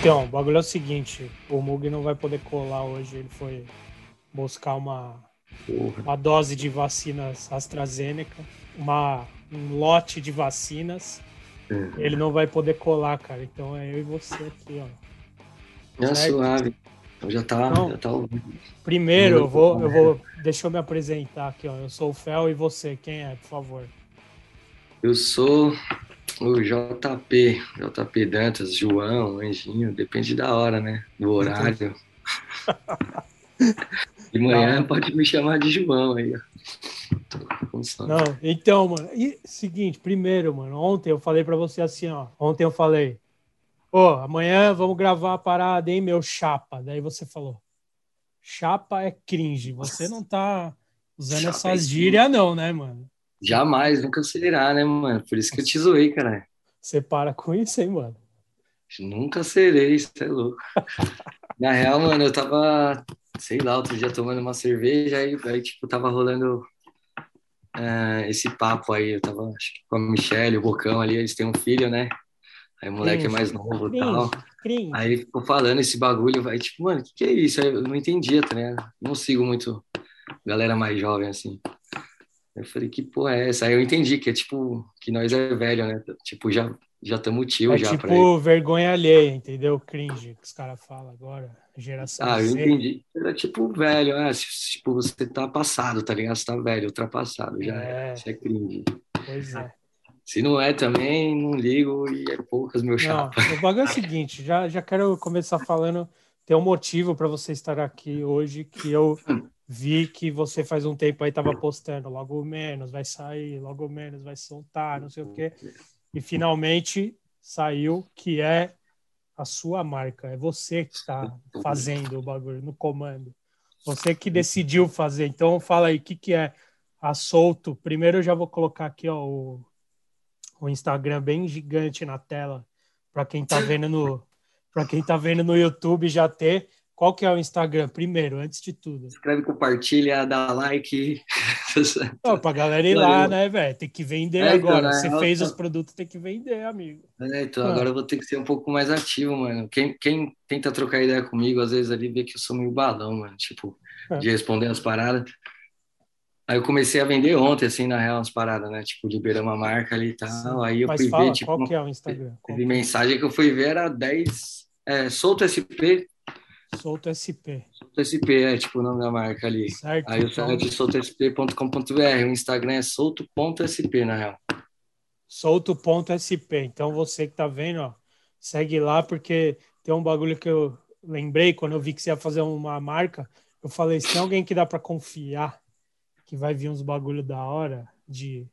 Então, o bagulho é o seguinte: o Mug não vai poder colar hoje. Ele foi buscar uma, uma dose de vacinas AstraZeneca, uma, um lote de vacinas. Uhum. Ele não vai poder colar, cara. Então é eu e você aqui, ó. É Certo. suave. Então já tá, Não. já tá ouvindo. Primeiro, eu vou, eu vou. Deixa eu me apresentar aqui, ó. Eu sou o Fel e você, quem é, por favor? Eu sou o JP, JP Dantas, João, Anjinho, depende da hora, né? Do horário. De manhã pode me chamar de João aí, ó. Não, então, mano. E seguinte, primeiro, mano, ontem eu falei pra você assim, ó. Ontem eu falei, ô, amanhã vamos gravar a parada, hein, meu chapa. Daí você falou, chapa é cringe. Você não tá usando Chapa é essas cringe. gírias, não, né, mano? Jamais, nunca será, né, mano? Por isso que eu te zoei, cara. Você para com isso, hein, mano? Nunca serei, isso é louco. Na real, mano, eu tava, sei lá, outro dia tomando uma cerveja, aí, aí tipo, tava rolando ah, esse papo aí. Eu tava, acho que com a Michelle, o Bocão ali, eles têm um filho, né? Aí o moleque é Cringe, mais novo e tal. cringe. Aí ficou falando esse bagulho, aí, tipo, mano, o que, que é isso? Aí eu não entendia, tá ligado? Não sigo muito galera mais jovem, assim. Eu falei, que porra é essa? Aí eu entendi que é tipo, que nós é velho, né? Tipo, já já estamos tio É já pra ele. tipo vergonha alheia, entendeu? Cringe, que os caras falam agora. Geração Ah, eu Z. entendi. Era tipo velho, se- tipo, você tá passado, tá ligado? Você tá velho, ultrapassado, já É. é. Isso é cringe. Pois é. Se não é também, não ligo e é poucas, meu Não, chapa. o bagulho é o seguinte, já, já quero começar falando, tem um motivo para você estar aqui hoje que eu vi que você faz um tempo aí tava postando, logo menos vai sair, logo menos vai soltar, não sei o quê. E finalmente saiu que é a sua marca, é você que está fazendo o bagulho no comando. Você que decidiu fazer. Então fala aí, o que que é a Solto? Primeiro eu já vou colocar aqui ó, o, o Instagram bem gigante na tela para quem tá vendo no para quem tá vendo no YouTube já ter. Qual que é o Instagram primeiro, antes de tudo? Escreve, compartilha, dá like. Ó, pra galera ir lá, né, velho? Tem que vender É, então, agora. na Você real, fez os produtos, tem que vender, amigo. É, então Ah. agora eu vou ter que ser um pouco mais ativo, mano. Quem, quem tenta trocar ideia comigo, às vezes ali vê que eu sou meio balão, mano. Tipo, É. de responder as paradas. Aí eu comecei a vender ontem, assim, na real, as paradas, né? Tipo, liberamos uma marca ali e tal. Sim. Aí eu Mas fui fala, ver, tipo, qual que é o Instagram? Qual teve mensagem que eu fui ver era 10. É, solto SP. Solto SP, Solto SP é tipo o nome da marca ali. certo? Aí o Então, site é soltosp.com.br. O Instagram é solto.sp, na real. solto.sp. Então você que tá vendo, ó, segue lá porque tem um bagulho que eu lembrei quando eu vi que você ia fazer uma marca, eu falei, se tem alguém que dá para confiar que vai vir uns bagulho da hora de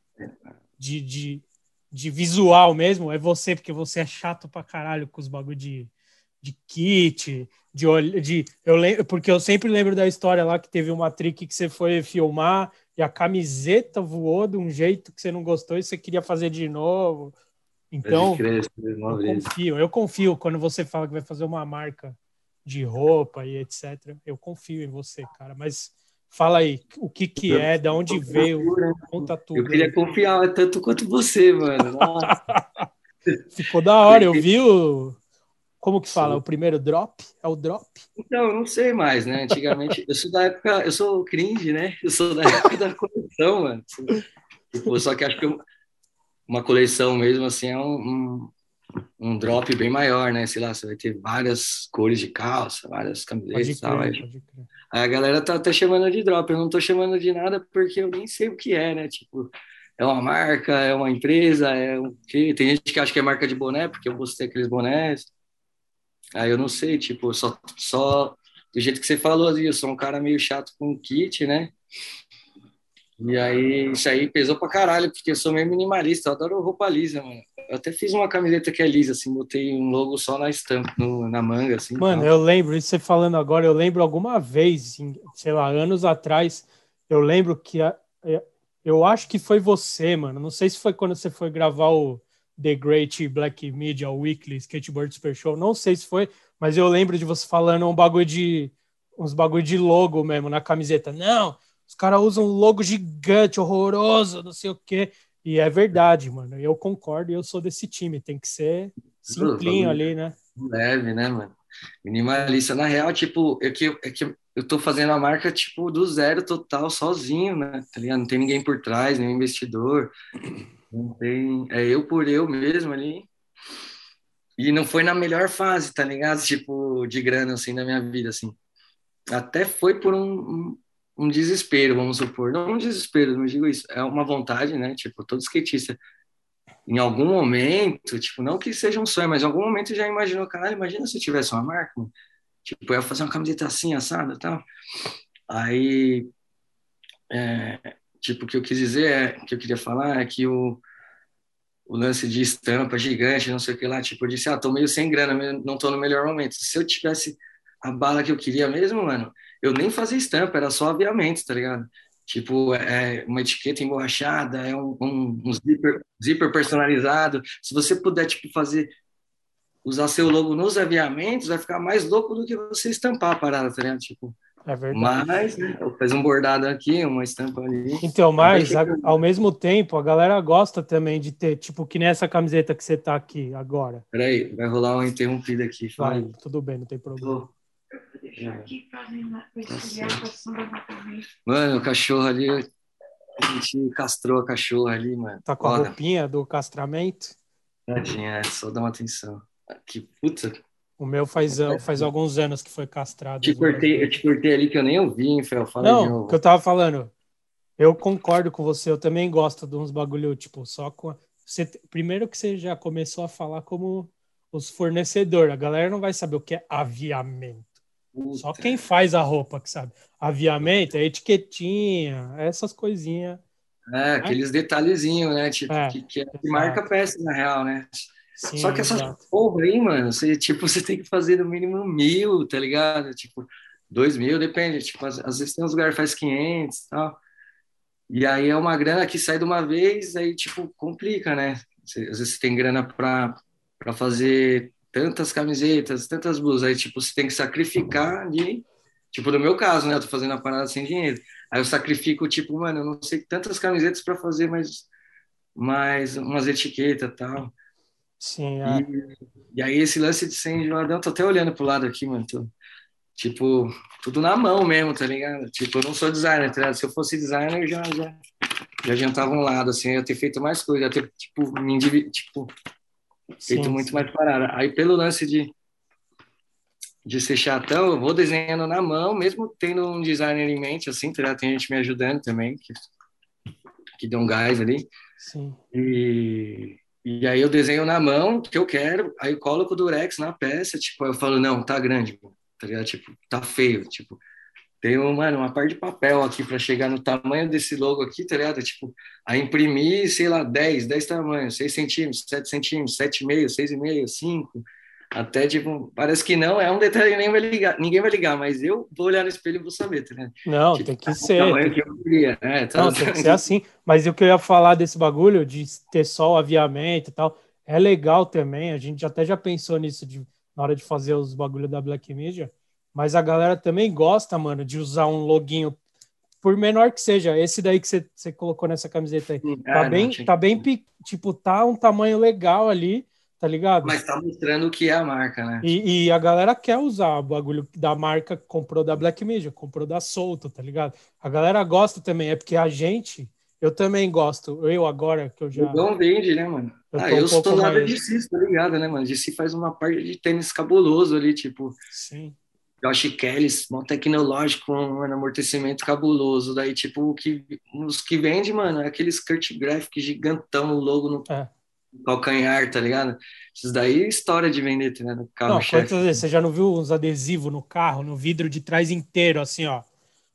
de, de, de visual mesmo, é você, porque você é chato pra caralho com os bagulho de, de kit, de, de eu lembro, porque eu sempre lembro da história lá que teve uma trick que você foi filmar e a camiseta voou de um jeito que você não gostou e você queria fazer de novo. Então, eu confio, eu confio quando você fala que vai fazer uma marca de roupa e etc. Eu confio em você, cara. Mas fala aí, o que que é, da onde veio, conta tudo. Eu queria confiar tanto quanto você, mano. Ficou da hora, eu vi o como que fala, Sim. o primeiro drop? É o drop? Então, eu não sei mais, né? Antigamente, eu sou da época, eu sou cringe, né? Eu sou da época da coleção, mano. Tipo, só que acho que eu- uma coleção mesmo, assim, é um, um, um drop bem maior, né? Sei lá, você vai ter várias cores de calça, várias camisetas e tal. Aí, a galera tá, tá chamando de drop, eu não tô chamando de nada porque eu nem sei o que é, né? Tipo, é uma marca, é uma empresa, é um? Tem gente que acha que é marca de boné, porque eu postei aqueles bonés. Aí eu não sei, tipo, só, só do jeito que você falou eu sou um cara meio chato com kit, né? E aí, isso aí pesou pra caralho, porque eu sou meio minimalista, eu adoro roupa lisa, mano. Eu até fiz uma camiseta que é lisa, assim, botei um logo só na estampa, no- na manga, assim. Mano, tal. eu lembro, isso você falando agora, eu lembro alguma vez, em, sei lá, anos atrás, eu lembro que a- eu acho que foi você, mano. Não sei se foi quando você foi gravar o The Great Black Media Weekly Skateboard Super Show, não sei se foi, mas eu lembro de você falando um bagulho de uns bagulho de logo mesmo na camiseta. Não, os caras usam um logo gigante, horroroso, não sei o quê. E é verdade, mano. Eu concordo e eu sou desse time. Tem que ser simplinho ali, né? Leve, né, mano? Minimalista. Na real, tipo, é que, é que eu tô fazendo a marca, tipo, do zero total, sozinho, né? Tá ligado? Não tem ninguém por trás, nenhum investidor. Não tem... É eu por eu mesmo ali. E não foi na melhor fase, tá ligado? Tipo, de grana, assim, da minha vida, assim. Até foi por um, um, um desespero, vamos supor. Não um desespero, não digo isso. É uma vontade, né? Tipo, todo skatista em algum momento, tipo, não que seja um sonho, mas em algum momento já imaginou, caralho, imagina se eu tivesse uma marca, mano. Tipo, eu ia fazer uma camiseta assim, assada e tal. Aí, é, tipo, o que eu quis dizer, é, que eu queria falar é que o, o lance de estampa gigante, não sei o que lá, tipo, eu disse, ah, tô meio sem grana, não tô no melhor momento. Se eu tivesse a bala que eu queria mesmo, mano, eu nem fazia estampa, era só aviamento, tá ligado? tipo é uma etiqueta emborrachada, é um, um, um zíper, zíper, personalizado. Se você puder tipo fazer usar seu logo nos aviamentos, vai ficar mais louco do que você estampar a parada, tá ligado? Tipo, é verdade. Mas né, faz um bordado aqui, uma estampa ali. Então, mas a, ao mesmo tempo, a galera gosta também de ter, tipo, que nessa camiseta que você tá aqui agora. Peraí, vai rolar uma interrompida aqui. Vai, tudo bem, não tem problema. Mano, o cachorro ali, a gente castrou a cachorra ali, mano. Tá com a roupinha do castramento? Tadinha, é, só dá uma atenção. Que puta. O meu faz, faz alguns anos que foi castrado. Te cortei, eu te cortei ali que eu nem ouvi, Fel. Fala Não, que eu tava falando. Eu concordo com você, eu também gosto de uns bagulho, tipo, só com. Você, primeiro que você já começou a falar como os fornecedores. A galera não vai saber o que é aviamento. Puta. Só quem faz a roupa que sabe. Aviamento, é etiquetinha, essas coisinhas. É, aqueles detalhezinhos, né? Tipo, é, que, que, é que marca peça, na real, né? Sim, Só que essas porra aí, mano, você, tipo, você tem que fazer no mínimo mil, tá ligado? Tipo, dois mil, depende. Tipo, às, às vezes tem uns lugares que faz 500 e tal. E aí é uma grana que sai de uma vez, aí, tipo, complica, né? Você, às vezes você tem grana para fazer tantas camisetas, tantas blusas, aí tipo, você tem que sacrificar de, tipo, no meu caso, né, eu tô fazendo a parada sem dinheiro. Aí eu sacrifico, tipo, mano, eu não sei tantas camisetas para fazer mais, mais umas etiquetas e tal. Sim, é. e, e, aí esse lance de ser enjoadão, tô até olhando pro lado aqui, mano, tô, tipo, tudo na mão mesmo, tá ligado? Tipo, eu não sou designer, tá ligado? Se eu fosse designer, eu já, já, já adiantava um lado, assim, eu ia ter feito mais coisa, ia ter, tipo, me tipo, feito sim, muito sim. mais parada. Aí pelo lance de de ser chatão, eu vou desenhando na mão, mesmo tendo um designer em mente, assim, tá? tem gente me ajudando também, que, que deu um gás ali. Sim. E, e aí eu desenho na mão, que eu quero, aí coloco o durex na peça, tipo, eu falo, não, tá grande, tá ligado? Tipo, tá feio, tipo, tem uma, uma parte de papel aqui para chegar no tamanho desse logo aqui, tá ligado? Tipo, a imprimir, sei lá, 10, 10 tamanhos, 6 centímetros, 7 centímetros, 7,5, 6,5, 5, até tipo, parece que não, é um detalhe que ninguém vai ligar, ninguém vai ligar, mas eu vou olhar no espelho e vou saber, tá ligado? Não, tipo, tem que ser. Tamanho que eu queria, né? Tá, não, tem que ser assim. Mas o que eu ia falar desse bagulho de ter só o aviamento e tal, é legal também, a gente até já pensou nisso de, na hora de fazer os bagulhos da Black Media, mas a galera também gosta, mano, de usar um loginho, por menor que seja. Esse daí que você colocou nessa camiseta aí. Tá é, bem, tá bem, tipo, tá um tamanho legal ali, tá ligado? Mas tá mostrando o que é a marca, né? E, e, a galera quer usar o bagulho da marca, comprou da Black Media, comprou da Solto, tá ligado? A galera gosta também, é porque a gente, eu também gosto. Eu agora que eu já. Não vende, né, mano? Eu ah, eu um sou nada mais... de si, tá ligado, né, mano? De si faz uma parte de tênis cabuloso ali, tipo. Sim. Josh Kelly, mó tecnológico, um amortecimento cabuloso. Daí, tipo, que, os que vende, mano, é aqueles Kurt Graphic gigantão, o logo no é. Calcanhar, tá ligado? Esses daí é história de vender, tá ligado? Carro não, quantas vezes? Você já não viu uns adesivos no carro, no vidro de trás inteiro, assim, ó?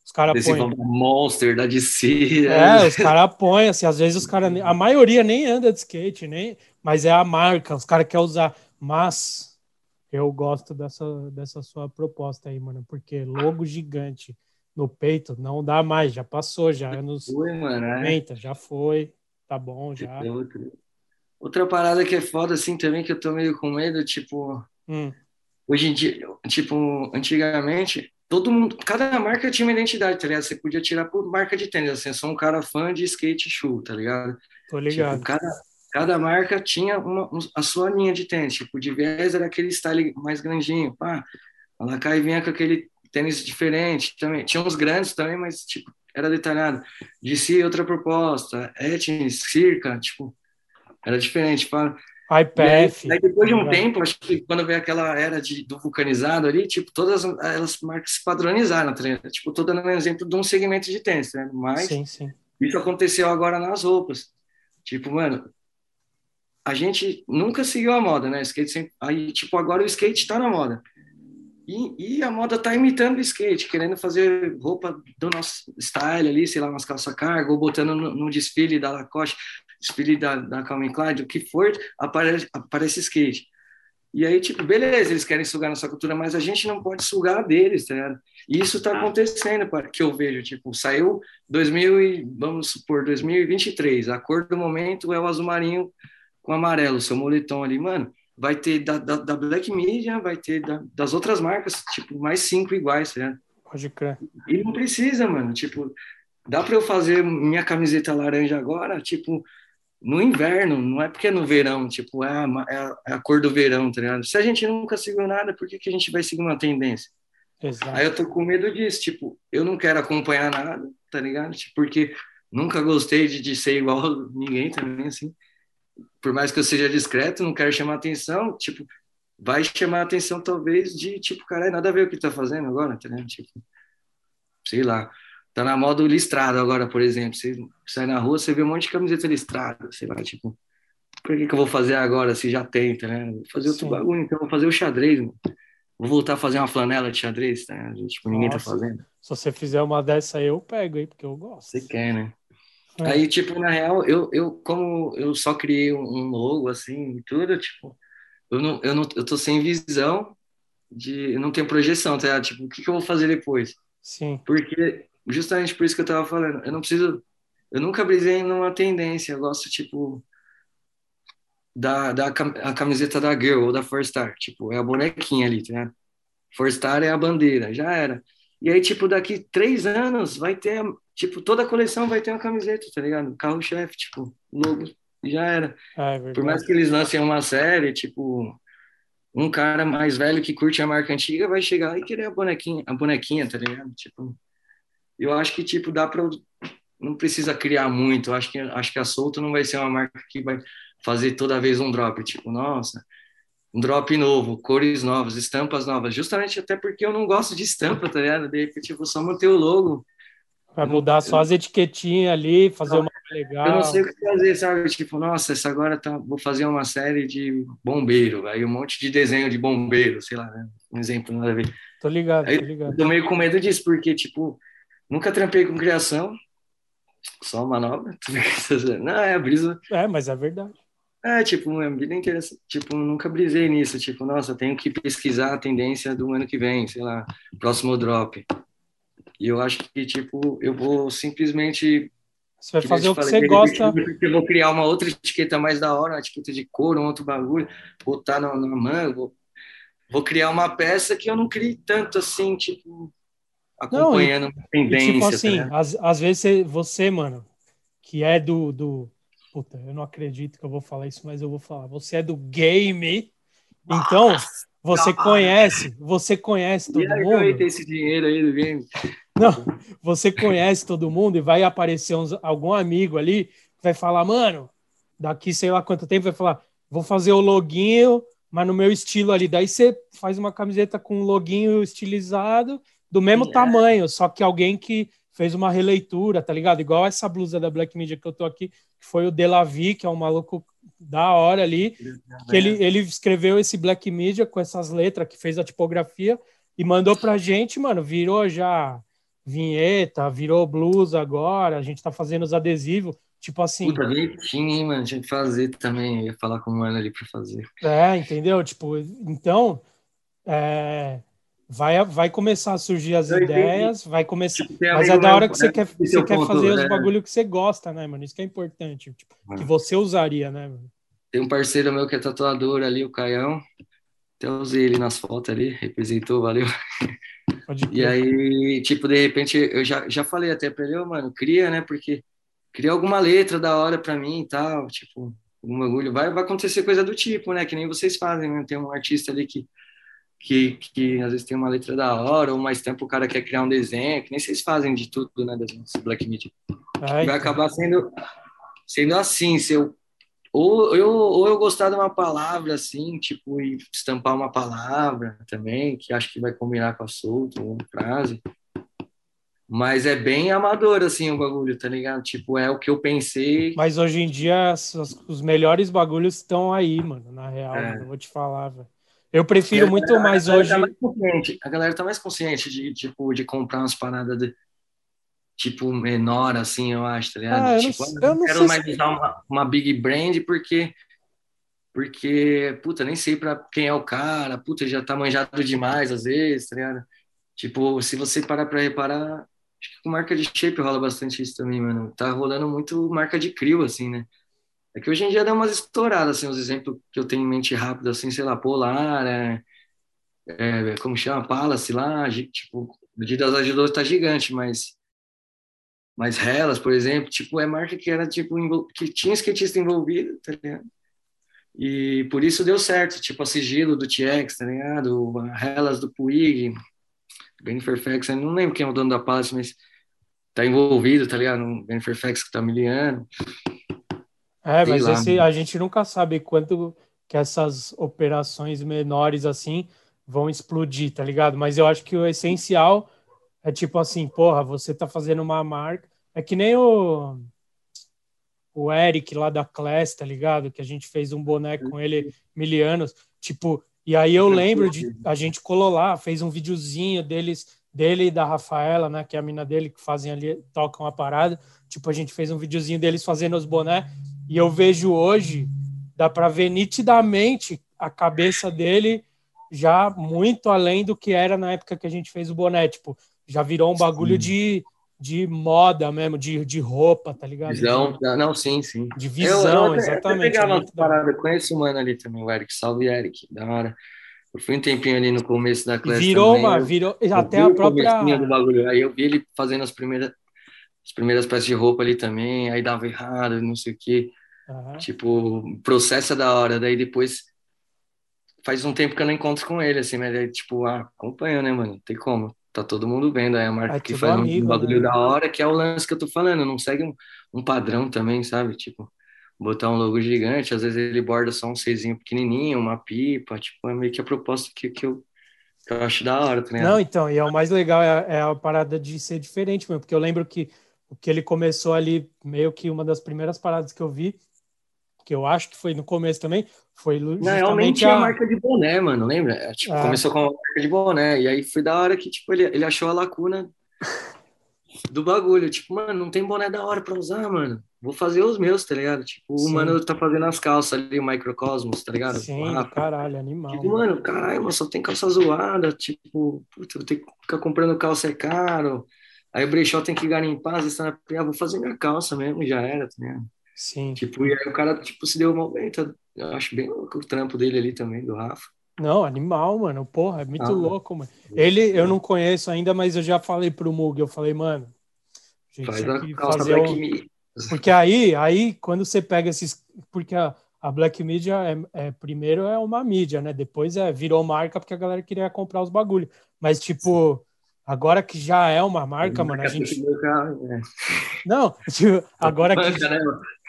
Os caras põem. Monster, da DC. É, os caras põem, assim, às vezes os caras. A maioria nem anda de skate, nem, mas é a marca, os caras querem usar. Mas eu gosto dessa, dessa sua proposta aí, mano, porque logo gigante no peito não dá mais, já passou, já anos foi, mano, é. já foi, tá bom, já. Outra, outra parada que é foda, assim, também, que eu tô meio com medo, tipo, hum. hoje em dia, tipo, antigamente, todo mundo, cada marca tinha uma identidade, tá ligado? Você podia tirar por marca de tênis, assim, eu sou um cara fã de skate shoe, tá ligado? Tô ligado. Tipo, cada, cada marca tinha uma, a sua linha de tênis. Tipo, de Viés era aquele style mais grandinho. Pá, a Lakai vinha com aquele tênis diferente também. Tinha uns grandes também, mas, tipo, era detalhado. De si, outra proposta. Etnis, Circa, tipo, era diferente. Pá. IPF. Aí, aí, depois de um tempo, acho que quando veio aquela era de, do vulcanizado ali, tipo, todas as marcas se padronizaram, tá Tipo, tô dando um exemplo de um segmento de tênis, né? Mas sim, sim. isso aconteceu agora nas roupas. Tipo, mano, a gente nunca seguiu a moda, né? Skate sempre... Aí, tipo, agora o skate tá na moda. E, e, a moda tá imitando o skate, querendo fazer roupa do nosso style ali, sei lá, umas calça cargo, ou botando no, no desfile da Lacoste desfile da, da Calvin Klein, o que for, aparece, aparece skate. E aí, tipo, beleza, eles querem sugar nossa cultura, mas a gente não pode sugar deles, tá ligado? E isso tá acontecendo, que eu vejo, tipo, saiu 2000 e, vamos supor, 2023, a cor do momento é o azul marinho com amarelo, seu moletom ali, mano, vai ter da, da, da Black Media, vai ter da, das outras marcas, tipo, mais cinco iguais, tá ligado? Pode crer. E não precisa, mano, tipo, dá para eu fazer minha camiseta laranja agora, tipo, no inverno, não é porque é no verão, tipo, é a, é a, é a cor do verão, tá ligado? Se a gente nunca seguiu nada, por que, que a gente vai seguir uma tendência? Exato. Aí eu tô com medo disso, tipo, eu não quero acompanhar nada, tá ligado? Tipo, porque nunca gostei de, de ser igual a ninguém também, assim. Por mais que eu seja discreto, não quero chamar atenção, tipo, vai chamar atenção talvez de, tipo, caralho, nada a ver o que tá fazendo agora, tá ligado? Tipo, sei lá. Tá na moda o listrado agora, por exemplo. Você sai na rua, você vê um monte de camiseta listrada, sei lá, tipo, por que, que eu vou fazer agora se já tem, tá né? Vou fazer outro Sim. bagulho, então vou fazer o xadrez, mano. Vou voltar a fazer uma flanela de xadrez, tá? Né? Tipo, ninguém tá Nossa, tá fazendo. Se você fizer uma dessa aí, eu pego aí, porque eu gosto. Você quer, né? É. Aí, tipo, na real, eu, eu, como eu só criei um logo, assim, e tudo, tipo, eu não, eu não, eu tô sem visão de, eu não tenho projeção, tá? Tipo, o que, que eu vou fazer depois? Sim. Porque justamente por isso que eu tava falando. Eu não preciso. Eu nunca brisei numa tendência. Eu gosto, tipo. Da, da a camiseta da Girl ou da Four Star. Tipo, é a bonequinha ali, tá? Four Star é a bandeira, já era. E aí, tipo, daqui três anos vai ter. Tipo, toda a coleção vai ter uma camiseta, tá ligado? Carro-chefe, tipo, logo, já era. Ah, é por mais que eles lancem uma série, tipo, um cara mais velho que curte a marca antiga vai chegar e querer a bonequinha, a bonequinha, tá ligado? Tipo, eu acho que tipo dá para não precisa criar muito. Eu acho que acho que a Solto não vai ser uma marca que vai fazer toda vez um drop, tipo, nossa, um drop novo, cores novas, estampas novas. Justamente até porque eu não gosto de estampa, tá ligado? De repente, tipo, só manter o logo. Vai mudar só as etiquetinhas ali, fazer uma legal. Eu não sei o que fazer, sabe? Tipo, nossa, essa agora tá, vou fazer uma série de bombeiro, aí um monte de desenho de bombeiro, sei lá, né? um exemplo, nada a ver. Tô ligado, tô ligado. Eu tô meio com medo disso, porque, tipo, Nunca trampei com criação, só manobra. Não, é a brisa. É, mas é verdade. É, tipo, minha vida inteira, tipo, nunca brisei nisso. Tipo, nossa, tenho que pesquisar a tendência do ano que vem, sei lá, próximo drop. E eu acho que, tipo, eu vou simplesmente. Você vai fazer o que você gosta. Eu vou criar uma outra etiqueta mais da hora, uma etiqueta de couro, um outro bagulho, botar na, na manga, vou, vou criar uma peça que eu não criei tanto assim, tipo acompanhando não, e, tendência. E, tipo assim, tá às, às vezes você, mano, que é do, do. Puta, eu não acredito que eu vou falar isso, mas eu vou falar. Você é do game, então você conhece, você conhece todo e mundo. ter esse dinheiro aí do game. Não, você conhece todo mundo e vai aparecer uns, algum amigo ali que vai falar, mano, daqui sei lá quanto tempo vai falar, vou fazer o loginho, mas no meu estilo ali. Daí você faz uma camiseta com um loginho estilizado do mesmo Sim, tamanho, é. só que alguém que fez uma releitura, tá ligado? Igual essa blusa da Black Media que eu tô aqui, que foi o Delavi, que é um maluco da hora ali, que ele, ele escreveu esse Black Media com essas letras, que fez a tipografia e mandou pra gente, mano, virou já vinheta, virou blusa agora, a gente tá fazendo os adesivos, tipo assim... Puta, bonitinho, hein, mano, tinha que fazer também, ia falar com o mano ali pra fazer. É, entendeu? Tipo, então, é vai, vai começar a surgir as eu ideias, entendi. vai começar. Mas é da hora que você né? quer, você é quer ponto, fazer os bagulho que você gosta, né, mano? Isso que é importante. Tipo, ah. Que você usaria, né, mano? Tem um parceiro meu que é tatuador ali, o Caião. Até usei ele nas fotos ali, representou, valeu. e aí, tipo, de repente, eu já, já falei até pra ele, oh, mano, cria, né? Porque cria alguma letra da hora pra mim e tal, tipo, algum bagulho, vai, vai acontecer coisa do tipo, né? Que nem vocês fazem, né? Tem um artista ali que, que, que às vezes tem uma letra da hora, ou mais tempo o cara quer criar um desenho, que nem vocês fazem de tudo, né? Das Black Media. Ai, vai acabar sendo, sendo assim, se eu ou eu, ou eu gostar de uma palavra assim, tipo, e estampar uma palavra também, que acho que vai combinar com a solta, uma frase. Mas é bem amador, assim, o bagulho, tá ligado? Tipo, é o que eu pensei. Mas hoje em dia, os melhores bagulhos estão aí, mano, na real. É. Eu vou te falar, velho. Eu prefiro muito mais a hoje. Tá a galera tá mais consciente de, tipo, de comprar umas paradas de, tipo, menor, assim, eu acho, tá ligado? Ah, eu tipo, não, eu não quero mais se... usar uma, uma big brand porque. Porque, puta, nem sei pra quem é o cara, puta, já tá manjado demais às vezes, tá ligado? Tipo, se você parar pra reparar, Acho que com marca de shape rola bastante isso também, mano. Tá rolando muito marca de crio, assim, né? É que hoje em dia dá umas estouradas, assim, os exemplos que eu tenho em mente rápido, assim, sei lá, Polar, é, é, como chama, Palace lá, tipo, o dia das ajudou tá gigante, mas mas Hellas, por exemplo, tipo, é marca que era, tipo, que tinha skatista envolvido, tá ligado? E por isso deu certo, tipo, a Sigilo do TX, tá ligado? A do Puig, Ben Fairfax, eu não lembro quem é o dono da Palace, mas tá envolvido, tá ligado? Ben Fairfax que tá miliano. É, mas lá, esse, a gente nunca sabe quanto que essas operações menores assim vão explodir, tá ligado? Mas eu acho que o essencial é tipo assim, porra, você tá fazendo uma marca. É que nem o, o Eric lá da Class, tá ligado? Que a gente fez um boneco com ele milianos. Tipo, e aí eu lembro de a gente colou lá, fez um videozinho deles, dele e da Rafaela, né, que é a mina dele que fazem ali, tocam a parada. Tipo, a gente fez um videozinho deles fazendo os boné e eu vejo hoje dá para ver nitidamente a cabeça dele já muito além do que era na época que a gente fez o boné, tipo, já virou um bagulho de de moda mesmo, de, de roupa, tá ligado? Visão, não, sim, sim. De visão, eu, eu, exatamente. Eu pegava uma parada, conheço o mano ali também, o Eric, salve Eric, da hora. Eu fui um tempinho ali no começo da classe Virou também, uma, virou, até a própria... Do bagulho. Aí eu vi ele fazendo as primeiras, as primeiras peças de roupa ali também, aí dava errado, não sei o quê. Uhum. Tipo, processo é da hora, daí depois faz um tempo que eu não encontro com ele, assim, mas é tipo, ah, acompanha, né, mano? Tem como tá todo mundo vendo, é a marca é que faz amigo, um bagulho né? da hora, que é o lance que eu tô falando, não segue um, um, padrão também, sabe? Tipo, botar um logo gigante, às vezes ele borda só um Czinho pequenininho, uma pipa, tipo, é meio que a proposta que, que, eu, que eu acho da hora, tá Não, então, e é o mais legal, é, é a parada de ser diferente mesmo, porque eu lembro que o que ele começou ali, meio que uma das primeiras paradas que eu vi, que eu acho que foi no começo também, foi justamente realmente a... a marca de boné, mano, lembra? É, tipo, ah. começou com a marca de boné, e aí foi da hora que, tipo, ele, ele achou a lacuna do bagulho, tipo, mano, não tem boné da hora pra usar, mano, vou fazer os meus, tá ligado? Tipo, Sim. o mano tá fazendo as calças ali, o Microcosmos, tá ligado? Sim, ah, caralho, animal. Tipo, mano, caralho, mas só tem calça zoada, tipo, vou ter que ficar comprando calça é caro, aí o brechó tem que garimpar, às vezes tá na... ah, vou fazer minha calça mesmo, já era, tá ligado? Sim. Tipo, e aí o cara, tipo, se deu mal bem, tá? Eu acho bem louco o trampo dele ali também, do Rafa. Não, animal, mano. Porra, é muito ah, louco, mano. Ele eu não conheço ainda, mas eu já falei pro Mug, eu falei, mano, a gente Faz tinha que fazer um... Porque aí, aí, quando você pega esses. Porque a, a Black Media é, é, primeiro é uma mídia, né? Depois é, virou marca porque a galera queria comprar os bagulhos. Mas, tipo, agora que já é uma marca, mano, a gente. Né? Não, tipo, agora que. Né,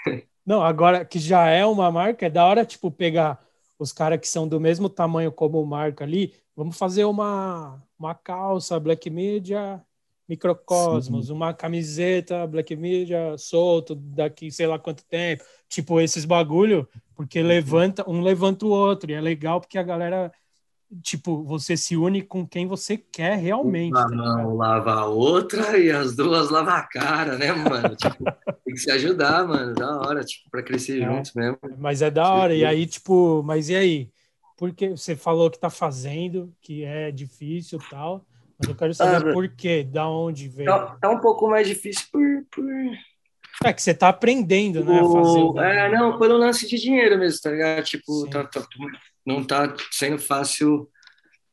não, agora que já é uma marca, é da hora, tipo, pegar os caras que são do mesmo tamanho como marca ali, vamos fazer uma, uma calça Black Media Microcosmos, Sim. uma camiseta Black Media solto daqui sei lá quanto tempo, tipo esses bagulho, porque levanta, um levanta o outro, e é legal porque a galera tipo, você se une com quem você quer realmente. Uma tá mão lava a outra e as duas lavam a cara, né, mano? tipo, tem que se ajudar, mano, da hora, tipo, para crescer é, juntos mesmo. Mas é da hora, e aí, tipo, mas e aí? Porque você falou que tá fazendo, que é difícil e tal, mas eu quero saber ah, por quê, da onde veio. Tá, tá, um pouco mais difícil por, por... É que você tá aprendendo, né? O... É, não, pelo lance de dinheiro mesmo, tá ligado? Tipo, tá, tá, não tá sendo fácil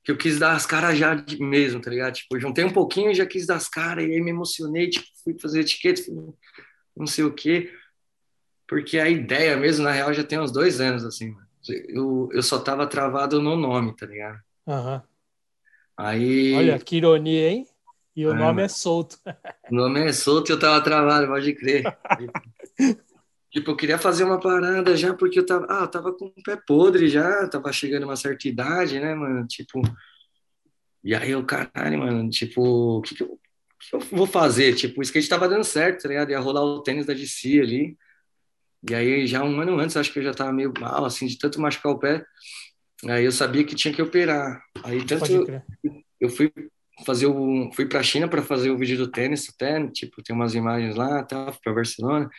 que eu quis dar as caras já mesmo, tá ligado? Tipo, juntei um pouquinho e já quis dar as caras, e aí me emocionei, tipo, fui fazer etiqueta, não sei o quê. Porque a ideia mesmo, na real, já tem uns dois anos, assim, eu, eu só tava travado no nome, tá ligado? Aham. Aí. Olha, que ironia, hein? E o É, nome é mano. solto. O nome é solto e eu tava travado, pode crer. tipo, eu queria fazer uma parada já, porque eu tava, ah, eu tava com o pé podre já, tava chegando uma certa idade, né, mano? Tipo, e aí eu, caralho, mano, tipo, o que que eu, que eu vou fazer? Tipo, o skate tava dando certo, tá ligado? Ia rolar o tênis da DC ali. E aí, já um ano antes, acho que eu já tava meio mal, assim, de tanto machucar o pé. Aí eu sabia que tinha que operar. Aí, tanto crer. eu fui fazer o fui para a China para fazer o vídeo do tênis até tipo tem umas imagens lá tá fui para Barcelona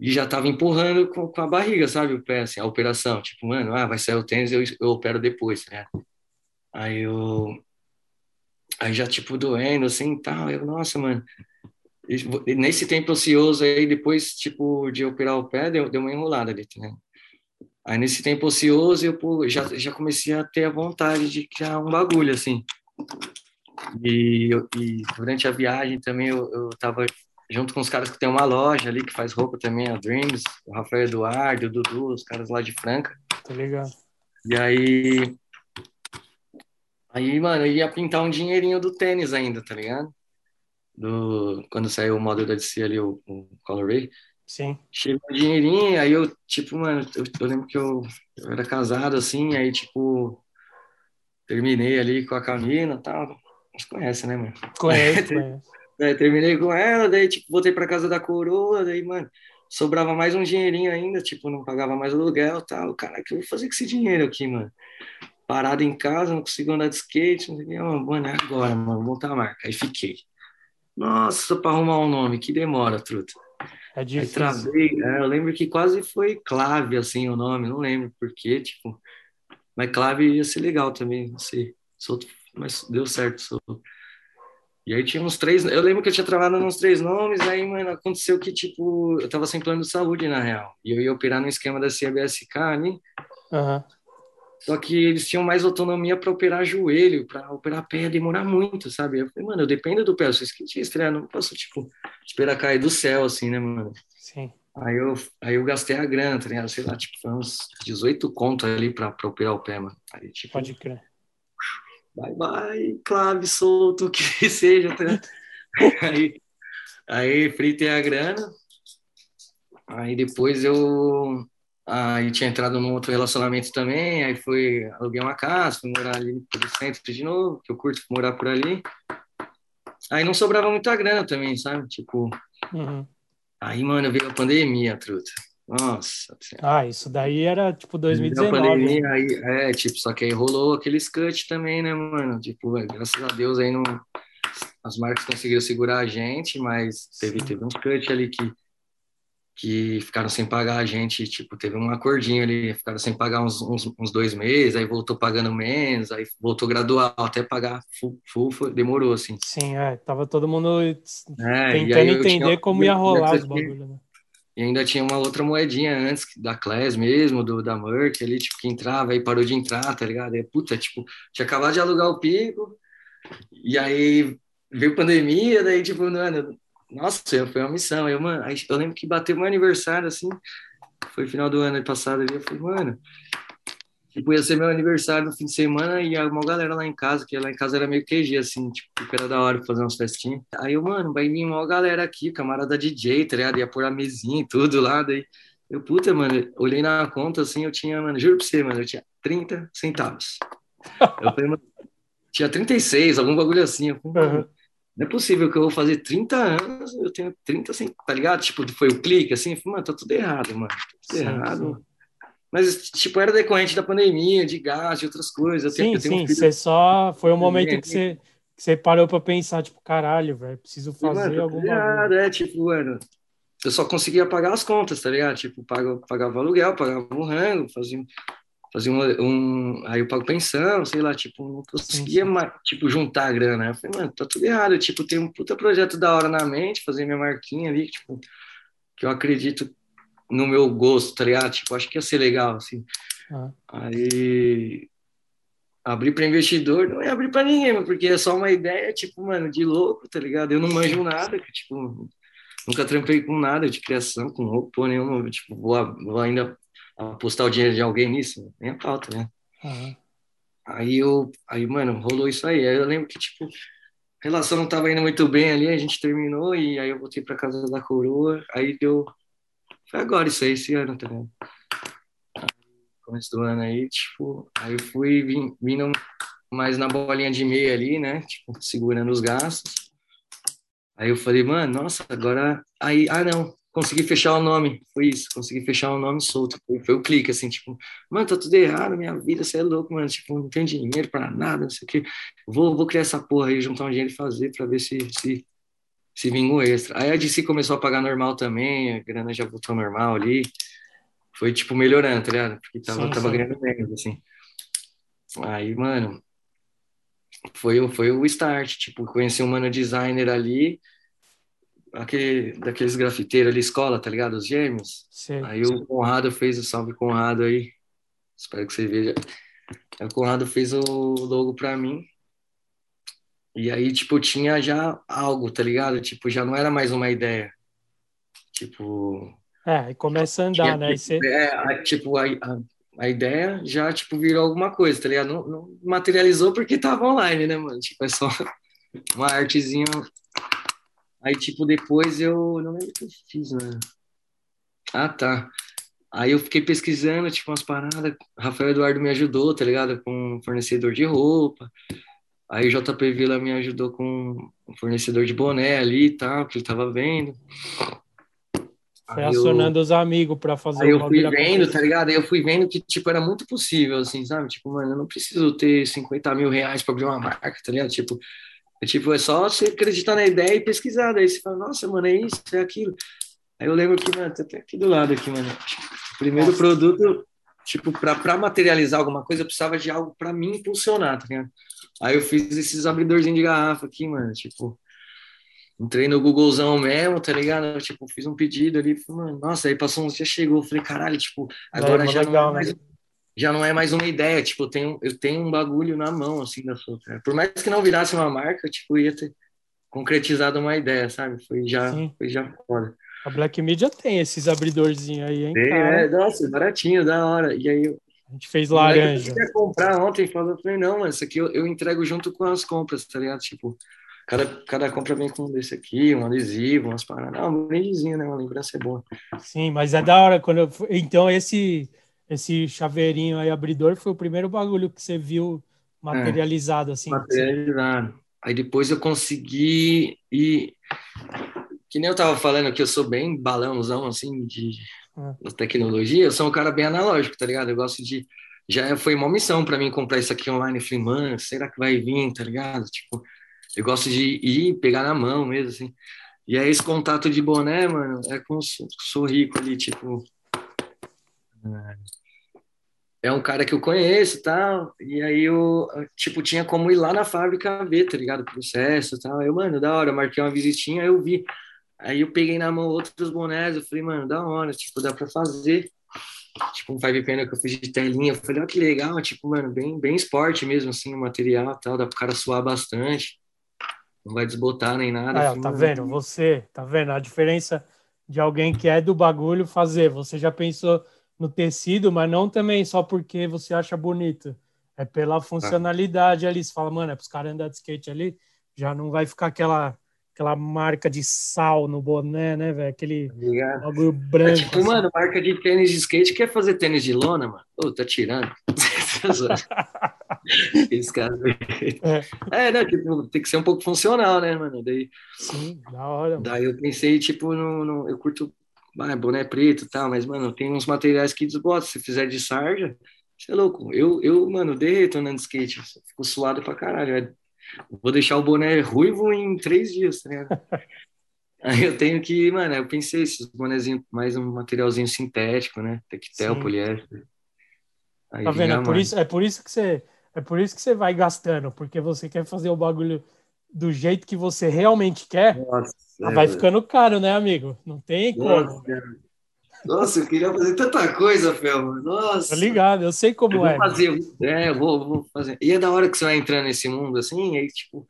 e já tava empurrando com, com a barriga sabe o pé assim a operação. Tipo mano ah vai sair o tênis eu, eu opero depois né? Aí eu aí já tipo doendo assim tal. Eu nossa mano. E nesse tempo ocioso aí depois tipo de operar o pé deu, deu uma enrolada ali né? Aí nesse tempo ocioso eu pô, já já comecei a ter a vontade de criar um bagulho assim. E, e durante a viagem também eu, eu tava junto com os caras que tem uma loja ali que faz roupa também, a Dreams, o Rafael Eduardo, o Dudu, os caras lá de Franca. Tá ligado? E aí, aí, mano, eu ia pintar um dinheirinho do tênis ainda, tá ligado? Do, quando saiu o modelo da DC ali, o, o Colorway. Sim. Chegou um dinheirinho, aí eu, tipo, mano, eu, eu lembro que eu, eu era casado, assim, aí, tipo, terminei ali com a Camila e tal. Você conhece, né, mano? Conheço, conheço. É, terminei com ela, daí, tipo, voltei pra casa da coroa, daí, mano, sobrava mais um dinheirinho ainda, tipo, não pagava mais aluguel e tal. Cara, o que eu vou fazer com esse dinheiro aqui, mano? Parado em casa, não consigo andar de skate, não sei o que. Mano, é agora, mano, vou montar a marca. Aí fiquei. Nossa, pra arrumar um nome, que demora, truta. É Aí difícil. travei, é, eu lembro que quase foi Clave, assim, o nome, não lembro por quê, tipo, mas Clave ia ser legal também, não sei, mas deu certo, solto. E aí tinha uns três, eu lembro que eu tinha travado nos três nomes, aí, mano, aconteceu que, tipo, eu tava sem plano de saúde, na real, e eu ia operar no esquema da CBSK ali, Aham. só que eles tinham mais autonomia para operar joelho, para operar pé, ia demorar muito, sabe? Eu falei, mano, eu dependo do pé, eu sou skatista, né? Não posso, tipo, esperar cair do céu, assim, né, mano? Sim. Aí eu, aí eu gastei a grana, tá ligado? Sei lá, tipo, foi uns 18 conto ali pra, pra operar o pé, mano. Aí, tipo, Pode crer. Bye bye, clave solto, o que seja. Tá? aí, aí fritei a grana. Aí depois eu aí tinha entrado num outro relacionamento também, aí fui, aluguei uma casa, fui morar ali pelo centro de novo, que eu curto morar por ali. Aí não sobrava muita grana também, sabe? Tipo, Uhum. aí, mano, veio a pandemia, truta. Nossa Senhora. Ah, isso daí era tipo Veio a 2019. pandemia, aí, é, tipo, só que aí rolou aqueles cut também, né, mano? Tipo, é, graças a Deus aí não. As marcas conseguiram segurar a gente, mas teve, Sim. teve uns cut ali que, que ficaram sem pagar a gente, tipo, teve um acordinho ali, ficaram sem pagar uns, uns, uns dois meses, aí voltou pagando menos, aí voltou gradual, até pagar full, full foi- demorou, assim. Sim, é. Tava todo mundo É, tentando entender tinha- como ia rolar os bagulhos, né? Ainda tinha uma outra moedinha antes, da Class mesmo, do, da Merck ali, tipo, que entrava, aí parou de entrar, tá ligado? Aí, puta, tipo, tinha acabado de alugar o pico, e aí veio pandemia, daí, tipo, mano, nossa, foi uma missão. Eu, mano, eu lembro que bateu meu aniversário, assim, foi final do ano passado ali, eu falei, mano, tipo, ia ser meu aniversário no fim de semana e uma galera lá em casa, que lá em casa era meio QG, assim, tipo, era da hora fazer umas festinhas. Aí eu, mano, vai vir uma galera aqui, camarada DJ, tá ligado? Ia pôr a mesinha e tudo lá, daí eu, puta, mano, olhei na conta, assim, eu tinha, mano, juro pra você, mano, eu tinha 30 centavos. Eu falei, mano, tinha 36, algum bagulho assim, eu falei, Uhum. não é possível que eu vou fazer 30 anos, eu tenho 30 centavos, tá ligado? Tipo, foi o clique, assim, eu falei, mano, tá tudo errado, mano, tá tudo Sim, errado. sim. Mas, tipo, era decorrente da pandemia, de gás, de outras coisas. Sim, eu um sim. filho Você só. Foi um também, momento que você, que você parou pra pensar, tipo, caralho, velho, preciso fazer mano, tá algum tudo bagulho. errado, é, tipo, mano, eu só conseguia pagar as contas, tá ligado? Tipo, pago, pagava aluguel, pagava um rango, fazia, fazia um, um- aí eu pago pensão, sei lá, tipo, não conseguia sim. mais, tipo, juntar a grana. Eu falei, mano, tá tudo errado, eu, tipo, tenho um puta projeto da hora na mente, fazer minha marquinha ali, tipo, que eu acredito no meu gosto, tá ligado? Tipo, acho que ia ser legal, assim. Ah, Aí abrir para investidor não é abrir para ninguém, porque é só uma ideia, tipo, mano, de louco, tá ligado? Eu não manjo nada, que, tipo, nunca trampei com nada de criação, com roupa nenhuma. Tipo, vou, vou ainda apostar o dinheiro de alguém nisso, nem a falta, né? Uhum. Aí eu, aí, mano, rolou isso aí. Aí eu lembro que, tipo, a relação não tava indo muito bem ali, a gente terminou e aí eu voltei pra casa da coroa, aí deu. Foi agora isso aí, esse ano, tá ligado? Começo do ano aí, tipo, aí eu fui vim, vindo mais na bolinha de meia ali, né? Tipo, segurando os gastos. Aí eu falei, mano, nossa, agora. Aí, ah, não, consegui fechar o nome. Foi isso, consegui fechar o nome solto. Foi, foi o clique, assim, tipo, mano, tá tudo errado, minha vida, você é louco, mano. Tipo, não tenho dinheiro pra nada, não sei o quê. Vou, vou criar essa porra aí, juntar um dinheiro e fazer pra ver se, se, se vinga extra. Aí a DC começou a pagar normal também, a grana já voltou normal ali. Foi, tipo, melhorando, tá ligado? Porque tava, sim, tava sim. ganhando menos, assim. Aí, mano, foi, foi o start, tipo, conheci um mano designer ali, aquele, daqueles grafiteiros ali, escola, tá ligado? Os gêmeos. Sim, aí o Conrado fez o salve Conrado aí. Espero que você veja. Aí o Conrado fez o logo pra mim. E aí, tipo, tinha já algo, tá ligado? Tipo, já não era mais uma ideia. Tipo. É, e começa a andar, tinha, né? Você... É, tipo, a, a, a, ideia já, tipo, virou alguma coisa, tá ligado? Não, não materializou porque tava online, né, mano? Tipo, é só uma artezinha Aí, tipo, depois eu. Não lembro o que eu fiz, mano. Ah, tá. Aí eu fiquei pesquisando, tipo, umas paradas. Rafael Eduardo me ajudou, tá ligado? Com um fornecedor de roupa. Aí o JP Vila me ajudou com um fornecedor de boné ali e tal, que ele tava vendo. Foi aí acionando eu... os amigos para fazer Aí eu fui vendo, tá ligado? Aí eu fui vendo que, tipo, era muito possível, assim, sabe? Tipo, mano, eu não preciso ter 50 mil reais para abrir uma marca, tá ligado? Tipo, é tipo, é só você acreditar na ideia e pesquisar. Daí você fala, nossa, mano, é isso, é aquilo. Aí eu lembro que, mano, tá até aqui do lado aqui, mano. O primeiro nossa. produto, tipo, para materializar alguma coisa, eu precisava de algo para mim impulsionar, tá ligado? Aí eu fiz esses abridorzinhos de garrafa aqui, mano, tipo, entrei no Googlezão mesmo, tá ligado? Tipo, fiz um pedido ali, mano, nossa, aí passou uns dias, chegou, falei, caralho, tipo, agora é, já legal, não é mais, né? já não é mais uma ideia, tipo, eu tenho, eu tenho um bagulho na mão, assim, da sua Por mais que não virasse uma marca, tipo, ia ter concretizado uma ideia, sabe? Foi já, foi já foda. A Black Media tem esses abridorzinhos aí, hein? Tem, é, nossa, baratinho, da hora. E aí a gente fez laranja. Eu comprar ontem, falou, eu falei, não, mano, isso aqui eu, eu, entrego junto com as compras, tá ligado? Tipo, cada, cada compra vem com um desse aqui, um adesivo, umas paradas. Não, um brindezinho, né? Uma lembrança é boa. Sim, mas é da hora quando eu... Então, esse esse chaveirinho aí, abridor, foi o primeiro bagulho que você viu materializado, é, assim. Materializado. Aí depois eu consegui e que nem eu tava falando que eu sou bem balãozão, assim, de, é. tecnologia, eu sou um cara bem analógico, tá ligado? Eu gosto de... Já foi uma missão para mim comprar isso aqui online. Eu falei, mano, será que vai vir, tá ligado? Tipo, eu gosto de ir, pegar na mão mesmo, assim. E aí esse contato de boné, mano, é com sou rico ali, tipo... É é um cara que eu conheço tal, e aí eu, tipo, tinha como ir lá na fábrica ver, tá ligado? O processo e tal. Eu, mano, da hora, marquei uma visitinha, eu vi. Aí eu peguei na mão outros bonés, eu falei, mano, da hora, tipo, dá pra fazer. Tipo, um five panel que eu fiz de telinha, eu falei, ó, que legal, tipo, mano, bem, bem esporte mesmo, assim, o material tal, dá pro cara suar bastante. Não vai desbotar nem nada. Ah, tá vendo? Você, tá vendo? A diferença de alguém que é do bagulho fazer. Você já pensou no tecido, mas não também só porque você acha bonito. É pela funcionalidade ali. Você fala, mano, é para os caras andar de skate ali, já não vai ficar aquela aquela marca de sal no boné, né, velho? Aquele Obrigado. bagulho branco. É tipo, assim. mano, marca de tênis de skate quer fazer tênis de lona, mano? Ô, tá tirando. Esse cara. É. é, né? Tipo, tem que ser um pouco funcional, né, mano? Daí, Sim, da hora. Mano. Daí eu pensei, tipo, no, no, eu curto ah, boné preto e tal, mas, mano, tem uns materiais que desbotam. Se fizer de sarja, você é louco. Eu, eu mano, derreto andando de skate. Fico suado pra caralho. Vou deixar o boné ruivo em três dias, tá ligado? Aí eu tenho que, mano, eu pensei esses bonezinhos, mais um materialzinho sintético, né? Tectel, Sim. poliéster. Aí tá vendo? É por, isso, é por isso que você é por isso que você vai gastando, porque você quer fazer o bagulho do jeito que você realmente quer. Nossa, ah, vai ficando caro, né, amigo? Não tem como. Nossa, eu queria fazer tanta coisa, Felma. Nossa. Tô ligado, eu sei como eu é. Fazer, é, vou, vou fazer. E é da hora que você vai entrando nesse mundo assim, aí, tipo,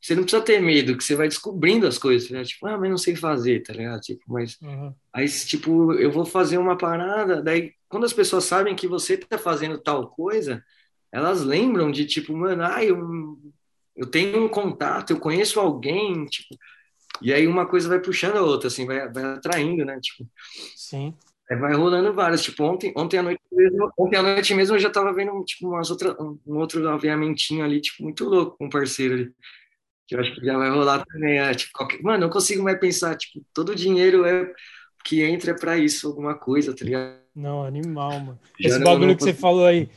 você não precisa ter medo, que você vai descobrindo as coisas, né? Tipo, ah, mas não sei fazer, tá ligado? Tipo, mas uhum. aí, tipo, eu vou fazer uma parada, daí quando as pessoas sabem que você tá fazendo tal coisa, elas lembram de tipo, mano, ah, eu, eu tenho um contato, eu conheço alguém, tipo, e aí uma coisa vai puxando a outra, assim, vai, vai atraindo, né? Tipo, Sim. Vai rolando várias. Tipo, ontem, ontem à noite mesmo, ontem à noite mesmo eu já tava vendo tipo, umas outra, um outro aviamentinho ali, tipo, muito louco com um parceiro ali. Que eu acho que já vai rolar também. É, tipo, qualquer... Mano, não consigo mais pensar, tipo, todo o dinheiro é que entra para isso, alguma coisa, tá ligado? Não, animal, mano. Esse já bagulho não... que você falou aí,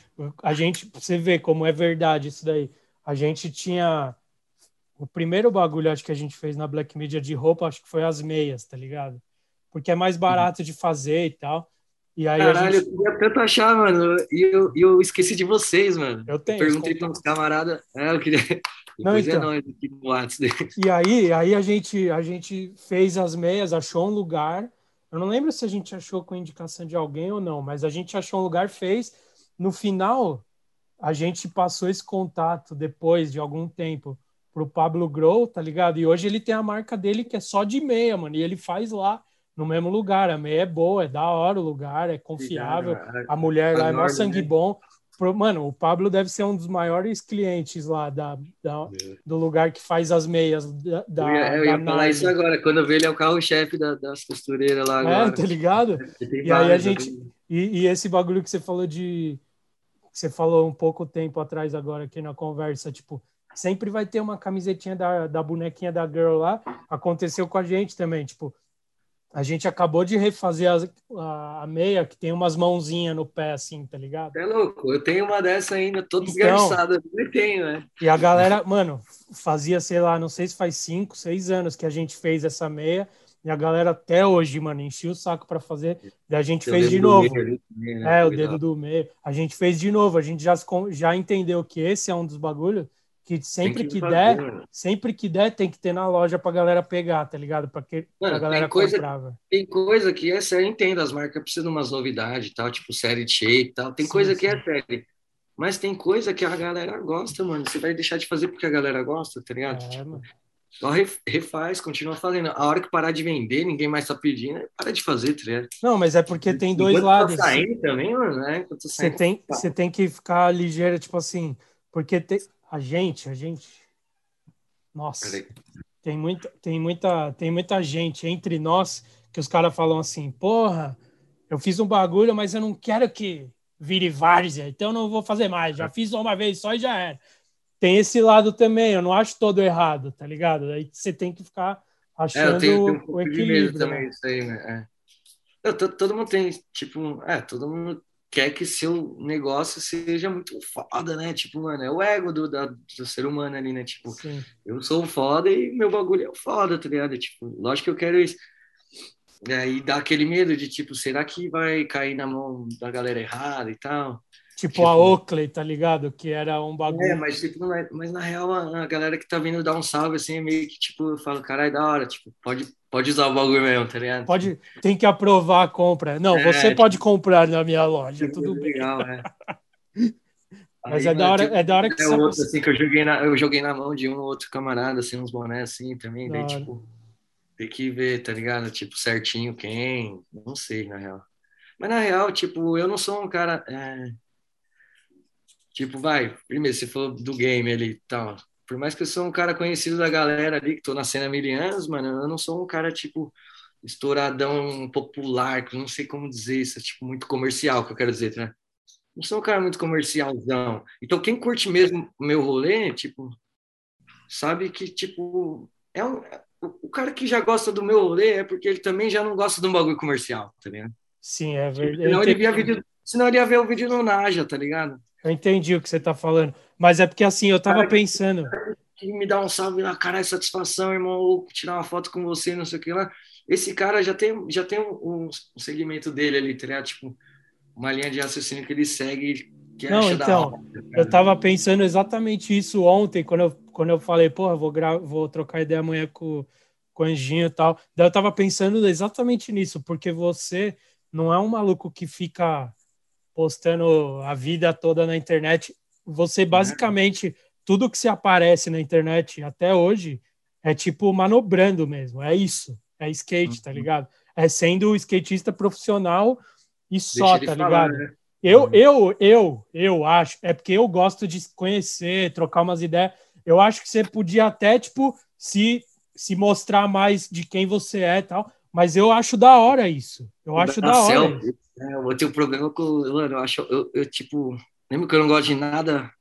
a gente, você vê como é verdade isso daí. A gente tinha. O primeiro bagulho, acho que a gente fez na Black Media de roupa, acho que foi as meias, tá ligado? Porque é mais barato uhum. de fazer e tal. E aí Caralho, gente... eu queria tanto achar, mano. E eu, eu esqueci de vocês, mano. Eu tenho. Perguntei para uns camaradas. É, eu queria. Não, é então. é nóis aqui no WhatsApp. E aí, aí a, gente, a gente fez as meias, achou um lugar. Eu não lembro se a gente achou com indicação de alguém ou não, mas a gente achou um lugar, fez. No final, a gente passou esse contato depois de algum tempo pro Pablo Grow, tá ligado? E hoje ele tem a marca dele que é só de meia, mano. E ele faz lá no mesmo lugar. A meia é boa, é da hora o lugar, é confiável. A mulher lá é sangue né? bom. Mano, o Pablo deve ser um dos maiores clientes lá da, da do lugar que faz as meias da. da eu ia, eu ia falar isso agora, quando eu vi ele é o carro-chefe da, das costureiras lá é, agora. É, tá ligado? E aí a gente. E, e, esse bagulho que você falou de. Que você falou um pouco tempo atrás agora aqui na conversa, tipo, sempre vai ter uma camisetinha da, da bonequinha da girl lá. Aconteceu com a gente também, tipo, a gente acabou de refazer a, a, a, meia que tem umas mãozinhas no pé, assim, tá ligado? É louco, eu tenho uma dessa ainda, toda então, eu tenho, né? E a galera, mano, fazia, sei lá, não sei se faz cinco, seis anos que a gente fez essa meia, e a galera até hoje, mano, enchia o saco para fazer, e a gente fez de novo. Meio, né? É, o dedo do meio. A gente fez de novo, a gente já, já entendeu que esse é um dos bagulhos que sempre que, que der, mano. sempre que der, tem que ter na loja pra galera pegar, tá ligado? Pra, que, mano, pra galera tem coisa, comprar, Tem coisa que é sério, entendo, as marcas precisam de umas novidades tal, tipo série de shape e tal. Tem sim, coisa sim. que é série. Mas tem coisa que a galera gosta, mano. Você vai deixar de fazer porque a galera gosta, tá ligado? É, tipo, só refaz, continua fazendo. A hora que parar de vender, ninguém mais tá pedindo, para de fazer, tá ligado? Não, mas é porque tem dois Enquanto tá lados. Tá saindo também, mano, né? Você tem, você tem que ficar ligeiro, tipo assim, porque tem, a gente, a gente. Nossa. Tem muita, tem muita, tem muita gente entre nós que os caras falam assim, porra, eu fiz um bagulho, mas eu não quero que vire várzea, então eu não vou fazer mais. Já fiz uma vez só e já era. Tem esse lado também, eu não acho todo errado, tá ligado? Aí você tem que ficar achando é, tenho, tenho um o equilíbrio. Também, né? isso aí, né? É. Eu, todo mundo tem, tipo, é, todo mundo quer que seu negócio seja muito foda, né? Tipo, mano, é o ego do, da, do ser humano ali, né? Tipo, Sim. eu sou foda e meu bagulho é o foda, tá ligado? Tipo, lógico que eu quero isso. E aí dá aquele medo de, tipo, será que vai cair na mão da galera errada e tal? Tipo, tipo, a Oakley, tá ligado? Que era um bagulho. É, mas, tipo, é, mas na real, a, a, galera que tá vindo dar um salve, assim, é meio que, tipo, eu falo, caralho, da hora, tipo, pode, pode usar o bagulho mesmo, tá ligado? Pode, tem que aprovar a compra. Não, é, você tipo, pode comprar na minha loja, tudo bem. Legal, é. Mas Aí, é, da hora, tipo, é da hora que é você... outro, assim, que eu joguei, na, eu joguei na mão de um ou outro camarada, assim, uns bonés, assim, também, daí, tipo, tem que ver, tá ligado? Tipo, certinho quem, não sei, na real. Mas, na real, tipo, eu não sou um cara... É Tipo, vai, primeiro, você falou do game ali e tal. Por mais que eu sou um cara conhecido da galera ali, que tô na cena há mil anos, mano, eu não sou um cara, tipo, estouradão popular, que não sei como dizer isso, é, tipo, muito comercial, que eu quero dizer, né? Não sou um cara muito comercialzão. Então, quem curte mesmo meu rolê, tipo, sabe que, tipo, é um, o cara que já gosta do meu rolê é porque ele também já não gosta de um bagulho comercial, tá ligado? Sim, é verdade. Senão ele, via vídeo, senão ele ia ver o vídeo no Naja, tá ligado? Eu entendi o que você está falando. Mas é porque assim, eu estava pensando. Que me dá um salve na cara, é satisfação, irmão, ou tirar uma foto com você, não sei o que lá. Esse cara já tem, já tem um, um segmento dele ali, tá Tipo, uma linha de raciocínio que ele segue. Que não, então, tá eu estava pensando exatamente isso ontem, quando eu, quando eu falei, porra, vou, gra vou trocar ideia amanhã com, com o Anjinho e tal. Daí eu estava pensando exatamente nisso, porque você não é um maluco que fica postando a vida toda na internet. Você uhum. basicamente tudo que se aparece na internet até hoje é tipo manobrando mesmo, é isso, é skate, tá uhum. ligado? É sendo skatista profissional e só, tá falar, ligado? Né? Eu, uhum. eu, eu, eu acho, é porque eu gosto de conhecer, trocar umas ideias. Eu acho que você podia até, tipo, se, se mostrar mais de quem você é e tal, mas eu acho da hora isso. Eu acho da, da hora. É, eu tenho um problema com. Mano, eu acho. Eu, eu, tipo. Lembra que eu não gosto de nada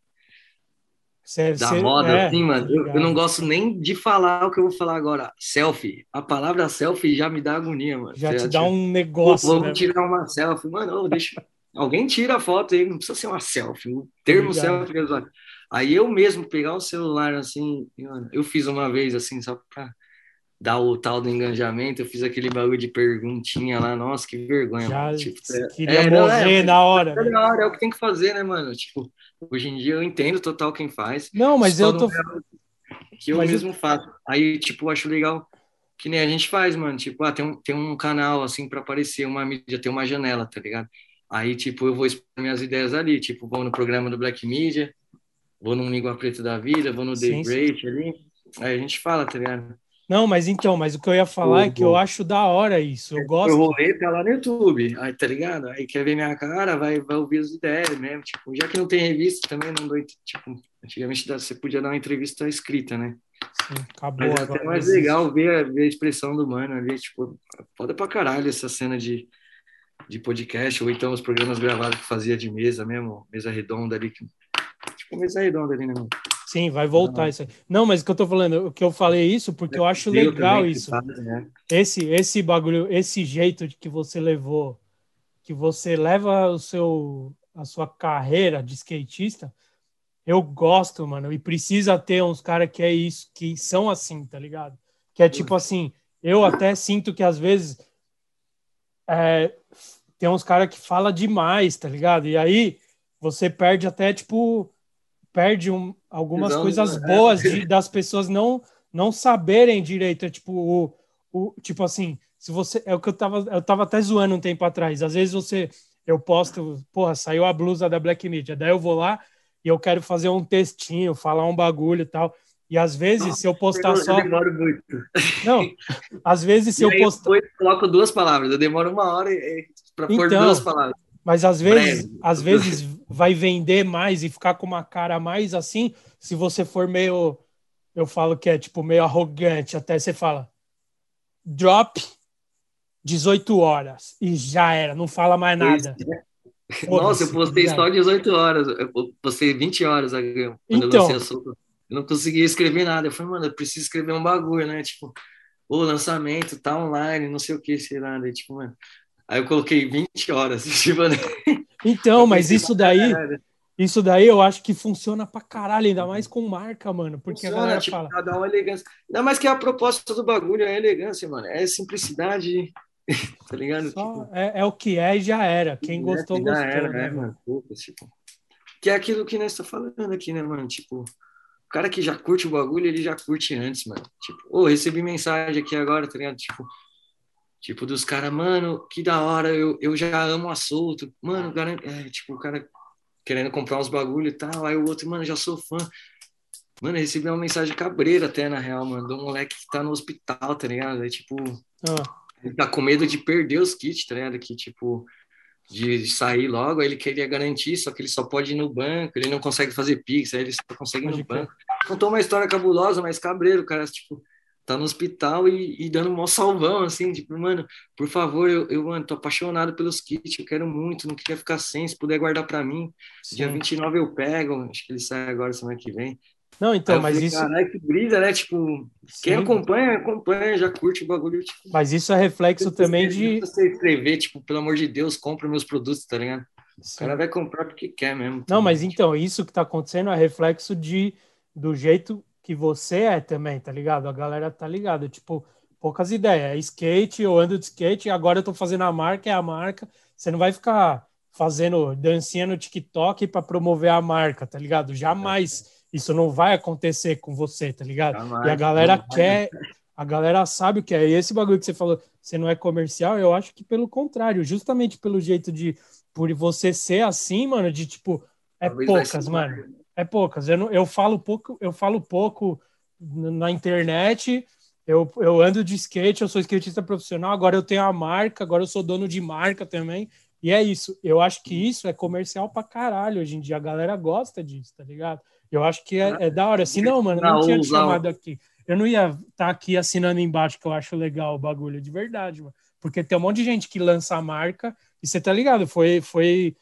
cê, da cê, moda, é, assim, mano? Eu, eu, não gosto nem de falar o que eu vou falar agora. Selfie. A palavra selfie já me dá agonia, mano. Já te dá um negócio. Vamos né, tirar uma selfie. Mano, deixa. Alguém tira a foto aí, não precisa ser uma selfie. O termo Obrigado. selfie. Aí eu mesmo pegar o celular assim, eu fiz uma vez assim, só pra dar o tal do engajamento, eu fiz aquele bagulho de perguntinha lá, nossa, que vergonha. Já tipo, é, queria é, morrer é, na hora. É, na hora, é o que tem que fazer, né, mano? Tipo, hoje em dia eu entendo total quem faz. Não, mas eu tô. Que eu mas mesmo eu... faço. Aí, tipo, acho legal que nem a gente faz, mano. Tipo, ah, tem um, tem um canal assim para aparecer, uma mídia, tem uma janela, tá ligado? Aí, tipo, eu vou expor minhas ideias ali, tipo, vou no programa do Black Media, vou no Língua Preta da Vida, vou no Dave Rate ali. Aí a gente fala, tá ligado? Não, mas então, mas o que eu ia falar é que eu acho da hora isso. Eu gosto. Eu rolê tá lá no YouTube, aí tá ligado? Aí quer ver minha cara, vai, vai ouvir as ideias mesmo. Tipo, já que não tem revista também, não dou. Tipo, antigamente você podia dar uma entrevista escrita, né? Sim, acabou. Mas é até mais legal ver, ver a expressão do mano ali, tipo, foda pra caralho essa cena de, de podcast, ou então os programas gravados que fazia de mesa mesmo, mesa redonda ali. Que, tipo, mesa redonda ali, né, mano? Sim, vai voltar isso aí. Não, mas o que eu tô falando, o que eu falei isso porque eu acho legal isso. né? Esse esse bagulho, esse jeito de que você levou, que você leva o seu a sua carreira de skatista, eu gosto, mano, e precisa ter uns caras que é isso, que são assim, tá ligado? Que é tipo assim, eu até sinto que às vezes é, tem uns caras que fala demais, tá ligado? E aí você perde até tipo perde um, algumas coisas né? boas de, das pessoas não não saberem direito. É tipo, o, o, tipo assim, se você. É o que eu tava, eu tava até zoando um tempo atrás. Às vezes você. Eu posto, porra, saiu a blusa da Black Media. Daí eu vou lá e eu quero fazer um textinho, falar um bagulho e tal. E às vezes, Nossa, se eu postar eu só. Eu demoro muito. Não, às vezes, se e eu postar. Eu coloco duas palavras, eu demoro uma hora para pôr então, duas palavras. Mas às vezes, Breve. às vezes vai vender mais e ficar com uma cara mais assim, se você for meio, eu falo que é tipo meio arrogante, até você fala drop 18 horas e já era, não fala mais nada. Nossa, eu postei só 18 horas, eu postei 20 horas quando então, eu não conseguia escrever nada. Eu falei, mano, eu preciso escrever um bagulho, né? Tipo, o lançamento tá online, não sei o que, sei lá. Daí, tipo, mano, Aí eu coloquei 20 horas. Tipo, né? Então, mas isso daí, isso daí eu acho que funciona pra caralho, ainda mais com marca, mano. Porque funciona, a galera tipo, fala. Dá uma elegância. Ainda mais que a proposta do bagulho é elegância, mano. É simplicidade. tá ligado? Tipo, é, é, o que é e já era. Quem é, gostou, já gostou. Era, né, mano? tipo, que é aquilo que nós estamos tá falando aqui, né, mano? Tipo, o cara que já curte o bagulho, ele já curte antes, mano. Tipo, ô, oh, recebi mensagem aqui agora, tá ligado? Tipo, Tipo, dos caras, mano, que da hora, eu, eu já amo assunto. Mano, cara, é, tipo, o cara querendo comprar uns bagulho e tal. Aí o outro, mano, já sou fã. Mano, eu recebi uma mensagem cabreira até, na real, mano, de um moleque que tá no hospital, tá ligado? Aí, tipo, ah. ele tá com medo de perder os kits, tá ligado? Que, tipo, de sair logo, aí ele queria garantir, só que ele só pode ir no banco, ele não consegue fazer Pix, aí ele só consegue ir no banco. Contou uma história cabulosa, mas cabreiro, cara, tipo, tá no hospital e, e dando um salvão, assim, tipo, mano, por favor, eu, eu, mano, tô apaixonado pelos kits, eu quero muito, não queria ficar sem, se puder guardar para mim. Sim. Dia 29 eu pego, acho que ele sai agora semana que vem. Não, então, mas falei, isso. Caralho, que brisa, né? Tipo, Sim. quem acompanha, acompanha, já curte o bagulho. Tipo, mas isso é reflexo também de. Se você escrever, tipo, pelo amor de Deus, compra meus produtos, tá ligado? Sim. O cara vai comprar porque quer mesmo. Tá Não, mas então, isso que tá acontecendo é reflexo de do jeito que você é também, tá ligado? A galera tá ligada, tipo, poucas ideias. É skate, eu ando de skate, agora eu tô fazendo a marca, é a marca. Você não vai ficar fazendo dancinha no TikTok para promover a marca, tá ligado? Jamais isso não vai acontecer com você, tá ligado? Jamais, e a galera quer, a galera sabe o que é. E esse bagulho que você falou, você não é comercial, eu acho que pelo contrário, justamente pelo jeito de por você ser assim, mano, de tipo, é Talvez poucas, mano É poucas. Eu, não, eu falo pouco, eu falo pouco na internet. Eu, eu ando de skate, eu sou skatista profissional, agora eu tenho a marca, agora eu sou dono de marca também. E é isso. Eu acho que isso é comercial pra caralho hoje em dia. A galera gosta disso, tá ligado? Eu acho que é, é da hora. Se não, mano, não, não tinha te chamado aqui. Eu não ia estar tá aqui assinando embaixo que eu acho legal o bagulho, de verdade, mano. Porque tem um monte de gente que lança a marca e você tá ligado? Foi, foi,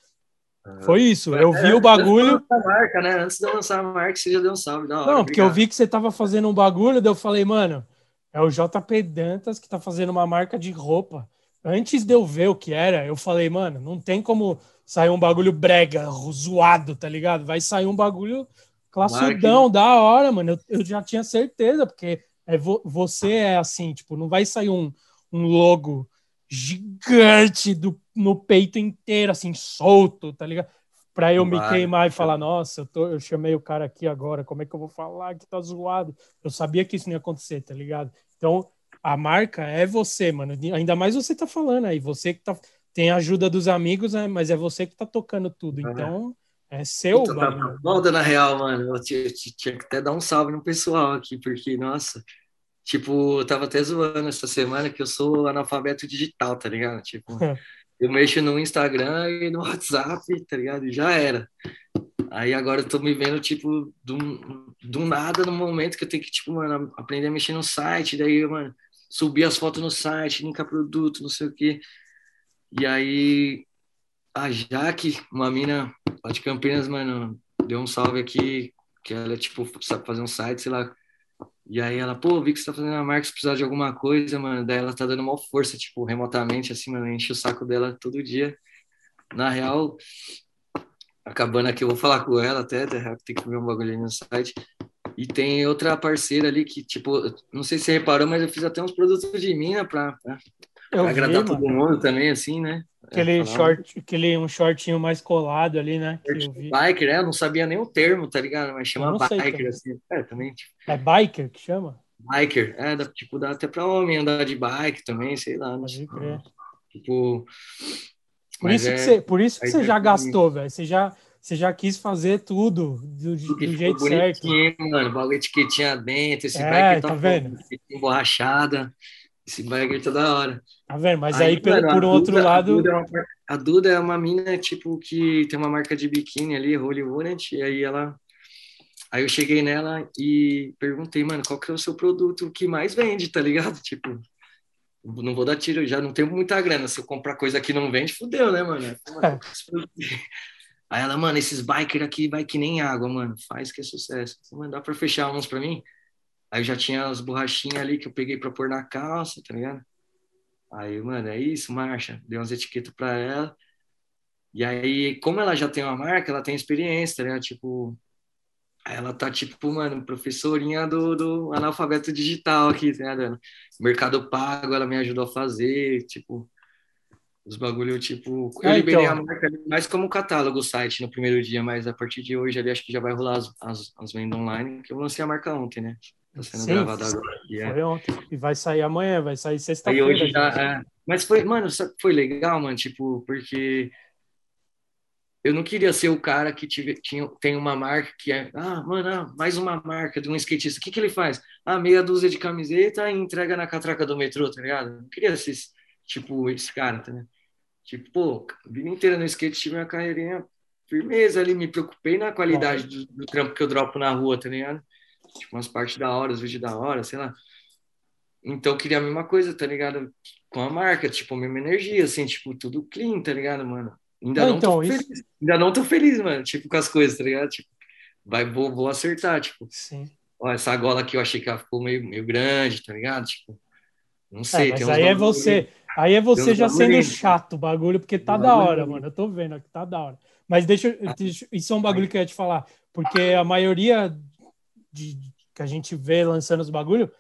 foi isso. Eu vi é, o bagulho. Antes marca, né? Antes de lançar a marca, você já deu um salve. Não, não porque eu vi que você tava fazendo um bagulho, daí eu falei, mano, é o JP Dantas que tá fazendo uma marca de roupa. Antes de eu ver o que era, eu falei, mano, não tem como sair um bagulho brega, zoado, tá ligado? Vai sair um bagulho classudão, da hora, mano. Eu, eu já tinha certeza, porque é vo, você é assim, tipo, não vai sair um, um logo gigante do, no peito inteiro, assim, solto, tá ligado? Pra eu me queimar e falar, nossa, eu, tô, eu chamei o cara aqui agora, como é que eu vou falar que tá zoado? Eu sabia que isso não ia acontecer, tá ligado? Então, a marca é você, mano. Ainda mais você tá falando aí, você que tá. Tem a ajuda dos amigos, né? mas é você que tá tocando tudo. Então, é seu. Puta, tá foda, na real, mano. Eu tinha, tinha que até dar um salve no pessoal aqui, porque, nossa, Tipo, eu tava até zoando essa semana que eu sou analfabeto digital, tá ligado? Tipo, eu mexo no Instagram e no WhatsApp, tá ligado? E já era. Aí agora eu tô me vendo, tipo, do, do nada no momento que eu tenho que, tipo, mano, aprender a mexer no site, daí, mano, subir as fotos no site, linkar produto, não sei o quê. E aí, a Jaque, uma mina lá de Campinas, mano, deu um salve aqui, que ela, tipo, sabe fazer um site, sei lá, e aí ela, pô, vi que você tá fazendo a marca, se precisar de alguma coisa, mano. Daí ela tá dando uma força, tipo, remotamente, assim, mano, enche o saco dela todo dia. Na real, acabando aqui, eu vou falar com ela até, tem que ver um bagulho no site. E tem outra parceira ali que, tipo, não sei se você reparou, mas eu fiz até uns produtos de mina pra, pra, pra agradar vi, todo mundo também, assim, né? Aquele, é, short, aquele um shortinho mais colado ali, né? Biker, é, eu não sabia nem o termo, tá ligado? Mas chama biker, assim. É, também. Tipo... É biker que chama? Biker, é, dá, tipo, dá até pra homem andar de bike também, sei lá. Pode crer. Tipo. Por isso, é, que você, por isso que você já gastou, velho. Você já, você já quis fazer tudo do, do jeito certo. Mano, bagulho etiquetinha dentro, esse é, biker tá, tá vendo? emborrachada. Esse bagulho tá da hora. Tá vendo? Mas aí, aí por, mano, por outro Duda, lado. A Duda, é uma, a Duda, é uma, mina, tipo, que tem uma marca de biquíni ali, Hollywood, e aí ela. Aí eu cheguei nela e perguntei, mano, qual que é o seu produto que mais vende, tá ligado? Tipo, não vou dar tiro, já não tenho muita grana. Se eu comprar coisa que não vende, fudeu, né, mano? É. Aí ela, mano, esses bikers aqui vai que nem água, mano. Faz que é sucesso. Mano, dá pra fechar uns pra mim? Aí já tinha as borrachinhas ali que eu peguei pra pôr na calça, tá ligado? Aí, mano, é isso, marcha. Dei umas etiquetas pra ela. E aí, como ela já tem uma marca, ela tem experiência, tá ligado? Tipo, ela tá, tipo, mano, professorinha do, do analfabeto digital aqui, tá ligado? Mercado Pago, ela me ajudou a fazer, tipo, os bagulho, tipo... Eu é, liberei então... a marca mais como catálogo o site no primeiro dia, mas a partir de hoje ali acho que já vai rolar as, as, as vendas online, que eu lancei a marca ontem, né? Tá sendo Sim, gravado agora. Yeah. Foi ontem. E vai sair amanhã, vai sair sexta-feira. hoje já, é. Mas foi, mano, foi legal, mano, tipo, porque eu não queria ser o cara que tive, tinha, tem uma marca que é, ah, mano, ah, mais uma marca de um skatista. O que, que ele faz? Ah, meia dúzia de camiseta e entrega na catraca do metrô, tá ligado? Eu não queria ser, tipo, esse cara, tá ligado? Tipo, pô, a vida inteira no skate tive uma carreirinha firmeza ali, me preocupei na qualidade do, do trampo que eu dropo na rua, tá ligado? Tipo, umas partes da hora, os vídeos da hora, sei lá. Então, eu queria a mesma coisa, tá ligado? Com a marca, tipo, a mesma energia, assim, tipo, tudo clean, tá ligado, mano? Ainda não, não tô então, feliz. Ainda não tô feliz, mano, tipo, com as coisas, tá ligado? Tipo, vai, vou, vou acertar, tipo. Sim. Ó, essa gola aqui eu achei que ela ficou meio, meio grande, tá ligado? Tipo, não sei. É, mas aí é você, aí é você já sendo chato o bagulho, porque tá da hora, mano. Eu tô vendo aqui, tá da hora. Mas deixa, ah. deixa, isso é um bagulho que eu ia te falar, porque a maioria de, que a gente vê lançando os bagulho,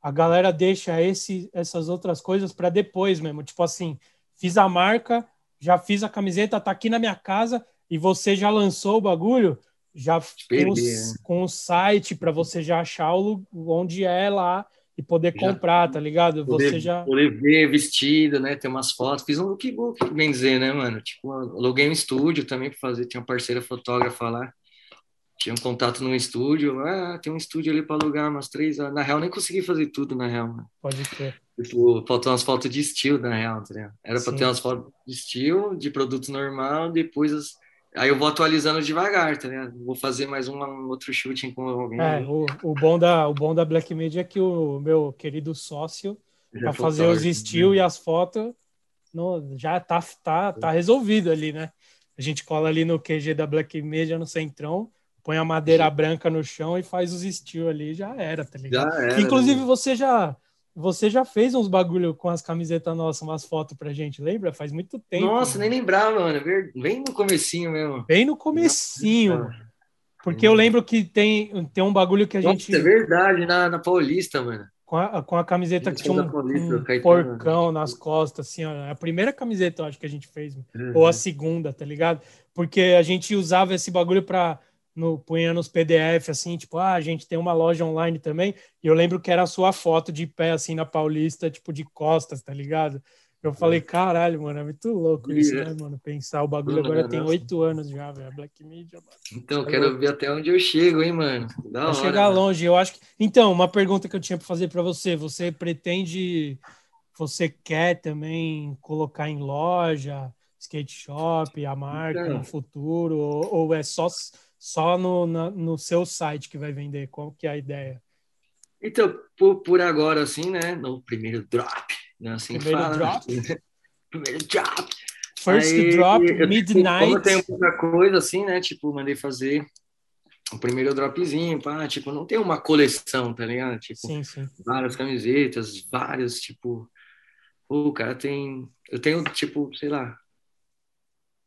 a galera deixa esse, essas outras coisas para depois mesmo. Tipo assim, fiz a marca, já fiz a camiseta, tá aqui na minha casa e você já lançou o bagulho, já com, né? com o site para você já achar o, onde é lá e poder já, comprar, tá ligado? Poder, você já poder ver vestido, né? Ter umas fotos. Fiz um lookbook, bem dizer, né, mano? Tipo, aluguei um estúdio também para fazer. Tinha uma parceira fotógrafa lá. Tinha um contato num estúdio, ah, tem um estúdio ali para alugar umas três horas. Na real, nem consegui fazer tudo, na real. Mano. Pode crer. Tipo, faltou umas fotos de estilo, na real, tá? Era para ter umas fotos de estilo, de produto normal, depois as... Aí eu vou atualizando devagar, tá ligado? Vou fazer mais um, um outro shooting com alguém. É, o, o, bom da, o bom da Black Media é que o meu querido sócio, para é fazer os estilos né? e as fotos, no, já tá, tá, tá resolvido ali, né? A gente cola ali no QG da Black Media, no centrão, põe a madeira branca no chão e faz os estilos ali, já era, tá ligado? Já era. Inclusive, né? você já você já fez uns bagulho com as camisetas nossas, umas fotos pra gente, lembra? Faz muito tempo. Nossa, nem lembrava, mano. Ver- Bem no comecinho mesmo. Bem no comecinho, Nossa. Porque eu lembro que tem, tem um bagulho que a gente... Nossa, é verdade, na, na Paulista, mano. com a, com a camiseta que Gente, tinha um, Paulista, um porcão nas costas, assim, ó. É A primeira camiseta, eu acho que a gente fez, ou a segunda, tá ligado? Porque a gente usava esse bagulho pra. No, punha nos PDF, assim, tipo, ah, a gente tem uma loja online também. E eu lembro que era a sua foto de pé, assim, na Paulista, tipo, de costas, tá ligado? Eu falei, caralho, mano, é muito louco isso, É. né, mano? Pensar o bagulho Mano, agora é, tem oito anos já, velho. Black Media, mano. Então, Tá quero louco. ver até onde eu chego, hein, mano. Da hora. chegar mano. longe, eu acho que. Então, uma pergunta que eu tinha para fazer para você: você pretende, você quer também colocar em loja, skate shop, a marca Então. no futuro, ou, ou é só, só no, na- no seu site que vai vender? Qual que é a ideia? Então, por, por agora, assim, né? No primeiro drop. Né, assim que Primeiro fala. drop. primeiro drop. First Aí, drop, eu- Como eu midnight. tenho pouca coisa, assim, né? Tipo, mandei fazer o primeiro dropzinho, pá. Tipo, não tem uma coleção, tá ligado? Tipo, Sim, sim. várias camisetas, vários, tipo. O cara tem. Eu tenho, tipo, sei lá.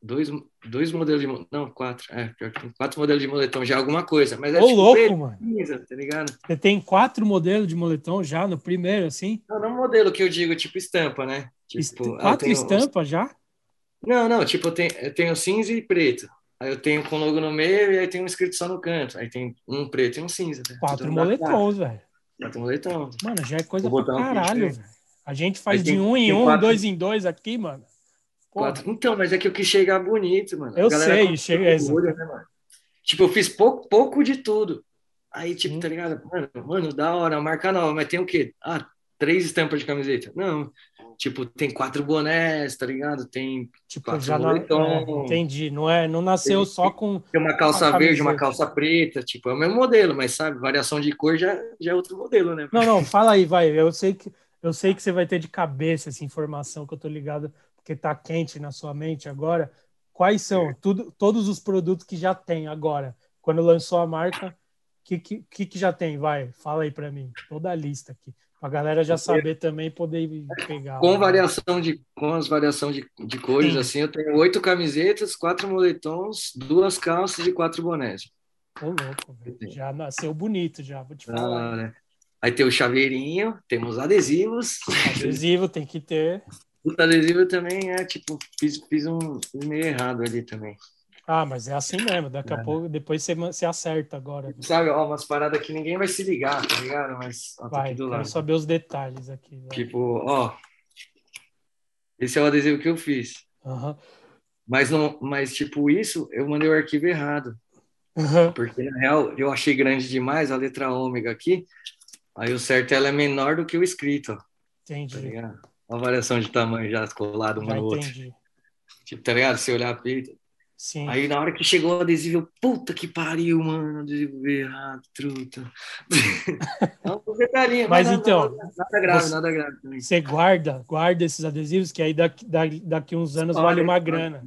Dois, dois modelos de. Não, quatro. É, pior que tem quatro modelos de moletom já é alguma coisa. Mas é Ô, tipo louco, preto, mano. cinza, tá ligado? Você tem quatro modelos de moletom já no primeiro, assim? Não, não modelo que eu digo, tipo estampa, né? Tipo, quatro estampas já? Não, não, tipo, eu tenho, eu tenho cinza e preto. Aí eu tenho com logo no meio e aí tem um escrito só no canto. Aí tem um preto e um cinza. né? Quatro moletons, velho. Quatro, moletons. Mano, já é coisa pra um caralho, velho. A gente faz Aí de tem- um em um, quatro- dois em dois aqui, mano. Quatro. Então, mas é que eu quis chegar bonito, mano. Eu sei, chega- orgulho, né? Tipo, eu fiz pouco, pouco de tudo. Aí, tipo, Hum. tá ligado? Mano, mano, da hora, marca nova, mas tem o quê? Ah, três estampas de camiseta. Não. Tipo, tem quatro bonés, tá ligado? Tem, tipo, quatro já na, moletom. é, entendi. Não, é, não nasceu Tem- só com. tem uma calça Uma verde, uma calça preta. Tipo, é o mesmo modelo, mas sabe? Variação de cor já, já é outro modelo, né? Não, não, fala aí, vai. Eu sei que eu sei que você vai ter de cabeça essa informação que eu tô ligado, porque tá quente na sua mente agora. Quais são tudo, todos os produtos que já tem agora? Quando lançou a marca, o que, que, que, que já tem? Vai, fala aí pra mim. Toda a lista aqui. Pra galera já saber também poder pegar. Com né? variação de, com as variação de, de cores, Sim. assim, eu tenho oito camisetas, quatro moletons, duas calças e quatro bonés. Ô, louco, velho. Já nasceu bonito, já, vou te falar. hora. Aí tem o chaveirinho, temos adesivos. Adesivo tem que ter. O adesivo também é tipo, fiz, fiz um fiz meio errado ali também. Ah, mas é assim mesmo. Daqui a É. pouco, depois você, você acerta agora. Sabe, ó, umas paradas que ninguém vai se ligar, tá ligado? Mas ó, tá Vai, aqui do quero lado. saber os detalhes aqui. vai. Tipo, ó. Esse é o adesivo que eu fiz. Aham. Mas, não, mas, tipo, isso eu mandei o arquivo errado. Aham. Porque, na real, eu achei grande demais a letra ômega aqui. Aí o certo ela é menor do que o escrito. Tá Entendi. ligado? Uma variação de tamanho já colado um Já no outro. entendi. Tipo, tá ligado? Se olhar a peito. Sim. Aí na hora que chegou o adesivo, eu, puta que pariu, mano, adesivo errado, truta. É detalhinho, Mas nada- então, nada, nada grave, você- nada grave também. Você guarda, guarda esses adesivos, que aí daqui, daqui, uns anos Olha, vale uma grana.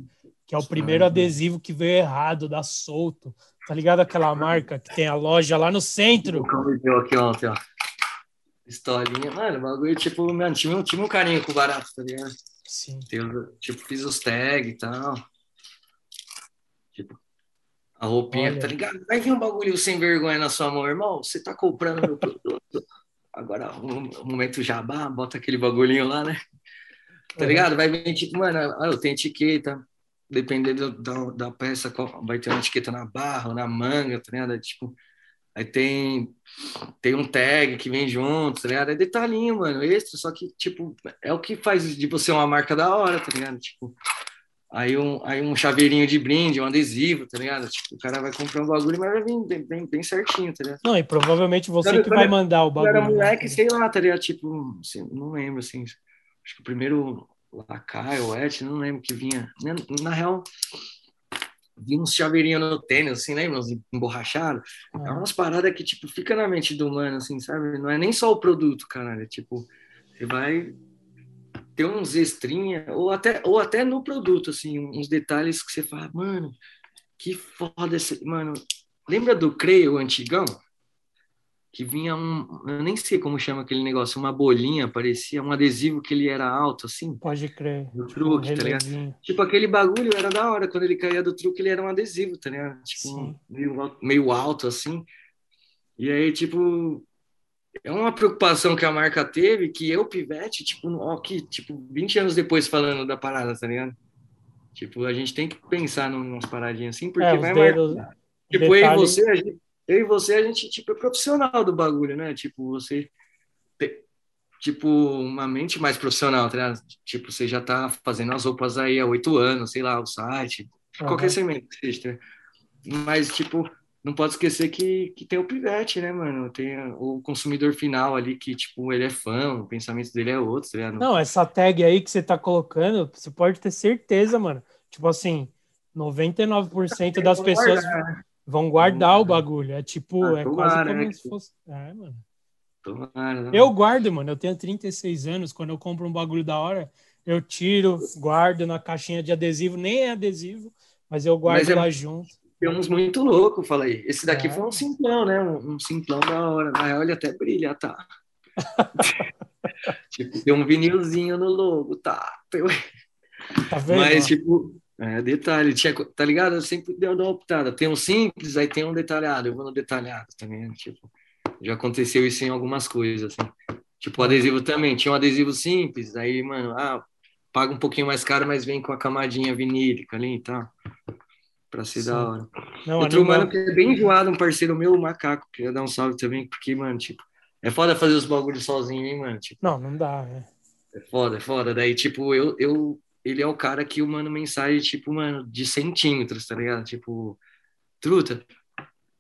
Que é o primeiro adesivo que veio errado, dá solto. Tá ligado aquela marca que tem a loja lá no centro? O deu aqui ontem, ó. Historinha, mano, o bagulho, tipo, mano, tinha um, tinha um carinho com o barato, tá ligado? Sim. Tipo, fiz os tags e tal. Tipo, a roupinha, Olha. tá ligado? Vai vir um bagulho sem vergonha na sua mão, irmão. Você tá comprando meu produto. Agora, um, um momento jabá, bota aquele bagulhinho lá, né? Tá ligado? Vai vir, tipo, mano, ah, eu tenho etiqueta. Dependendo da, da peça, vai ter uma etiqueta na barra ou na manga, tá ligado? Tipo, aí tem, tem um tag que vem junto, tá ligado? É detalhinho, mano, extra, só que, tipo, é o que faz de você uma marca da hora, tá ligado? Tipo, Aí um, aí um chaveirinho de brinde, um adesivo, tá ligado? Tipo, o cara vai comprar um bagulho, mas vai vir bem, bem, bem certinho, tá ligado? Não, e provavelmente você que vai mandar o bagulho. Era né? moleque, sei lá, tá ligado? Tipo, assim, não lembro, assim. Acho que o primeiro Lacai ou Et, não lembro que vinha. Na real, vinha uns chaveirinhos no tênis, assim, lembra? Uns emborrachados. É umas paradas que, tipo, fica na mente do humano, assim, sabe? Não é nem só o produto, caralho. É, tipo, você vai ter uns extrinha, ou até, ou até no produto, assim, uns detalhes que você fala, mano, que foda esse. Mano, lembra do Creio antigão? Que vinha um. Eu nem sei como chama aquele negócio, uma bolinha, parecia um adesivo que ele era alto, assim. Pode crer. No truque, um tá ligado? Tipo, aquele bagulho era da hora. Quando ele caía do truque, ele era um adesivo, tá ligado? Tipo, meio, meio alto, assim. E aí, tipo, é uma preocupação que a marca teve que eu, Pivete, tipo, ó, que, tipo, 20 anos depois falando da parada, tá ligado? Tipo, a gente tem que pensar numas paradinhas assim, porque é, vai dedos, marcar. Tipo, detalhes... eu e você, a gente, eu e você, a gente, tipo, é profissional do bagulho, né? Tipo, você tipo, uma mente mais profissional, tá ligado? Tipo, você já tá fazendo as roupas aí há oito anos, sei lá, o site, uhum. qualquer segmento que seja, tá? Mas, tipo, não pode esquecer que, que tem o pivete, né, mano? Tem o consumidor final ali que, tipo, ele é fã, o pensamento dele é outro, tá ligado? Não, essa tag aí que você tá colocando, você pode ter certeza, mano. Tipo assim, 99% das pessoas guardar. Vão guardar o bagulho. É tipo, ah, é quase como né? se fosse. É, mano. Tomara, né? Eu guardo, mano. Eu tenho 36 anos. Quando eu compro um bagulho da hora, eu tiro, guardo na caixinha de adesivo. Nem é adesivo, mas eu guardo mas é... lá junto tem uns muito loucos, falei. Esse daqui é. foi um simplão, né? Um, um, simplão da hora. Mas olha, até brilha, tá? tipo, tem um vinilzinho no logo, tá? Tá vendo? Mas, tipo, é, detalhe, tinha, tá ligado? Eu sempre deu uma optada. Tem um simples, aí tem um detalhado. Eu vou no detalhado também, tipo. Já aconteceu isso em algumas coisas, assim. Tipo, o adesivo também. Tinha um adesivo simples, aí, mano, ah, paga um pouquinho mais caro, mas vem com a camadinha vinílica ali e tal para ser Sim. da hora. Não, Outro animal... mano que é bem enjoado, um parceiro meu, o Macaco, queria dar um salve também, porque, mano, tipo, é foda fazer os bagulhos sozinho, hein, mano? Tipo, não, não dá, é. É foda, é foda. Daí, tipo, eu, eu, ele é o cara que eu mando mensagem, tipo, mano, de centímetros, tá ligado? Tipo, truta,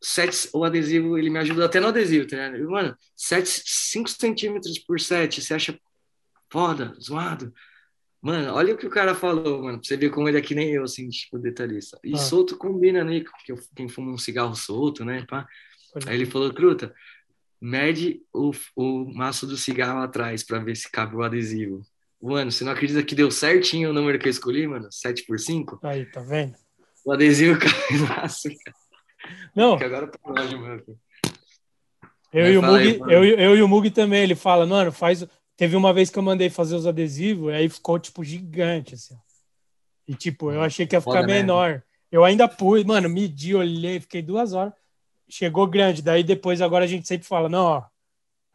sete, o adesivo, ele me ajuda até no adesivo, tá ligado? Mano, sete, cinco centímetros por sete, você acha foda, zoado? Mano, olha o que o cara falou, mano. Pra você ver como ele é que nem eu, assim, tipo, detalhista. E ah. solto combina, né? Porque quem fuma um cigarro solto, né? Pá. Aí ele falou, truta, mede o, o maço do cigarro atrás para ver se cabe o adesivo. Mano, você não acredita que deu certinho o número que eu escolhi, mano? 7 por 5? Aí, tá vendo? O adesivo cai no maço, Não. Porque agora tá longe, mano. Eu, e o Mug, aí, eu, eu e o Mug também, ele fala, mano, faz, Teve uma vez que eu mandei fazer os adesivos, e aí ficou, tipo, gigante, assim. E, tipo, eu achei que ia ficar Foda menor. Mesmo. Eu ainda pus, mano, medi, olhei, fiquei duas horas. Chegou grande. Daí depois, agora a gente sempre fala, não, ó.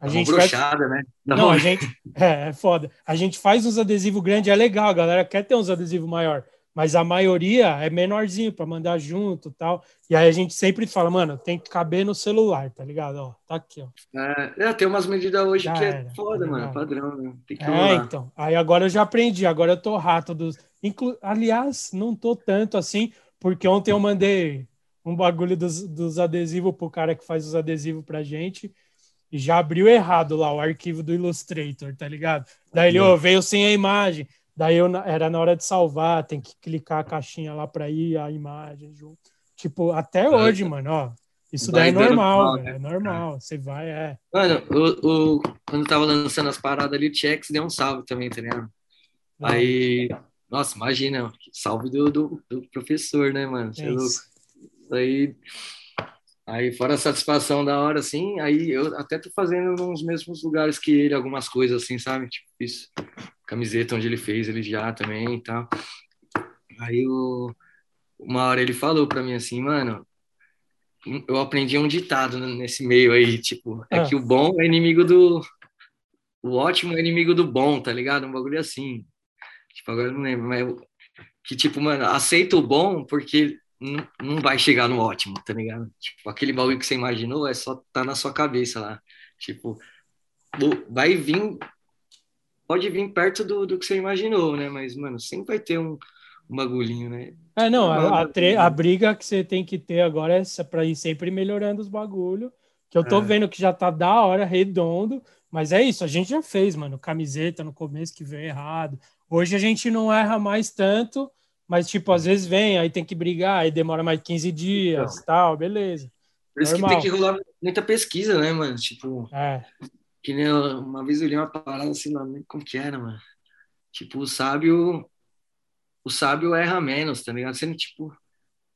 A é gente brochada, faz... né? Não. não, a gente. É, é foda. A gente faz uns adesivos grandes, é legal, a galera quer ter uns adesivos maior mas a maioria é menorzinho para mandar junto tal. E aí a gente sempre fala, mano, tem que caber no celular, tá ligado? Ó, tá aqui, ó. É, é tem umas medidas hoje já que é era, é foda, tá mano, padrão, né? Tem que é, então. Aí agora eu já aprendi, agora eu tô rato dos. Inclu... Aliás, não tô tanto assim, porque ontem eu mandei um bagulho dos, dos adesivos pro cara que faz os adesivos pra gente. E já abriu errado lá o arquivo do Illustrator, tá ligado? Daí ele, oh, veio sem a imagem. Daí eu, era na hora de salvar, tem que clicar a caixinha lá para ir a imagem junto. Tipo, até hoje, mano, ó. Isso daí é normal, mal, né? é normal. Você vai, é. Mano, o, o, quando tava lançando as paradas ali, o Chex deu um salve também, tá ligado? Aí, nossa, imagina, salve do, do, do professor, né, mano? É, é isso. Aí, aí, fora a satisfação da hora, assim, aí eu até tô fazendo nos mesmos lugares que ele, algumas coisas assim, sabe? Tipo, isso camiseta onde ele fez, ele já também e tal. Aí o, uma hora ele falou para mim assim, mano, eu aprendi um ditado nesse meio aí, tipo, é ah. que o bom é inimigo do. O ótimo é inimigo do bom, tá ligado? Um bagulho assim. Tipo, agora eu não lembro, mas que tipo, mano, aceita o bom porque não, não vai chegar no ótimo, tá ligado? Tipo, aquele bagulho que você imaginou é só tá na sua cabeça lá. Tipo, vai vir pode vir perto do, do que você imaginou, né? Mas, mano, sempre vai ter um, um bagulhinho, né? É, não, a, a, a briga que você tem que ter agora é para ir sempre melhorando os bagulho. Que eu tô É. vendo que já tá da hora, redondo. Mas é isso, a gente já fez, mano. Camiseta no começo que veio errado. Hoje a gente não erra mais tanto, mas, tipo, às vezes vem, aí tem que brigar, aí demora mais 15 dias, Então. tal, beleza. Por isso Normal. que tem que rolar muita pesquisa, né, mano? Tipo, É, que nem uma vez eu li uma parada assim, não lembro como que era, mano. Tipo, o sábio. O sábio erra menos, tá ligado? Você não, tipo.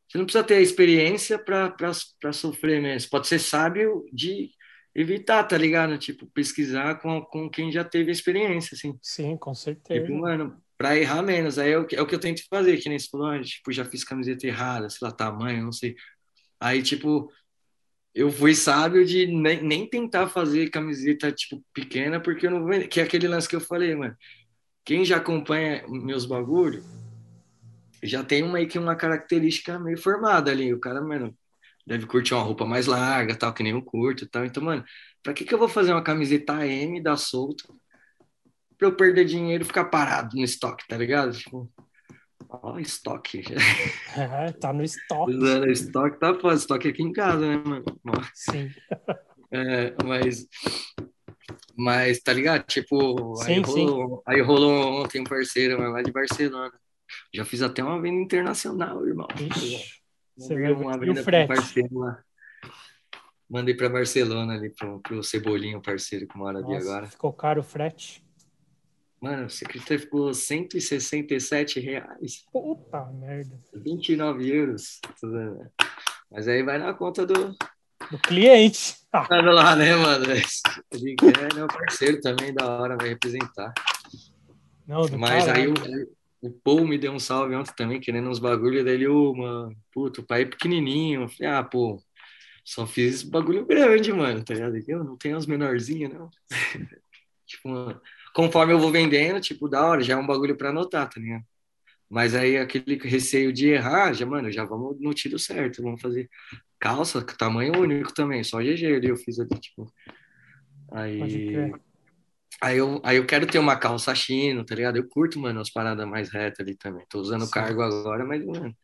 Você não precisa ter a experiência pra sofrer mesmo. Você pode ser sábio de evitar, tá ligado? Tipo, pesquisar com, com quem já teve a experiência, assim. sim, com certeza. Tipo, mano, pra errar menos. Aí é o, que, é o que eu tento fazer, que nem você falou, tipo, já fiz camiseta errada, sei lá, tamanho, não sei. Aí, tipo, eu fui sábio de nem, nem tentar fazer camiseta, tipo, pequena, porque eu não vou. Que é aquele lance que eu falei, mano. Quem já acompanha meus bagulho já tem uma, aí que uma característica meio formada ali. O cara, mano, deve curtir uma roupa mais larga, tal, que nem eu curto tal. Então, mano, pra que que eu vou fazer uma camiseta M da solto pra eu perder dinheiro e ficar parado no estoque, tá ligado? Tipo, ó, estoque. É, tá no estoque, Usando estoque, tá foda. Estoque aqui em casa, né, mano? sim. É, mas, mas, tá ligado? Tipo, aí, Sim, rolou, aí rolou ontem um parceiro lá de Barcelona. Já fiz até uma venda internacional, irmão. Ixi, você Mandei vai uma venda frete. parceiro lá. Mandei pra Barcelona ali, pro, pro Cebolinho, parceiro que mora ali agora. ficou caro o frete. Mano, o secretário ficou 167 reais. Puta merda. 29 euros. Mas aí vai na conta do. Do cliente. Ah, Tá lá, né, mano? Ele é meu parceiro também, da hora, vai representar. não, do Mas aí caralho. o, o Paul me deu um salve ontem também, querendo uns bagulho dele, ô, mano, puto, o pai é pequenininho. Eu falei, ah, pô, só fiz bagulho grande, mano, tá ligado? Eu não tenho uns menorzinhos, não. tipo, mano, conforme eu vou vendendo, tipo, da hora, já é um bagulho pra anotar, tá ligado? Mas aí aquele receio de errar, já, mano, já vamos no tiro certo, vamos fazer calça, tamanho único também, só GG ali eu fiz ali, tipo. Aí. Aí eu, aí eu quero ter uma calça chino, tá ligado? Eu curto, mano, as paradas mais retas ali também. Tô usando Sim. cargo agora, mas, mano,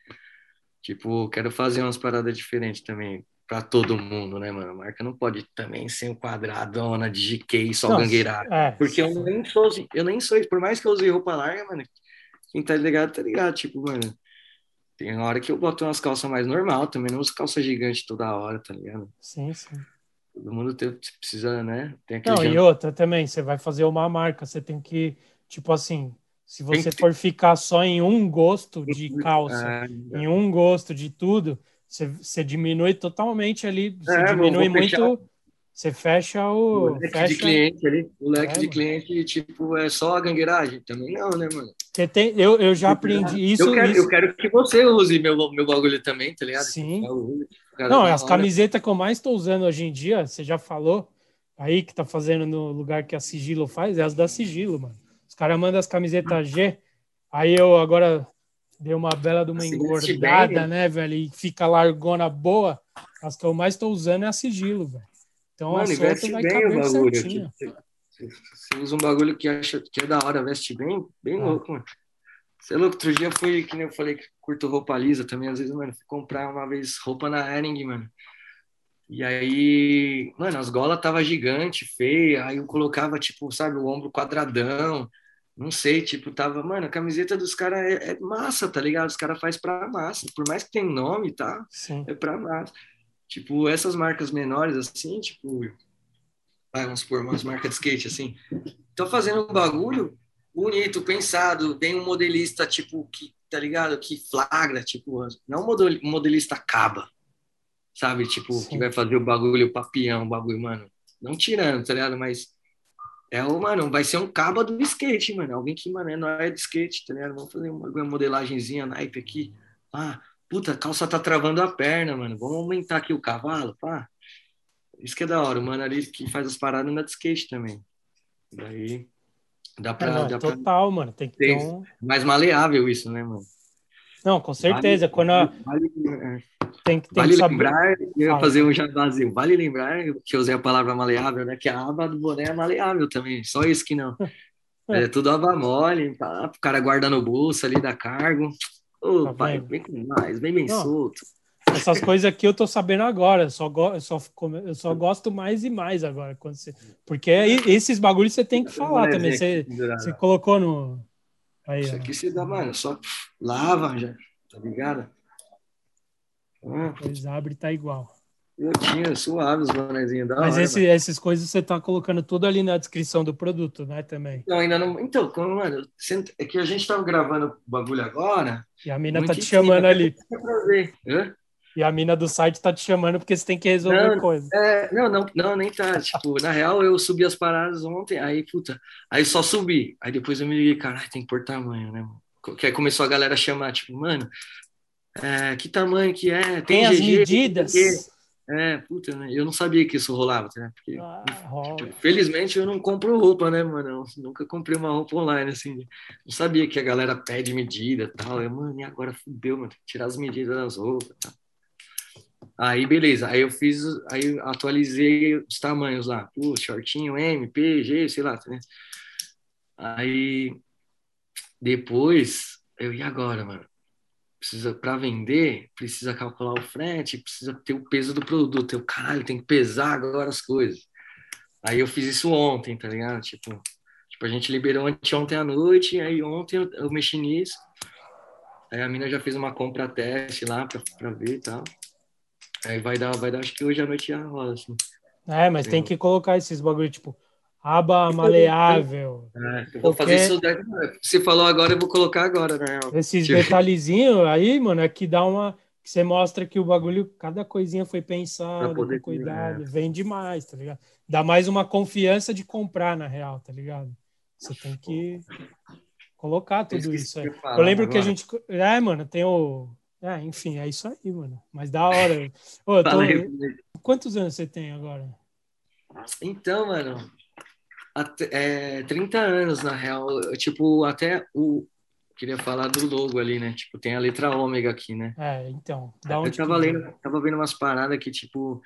tipo, quero fazer umas paradas diferentes também pra todo mundo, né, mano? A marca não pode também ser um quadradona de GK só gangueirada. É, Porque eu nem sou, eu nem sou, por mais que eu use roupa larga, mano, quem tá ligado, tá ligado. Tipo, mano, tem hora que eu boto umas calças mais normal também, não uso calça gigante toda hora, tá ligado? sim, sim. Todo mundo tem, precisa, né? Tem aquele Não, e outra também, você vai fazer uma marca, você tem que, tipo assim, se você for ficar só em um gosto de calça, Ah, em um gosto de tudo, você, você diminui totalmente ali, você É, diminui fechar- muito, você fecha O o. leque de Fecha, cliente ali, o leque É, de cliente, tipo, é só a gangueiragem? Também não, né, mano? você tem, eu, eu já aprendi isso. eu, quero, isso- eu quero que você use meu, meu bagulho também, tá ligado? Sim. Não, da as hora. camisetas que eu mais estou usando hoje em dia, você já falou aí que tá fazendo no lugar que a Sigilo faz, é as da Sigilo, mano. Os caras mandam as camisetas G, aí eu agora dei uma bela de uma Assim, engordada, né, velho? E fica largona boa. As que eu mais estou usando é a Sigilo, velho. Então Mano, a solta veste vai bem o caber bagulho. certinho. Tipo, Você usa um bagulho que acha que é da hora, veste bem, bem Ah. louco, mano. Você é louco, outro dia foi, que nem eu falei, que curto roupa lisa também, às vezes, mano, fui comprar uma vez roupa na Hering, mano. E aí, mano, as golas tava gigante, feia, aí eu colocava, tipo, sabe, o ombro quadradão, não sei, tipo, tava, mano, a camiseta dos caras é, é massa, tá ligado? Os caras faz pra massa, por mais que tem nome, tá? Sim. É pra massa. Tipo, essas marcas menores, assim, tipo, vai, vamos supor, umas marcas de skate, assim, estão fazendo um bagulho bonito, pensado, bem um modelista, tipo, que, tá ligado? Que flagra, tipo, não um model- modelista caba, sabe? Tipo, Sim. que vai fazer o bagulho papião, o bagulho, mano, não tirando, tá ligado? Mas é o, mano, vai ser um caba do skate, mano, alguém que, mano, é de skate, tá ligado? Vamos fazer uma, uma modelagenzinha naipe aqui, ah, puta, a calça tá travando a perna, mano, vamos aumentar aqui o cavalo, pá. Isso que é da hora, o mano ali que faz as paradas anda de skate também. Daí dá É, pra, não, dá pra total, mano. Tem que ter um. mais maleável isso, né, mano? Não, com certeza. Vale- Quando a- vale, é, tem, que- tem vale lembrar, eu ia fazer um jabazinho. Vale lembrar que eu usei a palavra maleável, né? Que a aba do boné é maleável também. Só isso que não. É tudo aba mole, tá? o cara guarda no bolso ali, dá cargo. Ô, Tá pai, vem com mais, vem bem Não. solto. Essas coisas aqui eu tô sabendo agora. Eu só, go- eu só, eu só gosto mais e mais agora. Quando você... Porque é- esses bagulhos você tem que falar também. Você, você colocou no. Aí, Isso ó. aqui você dá, mano, só lava já, tá ligado? Depois abre e tá igual. eu tinha suave os bonezinhos da Mas hora, esse, essas coisas você tá colocando tudo ali na descrição do produto, né? Também. Não, ainda não. Então, como, mano, é que a gente tava gravando o bagulho agora. E a mina tá te chamando ali. ver. Hã? E a mina do site tá te chamando porque você tem que resolver Não, coisa. É, não, não, não, nem tá. Tipo, na real, eu subi as paradas ontem, aí, puta, aí só subi. Aí depois eu me liguei, caralho, tem que pôr tamanho, né, mano? Que aí começou a galera a chamar, tipo, mano, é, que tamanho que é? Tem as GG, medidas. o. É, puta, né? Eu não sabia que isso rolava, né? Porque, Ah, rola. felizmente, eu não compro roupa, né, mano? Eu nunca comprei uma roupa online, assim. Não sabia que a galera pede medida e tal. Eu, mano, e agora fudeu, mano? Tem que tirar as medidas das roupas tal. Aí, beleza. Aí eu fiz, aí eu atualizei os tamanhos lá. Pô, shortinho, M, P, G, sei lá, né? Aí, depois, eu, e agora, mano? Precisa, para vender, precisa calcular o frete, precisa ter o peso do produto. Eu, caralho, tem que pesar agora as coisas. Aí eu fiz isso ontem, tá ligado? Tipo, tipo a gente liberou anteontem à noite, aí ontem eu, eu mexi nisso. Aí a mina já fez uma compra teste lá pra ver e tal. Aí vai dar, vai dar, acho que hoje à noite já rola, assim. É, mas tem que colocar esses bagulho, tipo, aba maleável. É, eu vou fazer isso daí. Você falou agora, eu vou colocar agora, né? Esses Tipo- detalhezinhos aí, mano, é que dá uma. Que você mostra que o bagulho, cada coisinha foi pensada, com cuidado, é. vende mais, tá ligado? Dá mais uma confiança de comprar, na real, tá ligado? Você tem que colocar tudo isso aí. eu lembro que a gente. É, mano, tem o. É, enfim, é isso aí, mano. Mas da hora. Ô, tô-. Quantos anos você tem agora? Então, mano, até, é, 30 anos, na real. Eu, tipo, até o. Queria falar do logo ali, né? Tipo, tem a letra ômega aqui, né? É, então. Da Eu onde tava que lendo, tava vendo umas paradas que, tipo,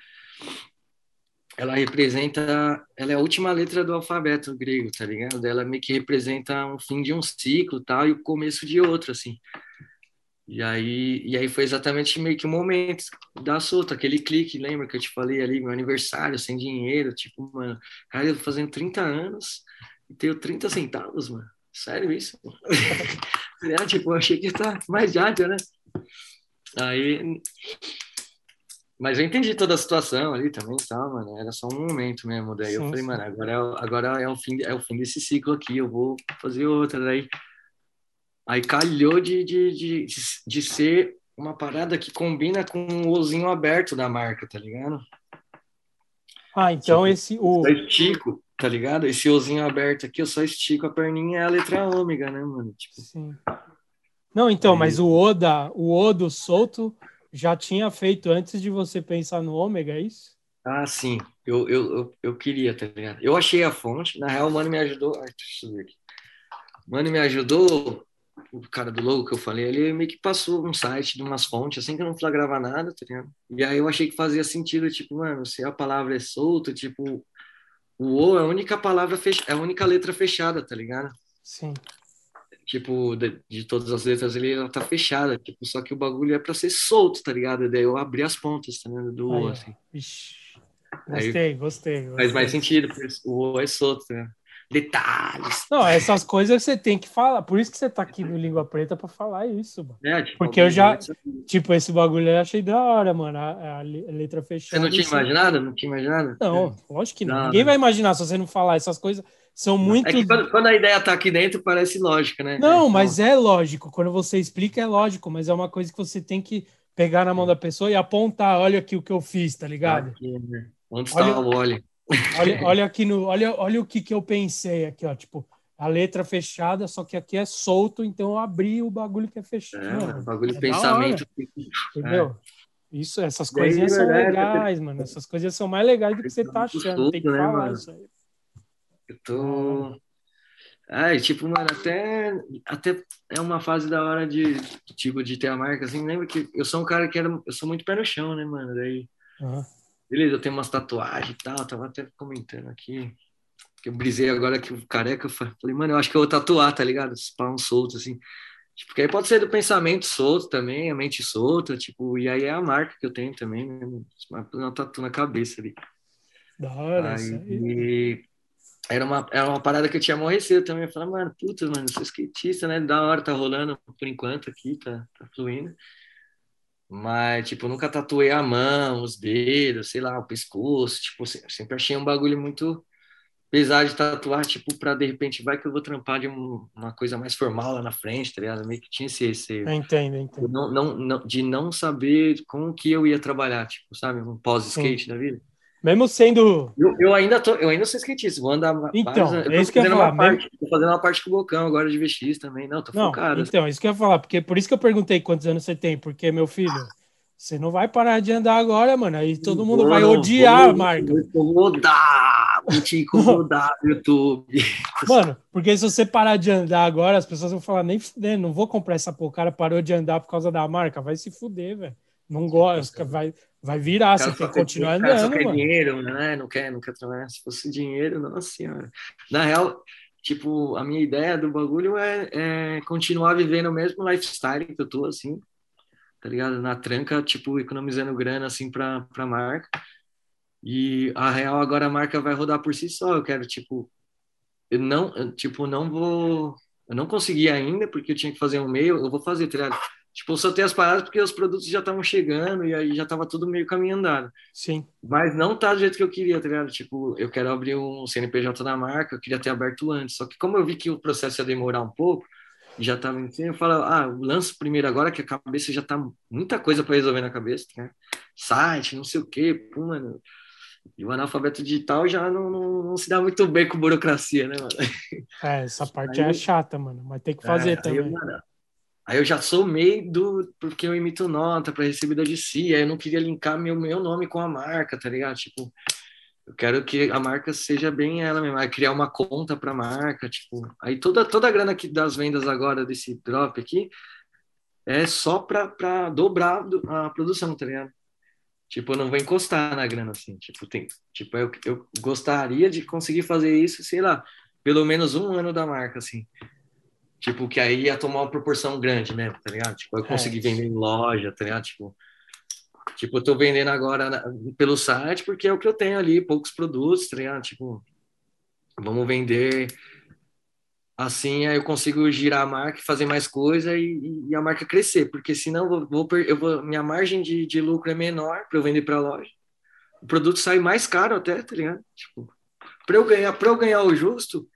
ela representa, ela é a última letra do alfabeto grego, tá ligado? Ela meio que representa um fim de um ciclo, tal, e o começo de outro, assim. E aí, e aí foi exatamente meio que o momento da solta, aquele clique, lembra que eu te falei ali, meu aniversário, sem dinheiro, tipo, mano, cara, eu tô fazendo 30 anos e tenho 30 centavos, mano. Sério isso? é, tipo, eu achei que tá mais jádio, né? Aí, mas eu entendi toda a situação ali também, tá, mano. Era só um momento mesmo. Daí eu Sim, falei, sim. mano, agora é, o- agora é o fim, é o fim desse ciclo aqui. Eu vou fazer outra. Daí, aí calhou de, de, de, de ser uma parada que combina com o ozinho aberto da marca, tá ligado? Ah, então Tipo, esse. O, Só estico, tá ligado? Esse ozinho aberto aqui, eu só estico a perninha, é a letra ômega, né, mano? Tipo, Sim. Não, então, Aí- mas o Oda, o Odo solto já tinha feito antes de você pensar no ômega, é isso? Ah, sim. Eu, eu, eu, eu queria, tá ligado? Eu achei a fonte. Na real, o mano me ajudou. Ai, deixa eu ver aqui. O mano me ajudou. O cara do logo que eu falei, ele meio que passou um site de umas fontes, assim que eu não flagrava nada, tá ligado? E aí eu achei que fazia sentido, tipo, mano, se a palavra é solta, tipo, o O é a única palavra, fech... é a única letra fechada, tá ligado? Sim. Tipo, de, de todas as letras ali, ela tá fechada, tipo, só que o bagulho é pra ser solto, tá ligado? Daí eu abri as pontas, tá ligado? Do O, assim. Ixi. Aí- Gostei, gostei, gostei. Faz mais sentido, o O é solto, né? Detalhes. Não, essas coisas você tem que falar. Por isso que você tá aqui no Língua Preta pra falar isso, mano. É, tipo, Porque eu já-. Tipo, esse bagulho eu achei da hora, mano. A, a le- a letra Você fechada. não tinha assim. imaginado? Não tinha imaginado? Não, lógico que não. Não, Ninguém não. vai imaginar se você não falar. Essas coisas são muito. É que quando, quando a ideia tá aqui dentro, parece lógica, né? Não, Então, mas é lógico. Quando você explica, é lógico, mas é uma coisa que você tem que pegar na mão da pessoa e apontar. Olha aqui o que eu fiz, tá ligado? aqui, né? Onde Olha- está o óleo? Olha, olha aqui no. Olha, olha o que, que eu pensei aqui, ó. Tipo, a letra fechada, só que aqui é solto, então eu abri o bagulho que é fechado. É, Mano, mano, bagulho é pensamento. Entendeu? Isso, essas Daí, coisinhas são verdade, legais, mano. Essas coisinhas são mais legais do que você tá achando. Tem que né, falar mano? isso aí. Eu tô. Ai, tipo, mano, até, até é uma fase da hora de, tipo, de ter a marca, assim, lembra que eu sou um cara que era, eu sou muito pé no chão, né, mano, daí, Aham. Beleza, eu tenho umas tatuagens e tal, tava até comentando aqui, que eu brisei agora que o careca, eu fa- falei, mano, eu acho que eu vou tatuar, tá ligado, esses pau soltos, assim, Porque aí pode ser do pensamento solto também, a mente solta, tipo, e aí é a marca que eu tenho também, né? Uma tatu na cabeça ali. Da hora, aí, era uma, era uma parada que eu tinha morrecido também. Eu falei, mano, puta, mano, sou skatista, né? Da hora, tá rolando por enquanto aqui, tá, tá fluindo. Mas, tipo, nunca tatuei a mão, os dedos, sei lá, o pescoço. Tipo, sempre achei um bagulho muito pesado de tatuar, tipo, pra de repente vai que eu vou trampar de um, uma coisa mais formal lá na frente, tá ligado? Meio que tinha esse receio. Entendo, entendo. Não, não, não, de não saber como que eu ia trabalhar, tipo, sabe? Um pós-skate da vida. Mesmo sendo. Eu, eu, ainda tô, eu ainda sou skatista, vou andar. Então, mais, é isso que eu ia falar. Uma parte, tô fazendo uma parte com o Bocão agora de VX também. Não, tô não, focado. Então, isso que eu ia falar, porque por isso que eu perguntei quantos anos você tem, porque, meu filho, você não vai parar de andar agora, mano. Aí todo mundo vai odiar vou, a marca. Vou incomodar, vou te incomodar no YouTube. Mano, porque se você parar de andar agora, as pessoas vão falar, nem fuder, não vou comprar essa porra. O cara parou de andar por causa da marca. Vai se fuder, velho. Não gosta, vai, vai virar, você tem que continuar andando. Só quer mano. dinheiro, né? Não quer, não quer trabalhar. Se fosse dinheiro, nossa senhora. Na real, tipo, a minha ideia do bagulho é, é continuar vivendo o mesmo lifestyle que eu tô, assim, tá ligado? Na tranca, tipo, economizando grana, assim, pra, pra marca. E a real, agora a marca vai rodar por si só. Eu quero, tipo, eu não, eu, tipo, não vou. Eu não consegui ainda, porque eu tinha que fazer um meio, eu vou fazer, tá ligado? Tipo, eu soltei as paradas porque os produtos já estavam chegando e aí já tava tudo meio caminho andado. Sim. Mas não tá do jeito que eu queria, tá ligado? Tipo, eu quero abrir um CNPJ na marca, eu queria ter aberto antes. Só que como eu vi que o processo ia demorar um pouco, já tava em cima, eu falo, ah, lanço primeiro agora que a cabeça já tá muita coisa para resolver na cabeça, né? Site, não sei o quê, pô, mano. E o analfabeto digital já não, não, não, se dá muito bem com burocracia, né, mano? É, essa parte aí, é chata, mano, mas tem que fazer é, também. Aí, mano, Aí eu já sou meio do. Porque eu emito nota para recebida de si, aí eu não queria linkar meu, meu nome com a marca, tá ligado? Tipo, eu quero que a marca seja bem ela mesma, criar uma conta para a marca, tipo. Aí toda, toda a grana aqui das vendas agora desse drop aqui é só para dobrar a produção, tá ligado? Tipo, eu não vou encostar na grana assim, tipo, tem, tipo, eu, eu gostaria de conseguir fazer isso, sei lá, pelo menos um ano da marca, assim. Tipo, que aí ia tomar uma proporção grande, né? Tá ligado? Tipo, eu é. consegui é. vender em loja, tá ligado? Tipo, tipo, eu tô vendendo agora na, pelo site porque é o que eu tenho ali, poucos produtos, tá ligado? Tipo, vamos vender assim, aí eu consigo girar a marca, fazer mais coisa e, e a marca crescer, porque senão eu vou, eu vou minha margem de, de lucro é menor para eu vender para loja. O produto sai mais caro até, tá ligado? Tipo, para eu ganhar, para eu ganhar o justo,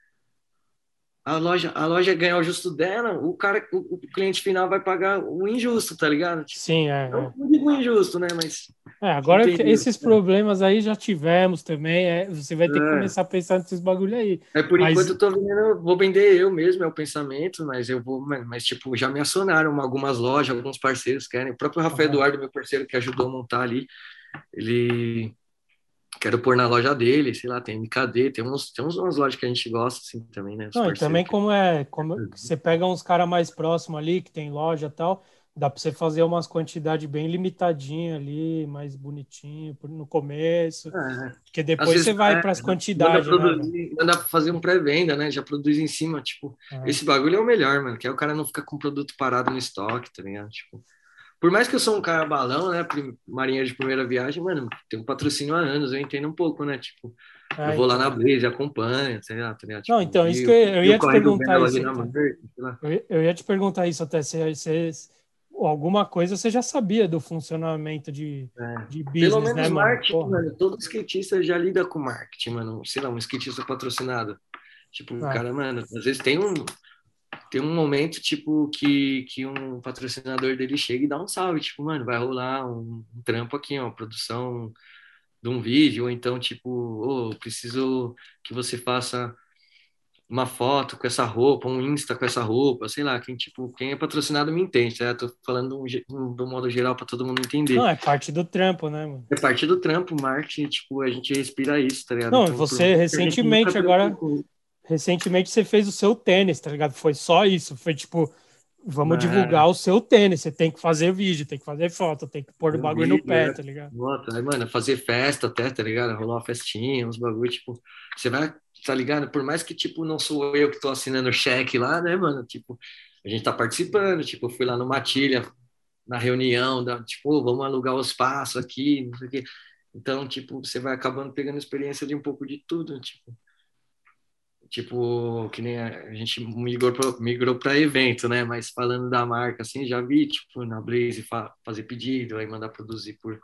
a loja, a loja ganhar o justo dela, o cara, o, o cliente final vai pagar o injusto, tá ligado? Tipo, Sim, é. Não, não digo injusto, né? Mas. É, agora esses problemas aí já tivemos também. É, você vai ter é. que começar a pensar nesses bagulho aí. É por mas... enquanto eu tô vendendo, vou vender eu mesmo, é o pensamento, mas eu vou, mas, mas tipo, já me acionaram algumas lojas, alguns parceiros querem. O próprio Rafael uhum. Eduardo, meu parceiro, que ajudou a montar ali, ele quero pôr na loja dele, sei lá, tem MKD, tem, uns, tem uns, umas lojas que a gente gosta, assim, também, né? Não, e também como é, como uhum. você pega uns caras mais próximos ali, que tem loja e tal, dá para você fazer umas quantidades bem limitadinha ali, mais bonitinho no começo, é. porque depois você vai é, para as quantidades. Manda, né, produzir, manda fazer um pré-venda, né? Já produz em cima, tipo, é. esse bagulho é o melhor, mano, que é o cara não ficar com o produto parado no estoque, tá ligado? Tipo, por mais que eu sou um cara balão, né? Marinha de primeira viagem, mano, tem um patrocínio há anos, eu entendo um pouco, né? Tipo, ah, eu vou lá na Blaze, acompanho, sei lá, tá ligado? Tipo, não, então, isso que eu, eu ia te perguntar isso. Então. Eu, eu, ia te perguntar isso até, se, se, alguma coisa você já sabia do funcionamento de, é. de business, Pelo menos né, marketing, mano? mano? Todo skatista já lida com marketing, mano. Sei lá, um skatista patrocinado. Tipo, o ah. cara, mano, às vezes tem um tem um momento, tipo, que, que um patrocinador dele chega e dá um salve, tipo, mano, vai rolar um, um trampo aqui, uma produção de um vídeo, ou então, tipo, oh, preciso que você faça uma foto com essa roupa, um Insta com essa roupa, sei lá, quem, tipo, quem é patrocinado me entende, tá? Tô falando do modo geral para todo mundo entender. Não, é parte do trampo, né, mano? É parte do trampo, marketing, tipo, a gente respira isso, tá ligado? Não, então, você recentemente agora recentemente você fez o seu tênis, tá ligado? Foi só isso. Foi tipo, vamos é. divulgar o seu tênis. Você tem que fazer vídeo, tem que fazer foto, tem que pôr o bagulho vídeo, no pé, é. tá ligado? Aí, mano, fazer festa até, tá ligado? Rolar uma festinha, uns bagulho, tipo, você vai, tá ligado? Por mais que, tipo, não sou eu que tô assinando o cheque lá, né, mano? Tipo, a gente tá participando, tipo, eu fui lá no Matilha, na reunião, da, tipo, vamos alugar o espaço aqui, não sei o quê. Então, tipo, você vai acabando pegando experiência de um pouco de tudo, tipo. Tipo, que nem a, a gente migrou para migrou evento, né? Mas falando da marca, assim, já vi, tipo, na Blaze fa fazer pedido, aí mandar produzir por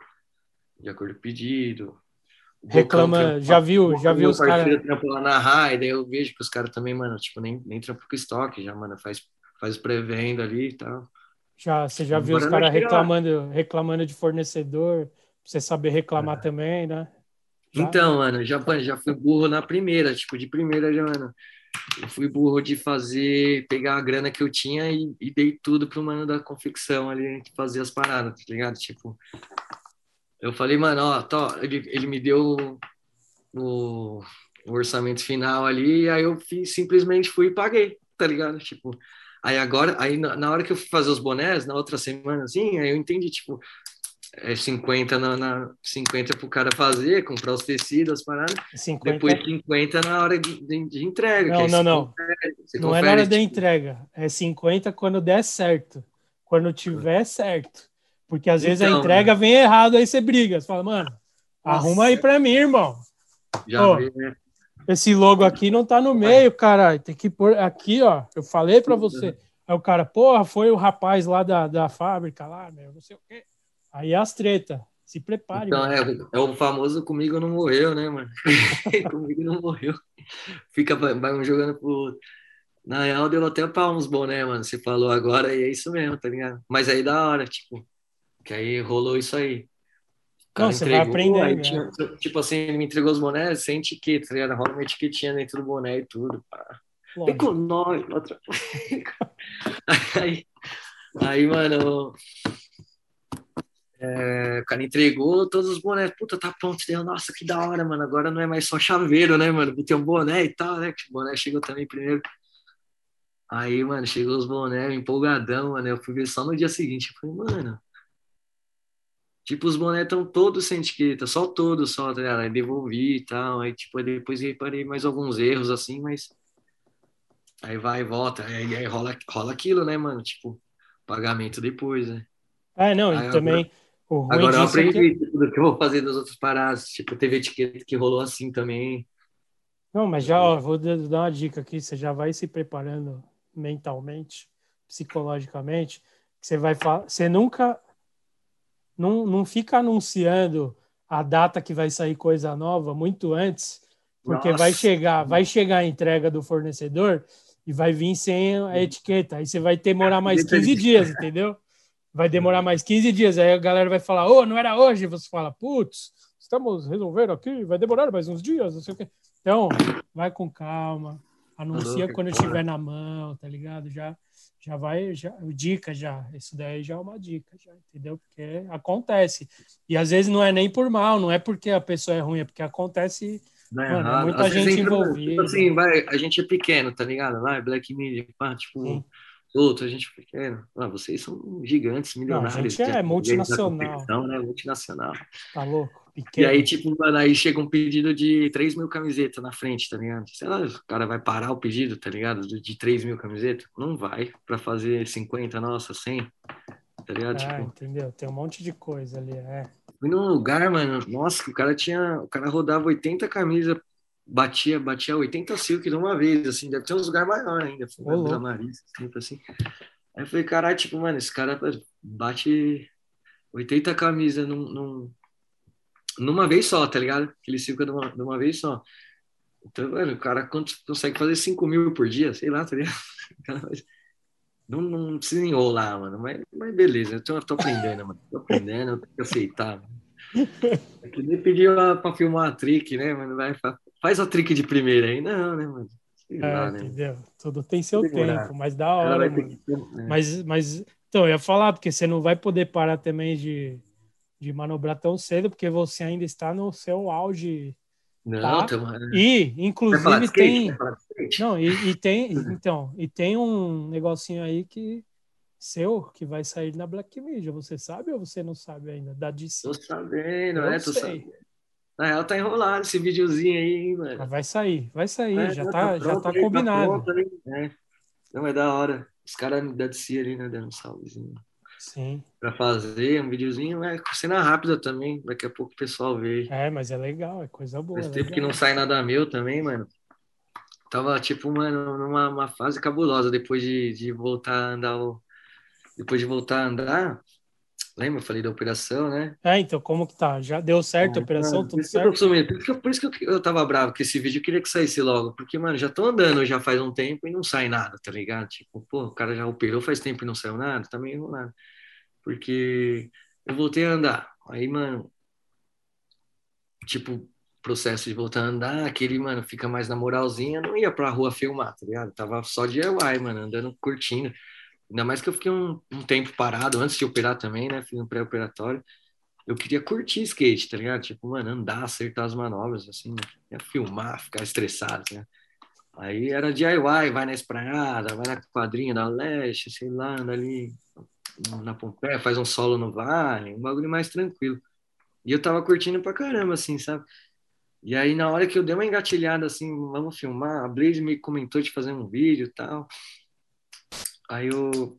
de acordo com o pedido. Reclama, já viu, já viu os caras. lá na Rai, daí eu vejo que os caras também, mano, tipo, nem, nem trampo com estoque, já, mano, faz, faz pré-venda ali e tal. Já, você já viu os caras reclamando, reclamando de fornecedor, pra você saber reclamar é. também, né? Já? Então, mano, já, já fui burro na primeira, tipo, de primeira já, mano. Eu fui burro de fazer, pegar a grana que eu tinha e, e dei tudo pro mano da confecção ali, fazer as paradas, tá ligado? Tipo, eu falei, mano, ó, tá, ele, ele me deu o, o orçamento final ali, aí eu fiz, simplesmente fui e paguei, tá ligado? Tipo, aí agora, aí na, na hora que eu fui fazer os bonés, na outra semana, assim, aí eu entendi, tipo, é 50 na, na 50 pro cara fazer, comprar os tecidos, as paradas. 50... Depois 50 na hora de, de, de entrega. Não, não, não. Confere, não confere, é na hora tipo... da entrega. É 50 quando der certo. Quando tiver certo. Porque às vezes então, a entrega vem errado, aí você briga. Você fala, mano, Nossa. arruma aí pra mim, irmão. Já Pô, vi, né? Esse logo aqui não tá no meio, caralho. Tem que pôr aqui, ó. Eu falei pra você. Aí o cara, porra, foi o rapaz lá da, da fábrica lá, meu, não sei o quê. Aí é as treta. Se prepare. Então, é, é, o famoso comigo não morreu, né, mano? comigo não morreu. Fica vai jogando pro. Na real, deu até pau nos boné, mano. Você falou agora e é isso mesmo, tá ligado? Mas aí da hora, tipo, que aí rolou isso aí. Não, você entregou, vai aprender. Aí, tinha, tipo assim, ele me entregou os bonés sem etiqueta, tá ligado? Rola uma etiquetinha dentro do boné e tudo. Pá. Vem com nós. Outra... aí, aí, mano, é, o cara entregou todos os bonés. Puta, tá pronto. Deu, nossa, que da hora, mano. Agora não é mais só chaveiro, né, mano? Botei um boné e tal, né? Que o boné chegou também primeiro. Aí, mano, chegou os bonés, empolgadão, mano. Eu fui ver só no dia seguinte. Eu falei, mano, Tipo, os bonés estão todos sem etiqueta, só todos, só, tá ligado? Aí devolvi e tal, aí, tipo, depois reparei mais alguns erros, assim, mas aí vai e volta, aí, aí rola, rola aquilo, né, mano? Tipo, pagamento depois, né? Ah, não, aí, e também... Agora, agora eu aprendi é que... tudo que eu vou fazer das outras paradas, tipo, teve etiqueta que rolou assim também. Não, mas já, ó, vou dar uma dica aqui, você já vai se preparando mentalmente, psicologicamente, você vai você nunca não, não fica anunciando a data que vai sair coisa nova muito antes, porque Nossa. vai chegar, vai chegar a entrega do fornecedor e vai vir sem a etiqueta. Aí você vai demorar mais 15 dias, entendeu? Vai demorar mais 15 dias. Aí a galera vai falar, ô, oh, não era hoje. Você fala, putz, estamos resolvendo aqui, vai demorar mais uns dias, não sei o quê. Então, vai com calma, anuncia quando estiver na mão, tá ligado? Já já vai, já, dica já, isso daí já é uma dica, já, entendeu? Porque acontece. E às vezes não é nem por mal, não é porque a pessoa é ruim, é porque acontece é mano, muita às gente envolvida. Tipo assim, vai, a gente é pequeno, tá ligado? Vai, Black Media, pá, tipo, Sim. Outro, a gente é pequeno. Ah, vocês são gigantes, milionários. Não, a gente é multinacional. Né? Multinacional. Tá louco? Pequeno. E aí, tipo, mano, aí chega um pedido de 3 mil camisetas na frente, tá ligado? Sei lá, o cara vai parar o pedido, tá ligado? De 3 mil camisetas? Não vai, pra fazer 50, nossa, 100, tá ligado? Ah, tipo, entendeu? Tem um monte de coisa ali, é. Fui num lugar, mano, nossa, que o cara tinha, o cara rodava 80 camisas, batia, batia 80 silk de uma vez, assim, deve ter uns lugares maiores ainda, foi na Marisa, sempre assim. Aí eu falei, caralho, tipo, mano, esse cara bate 80 camisas num, num numa vez só, tá ligado? Aquele ciclo de uma, de uma vez só. Então, mano, o cara consegue fazer 5 mil por dia, sei lá, tá ligado? Não, não precisa enrolar, mano. Mas, mas beleza, eu tô, tô aprendendo, mano. Tô aprendendo, eu tenho que aceitar. Mano. É que nem pediu pra filmar a trick, né, mano? Vai, faz a trick de primeira aí. Não, né, mano? É, lá, né? Entendeu? Tudo tem seu tempo, mas da hora. Que... Né? Mas, mas, então, eu ia falar, porque você não vai poder parar também de de manobrar tão cedo, porque você ainda está no seu auge. Não, tá? Uma... E, inclusive, tem. Não, e, e, tem. Então, e tem um negocinho aí que seu que vai sair na Black Media. Você sabe ou você não sabe ainda? Da DC. Tô sabendo, Eu é? Tô sabendo. Na real, tá enrolado esse videozinho aí, mano. Mas vai sair, vai sair, é, já, tá, tá já tá, tá combinado. Tá pronto, é. Não, é da hora. os caras da DC ali, né, dando um salvezinho. Sim. Pra fazer um videozinho, é cena rápida também, daqui a pouco o pessoal vê. É, mas é legal, é coisa boa. Faz é tempo que não sai nada meu também, mano. Tava, tipo, mano, numa uma fase cabulosa depois de, de voltar a andar. Depois de voltar a andar. Lembra? Eu falei da operação, né? É, então como que tá? Já deu certo a operação? Mano, por Tudo certo? Por isso que, eu- por isso que eu, eu tava bravo com esse vídeo. Eu queria que saísse logo. Porque, mano, já tô andando já faz um tempo e não sai nada, tá ligado? Tipo, pô, o cara já operou faz tempo e não saiu nada. Tá meio enrolado. Porque eu voltei a andar. Aí, mano, tipo, processo de voltar a andar, aquele, mano, fica mais na moralzinha, não ia pra rua filmar, tá ligado? Tava só de DIY, mano, andando, curtindo. Ainda mais que eu fiquei um, um tempo parado, antes de operar também, né? Fiz um pré-operatório. Eu queria curtir skate, tá ligado? Tipo, mano, andar, acertar as manobras, assim, né? filmar, ficar estressado, né? Aí era DIY, vai na espraiada, vai na quadrinha da leste, sei lá, anda ali na Pompeia, faz um solo no vale, um bagulho mais tranquilo. E eu tava curtindo pra caramba, assim, sabe? E aí, na hora que eu dei uma engatilhada, assim, vamos filmar, a Blaze me comentou de fazer um vídeo e tal. Aí eu,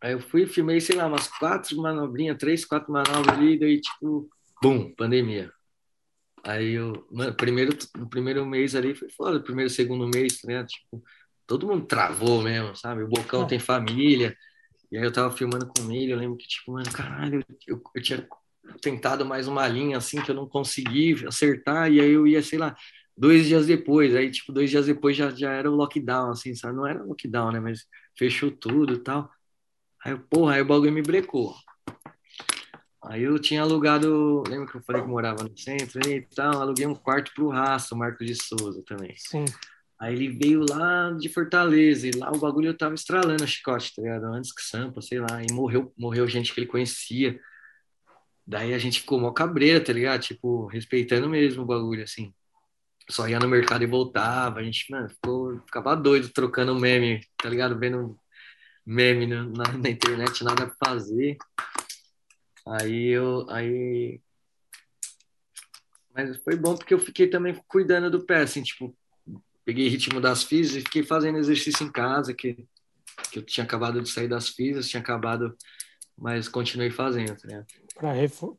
aí eu fui filmei, sei lá, umas quatro manobrinhas, três, quatro manobras ali, daí, tipo, bum, pandemia. Aí eu, mano, primeiro, no primeiro mês ali foi foda, primeiro, segundo mês, né? Tipo, todo mundo travou mesmo, sabe? O Bocão Ah. tem família. E aí eu tava filmando com ele, eu lembro que, tipo, mano, caralho, eu, eu tinha tentado mais uma linha assim que eu não consegui acertar, e aí eu ia, sei lá, dois dias depois, aí, tipo, dois dias depois já, já era o lockdown, assim, sabe? Não era lockdown, né? Mas fechou tudo e tal. Aí, eu, porra, aí o bagulho me brecou. Aí eu tinha alugado, lembra que eu falei que morava no centro aí e tal, aluguei um quarto pro Raça, o Marco de Souza também. Sim. Aí ele veio lá de Fortaleza, e lá o bagulho eu tava estralando o chicote, tá ligado? Antes que Sampa, sei lá, e morreu, morreu gente que ele conhecia. Daí a gente ficou mó cabreira, tá ligado? Tipo, respeitando mesmo o bagulho, assim. Só ia no mercado e voltava, a gente, mano, ficou, ficava doido trocando meme, tá ligado? Vendo meme na, na, internet, nada pra fazer. Aí eu, aí... Mas foi bom porque eu fiquei também cuidando do pé, assim, tipo, peguei ritmo das físicas e fiquei fazendo exercício em casa, que, que eu tinha acabado de sair das físicas, tinha acabado, mas continuei fazendo, ligado?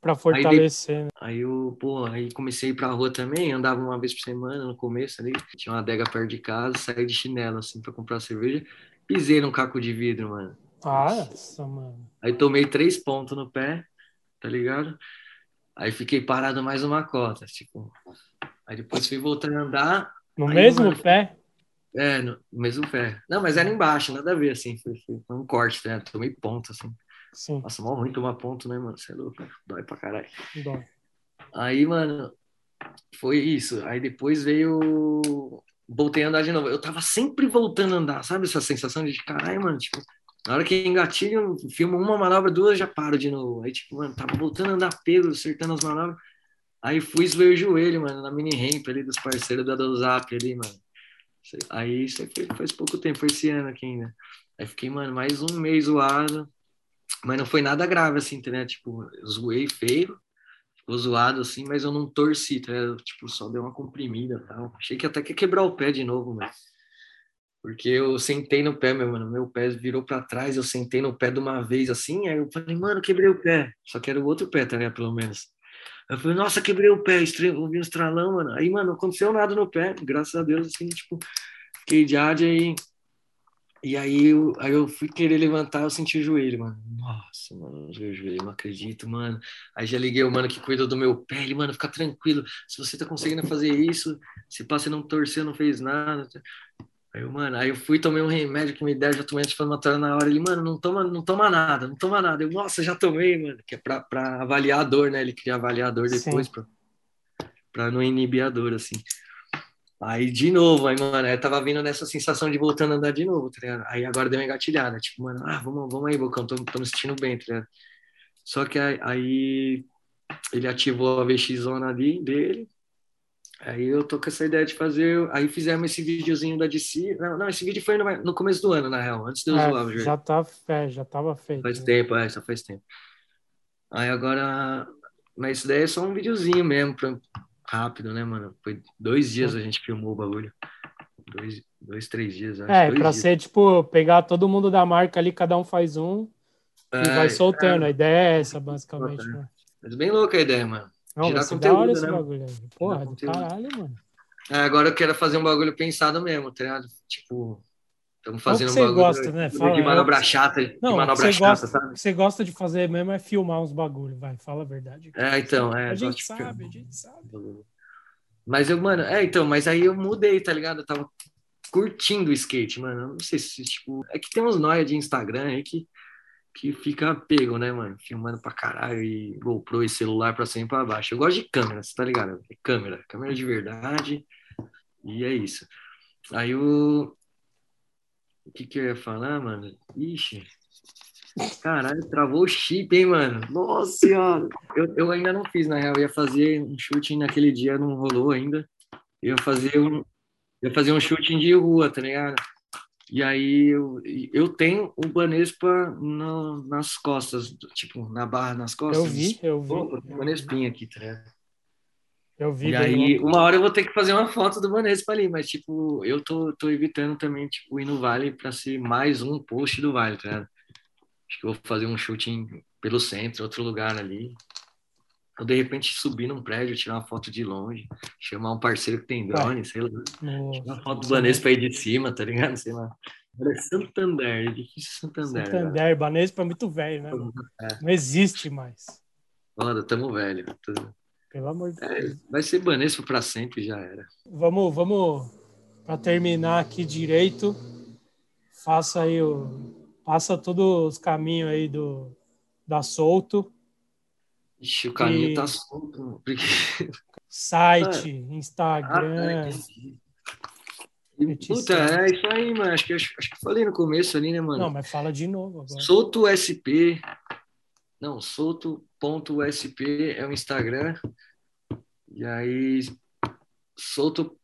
Pra, fortalecer, né? Aí eu, pô, aí comecei a ir pra rua também, andava uma vez por semana no começo ali, tinha uma adega perto de casa, saí de chinelo, assim, pra comprar cerveja, pisei num caco de vidro, mano. Nossa, mano. Aí tomei três pontos no pé, tá ligado? Aí fiquei parado mais uma cota, tipo. Aí depois fui voltando a andar, No Aí, mesmo mano, pé? É, no mesmo pé. Não, mas era embaixo, nada a ver, assim. Foi- foi um corte, né? Tomei ponto, assim. Sim, Nossa, mó ruim tomar ponto, né, mano? Você é louco, dói pra caralho. dói. Aí, mano, foi isso. Aí depois veio. Voltei a andar de novo. Eu tava sempre voltando a andar, sabe? Essa sensação de caralho, mano. Tipo, na hora que engatilho, filmo uma manobra, duas, já paro de novo. Aí, tipo, mano, tava voltando a andar pego, acertando as manobras. Aí fui e o joelho, mano, na mini ramp ali dos parceiros da Dozap ali, mano. Aí isso aí foi, faz pouco tempo, foi esse ano aqui ainda. Aí fiquei, mano, mais um mês zoado. Mas não foi nada grave, assim, né? Tipo, eu zoei feio, ficou zoado, assim, mas eu não torci, tá? ligado? Tipo, só deu uma comprimida tal. Achei que até que ia quebrar o pé de novo, mano. Porque eu sentei no pé, meu mano. Meu pé virou pra trás, eu sentei no pé de uma vez assim. Aí eu falei, mano, quebrei o pé. Só que era o outro pé, tá ligado? Pelo menos. Eu falei, nossa, quebrei o pé, estre... ouvi um estralão, mano. Aí, mano, não aconteceu nada no pé, graças a Deus, assim, tipo, fiquei de aí. E aí eu, aí eu fui querer levantar, eu senti o joelho, mano. Nossa, mano, o joelho, não acredito, mano. Aí já liguei o mano que cuida do meu pé, ele, mano, fica tranquilo. Se você tá conseguindo fazer isso, se passa não torceu, não fez nada. Aí eu, mano, aí eu fui, tomei um remédio que me deram, já tomei anti-inflamatório na hora. Ele, mano, não toma, não toma nada, não toma nada. Eu, nossa, já tomei, mano, que é pra, pra avaliar a dor, né? Ele queria avaliar a dor depois, pra, pra não inibir a dor, assim. Aí, de novo, aí, mano, eu tava vindo nessa sensação de voltando a andar de novo, tá ligado? Aí agora deu uma engatilhada, tipo, mano, ah, vamos, vamos aí, Bocão, tô, tô me sentindo bem, tá ligado? Só que aí, aí ele ativou a VX zona ali dele, aí eu tô com essa ideia de fazer, aí fizemos esse videozinho da DC, não, não esse vídeo foi no, no começo do ano, na real, antes de eu É, zoar o já, tá, é, já tava feito. Faz né? tempo, é, só faz tempo. Aí agora, mas isso daí é só um videozinho mesmo, pra, rápido, né, mano? Foi dois dias a gente filmou o bagulho. dois, dois três dias. Acho, É, dois pra dias. ser, tipo, pegar todo mundo da marca ali, cada um faz um e É, vai soltando. é, A ideia é essa, basicamente. né? Mas bem louca a ideia, mano. Não, da hora conteúdo, esse né? bagulho aí. Porra, do caralho, mano. É, agora eu quero fazer um bagulho pensado mesmo, tá ligado? Tipo, estamos fazendo você um bagulho gosta, né? de Fala, é o manobra que- chata, de Não, que manobra você chata, gosta, sabe? você gosta de fazer mesmo é filmar uns bagulho, vai, fala a verdade. É, então, é. a eu gente de sabe, a filmar. gente sabe. Mas eu, mano, é, então, mas aí eu mudei, tá ligado? Eu tava curtindo o skate, mano. Eu não sei se, tipo, é que tem uns nóia de Instagram aí que, que fica pego, né, mano? Filmando pra caralho e GoPro e celular pra cima e pra baixo. Eu gosto de câmera, você tá ligado? É câmera, câmera de verdade. E é isso. Aí o. O que que eu ia falar, mano? Ixi. Caralho, travou o chip, hein, mano? Nossa senhora! Eu, eu ainda não fiz, na real. Eu ia fazer um shooting naquele dia, não rolou ainda. Eu ia fazer um, eu ia fazer um shooting de rua, tá ligado? E aí eu, eu tenho o Banespa no, nas costas, tipo, na barra, nas costas. Eu vi, eu vi. Opa, tem Banespinha aqui, tá ligado? Eu vi. E aí, uma hora eu vou ter que fazer uma foto do Banespa ali, mas, tipo, eu tô, tô evitando também, tipo, ir no Vale pra ser mais um post do Vale, tá ligado? Acho que eu vou fazer um shooting pelo centro, outro lugar ali. Ou, de repente, subir num prédio, tirar uma foto de longe, chamar um parceiro que tem drone, sei lá. No- Tirar uma foto do Banespa aí de cima, tá ligado? Sei lá. Olha, Santander, edifício Santander. velho. Santander, Banespa é muito velho, né? É. Não existe mais. Foda, tamo velho. Pelo amor de É, Deus. vai ser Banespa pra sempre, já era. Vamos, vamos para terminar aqui direito. Faça aí o passa todos os caminhos aí do da Solto, Ixi, o caminho E- tá solto. Porque... site, Ah, Instagram. Reticência. Puta, é isso aí, mano. Acho que, acho, acho que falei no começo ali, né, mano? Não, mas fala de novo agora. Solto SP. Não, solto.sp é o Instagram. E aí, solto,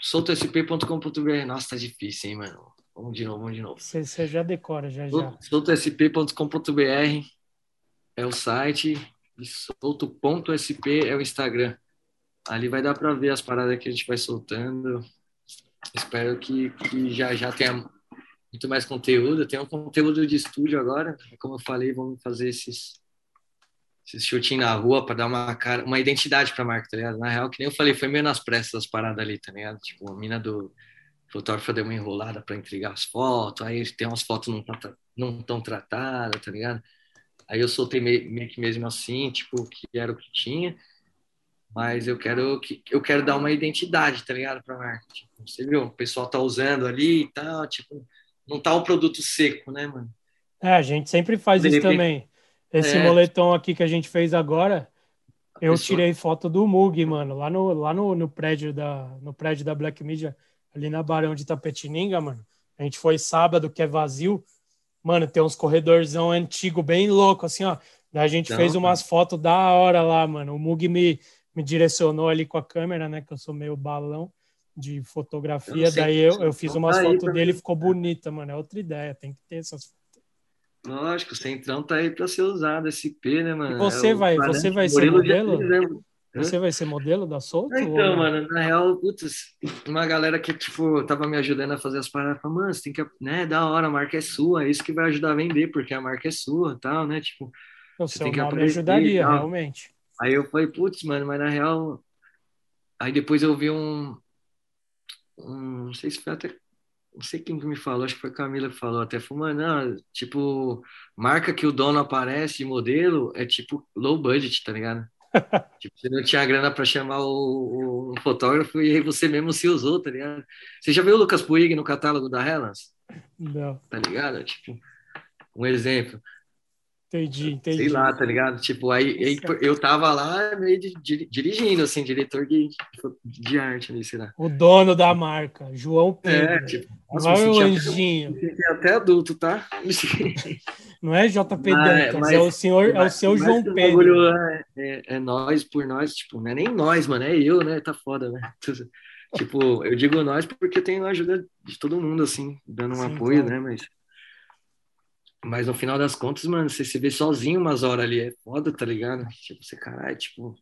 soltosp.com.br. Nossa, tá difícil, hein, mano? Vamos de novo, vamos de novo. Você, você já decora, já já. Soltosp.com.br é o site e solto.sp é o Instagram. Ali vai dar para ver as paradas que a gente vai soltando. Espero que, que já já tenha muito mais conteúdo. Tem um conteúdo de estúdio agora. Como eu falei, vamos fazer esses esses shooting na rua para dar uma cara, uma identidade para a marca, tá ligado? Na real, que nem eu falei, foi meio nas pressas as paradas ali, tá ligado? Tipo, a mina do fotógrafo deu uma enrolada para entregar as fotos, aí tem umas fotos não tá, não tão tratadas, tá ligado? Aí eu soltei meio, meio que mesmo assim, tipo, que era o que tinha, mas eu quero que eu quero dar uma identidade, tá ligado, para marca. Tipo, você viu, o pessoal tá usando ali e tal, tipo, não tá um produto seco, né, mano? É, a gente sempre faz De isso repente- também. Esse É. moletom aqui que a gente fez agora, eu pessoa- tirei foto do Mug, mano, lá no, lá no, no prédio da no prédio da Black Media, ali na Barão de Tapetininga, mano. A gente foi sábado, que é vazio. Mano, tem uns corredorzão antigo bem louco assim, ó. Daí a gente Então, fez umas fotos da hora lá, mano. O Mug me, me direcionou ali com a câmera, né, que eu sou meio balão de fotografia. Eu sei Daí eu, eu fiz tá umas aí fotos dele, ficou bonita, mano. É outra ideia, tem que ter essas fotos. Lógico, o Centrão tá aí para ser usado, SP, né, mano? E você É o vai- você vai ser modelo? Você vai ser modelo da Solto? ou Então, não? mano, na real, putz, uma galera que, tipo, tava me ajudando a fazer as paradas, falou, mano, você tem que, né, da hora, a marca é sua, é isso que vai ajudar a vender, porque a marca é sua, tal, né, tipo, O você tem que aparecer ajudaria, tal. realmente. aí eu falei, putz, mano, mas na real, aí depois eu vi um, um, não sei se foi até, não sei quem que me falou, acho que foi a Camila que falou, até falou, mano, não, tipo, marca que o dono aparece de modelo é tipo low budget, tá ligado? Tipo, você não tinha grana para chamar o, o- fotógrafo e aí você mesmo se usou, tá ligado? Você já viu o Lucas Puig no catálogo da Hellas? Não, Tá ligado? Tipo, um exemplo. Entendi, entendi. Sei lá, tá ligado? Tipo, aí, aí eu tava lá meio de- de- dirigindo, assim, diretor de, de arte ali, sei lá. O dono da marca, João É, Pedro. tipo, não nossa, é me o anjinho, até, até adulto, tá? não é JP Mas- Dantas, mas- é o senhor, é o Mas- seu mas João Pedro. É, é, é nós por nós, tipo, não é nem nós, mano, é eu, né? Tá foda, né? Tipo, eu digo nós porque tem a ajuda de todo mundo, assim, dando um Sim, apoio, né? Mas, mas no final das contas, mano, você se vê sozinho umas horas ali, é foda, tá ligado? Tipo, você, caralho, tipo,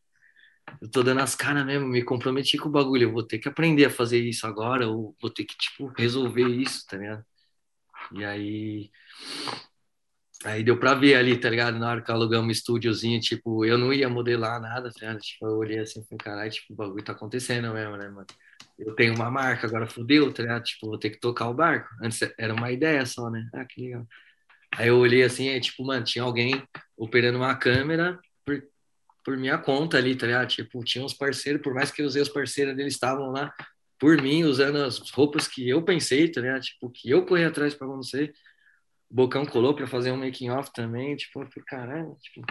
eu tô dando as caras mesmo, me comprometi com o bagulho, eu vou ter que aprender a fazer isso agora, ou vou ter que, tipo, resolver isso, tá ligado? E aí. Aí deu pra ver ali, tá ligado? Na hora que alugamos um estúdiozinho, tipo, eu não ia modelar nada, tá ligado? Tipo, eu olhei assim falei, caralho, tipo, o bagulho tá acontecendo mesmo, né, mano? Eu tenho uma marca, agora fudeu, tá ligado? Tipo, vou ter que tocar o barco. Antes era uma ideia só, né? Ah, que legal. Aí eu olhei assim, aí, tipo, mano, tinha alguém operando uma câmera por, por minha conta ali, tá ligado? Tipo, tinha uns parceiros, por mais que eu usei os parceiros deles estavam lá por mim, usando as roupas que eu pensei, tá ligado? Tipo, que eu corri atrás para você. O Bocão colou para fazer um making off também, tipo, eu falei, caralho, tipo,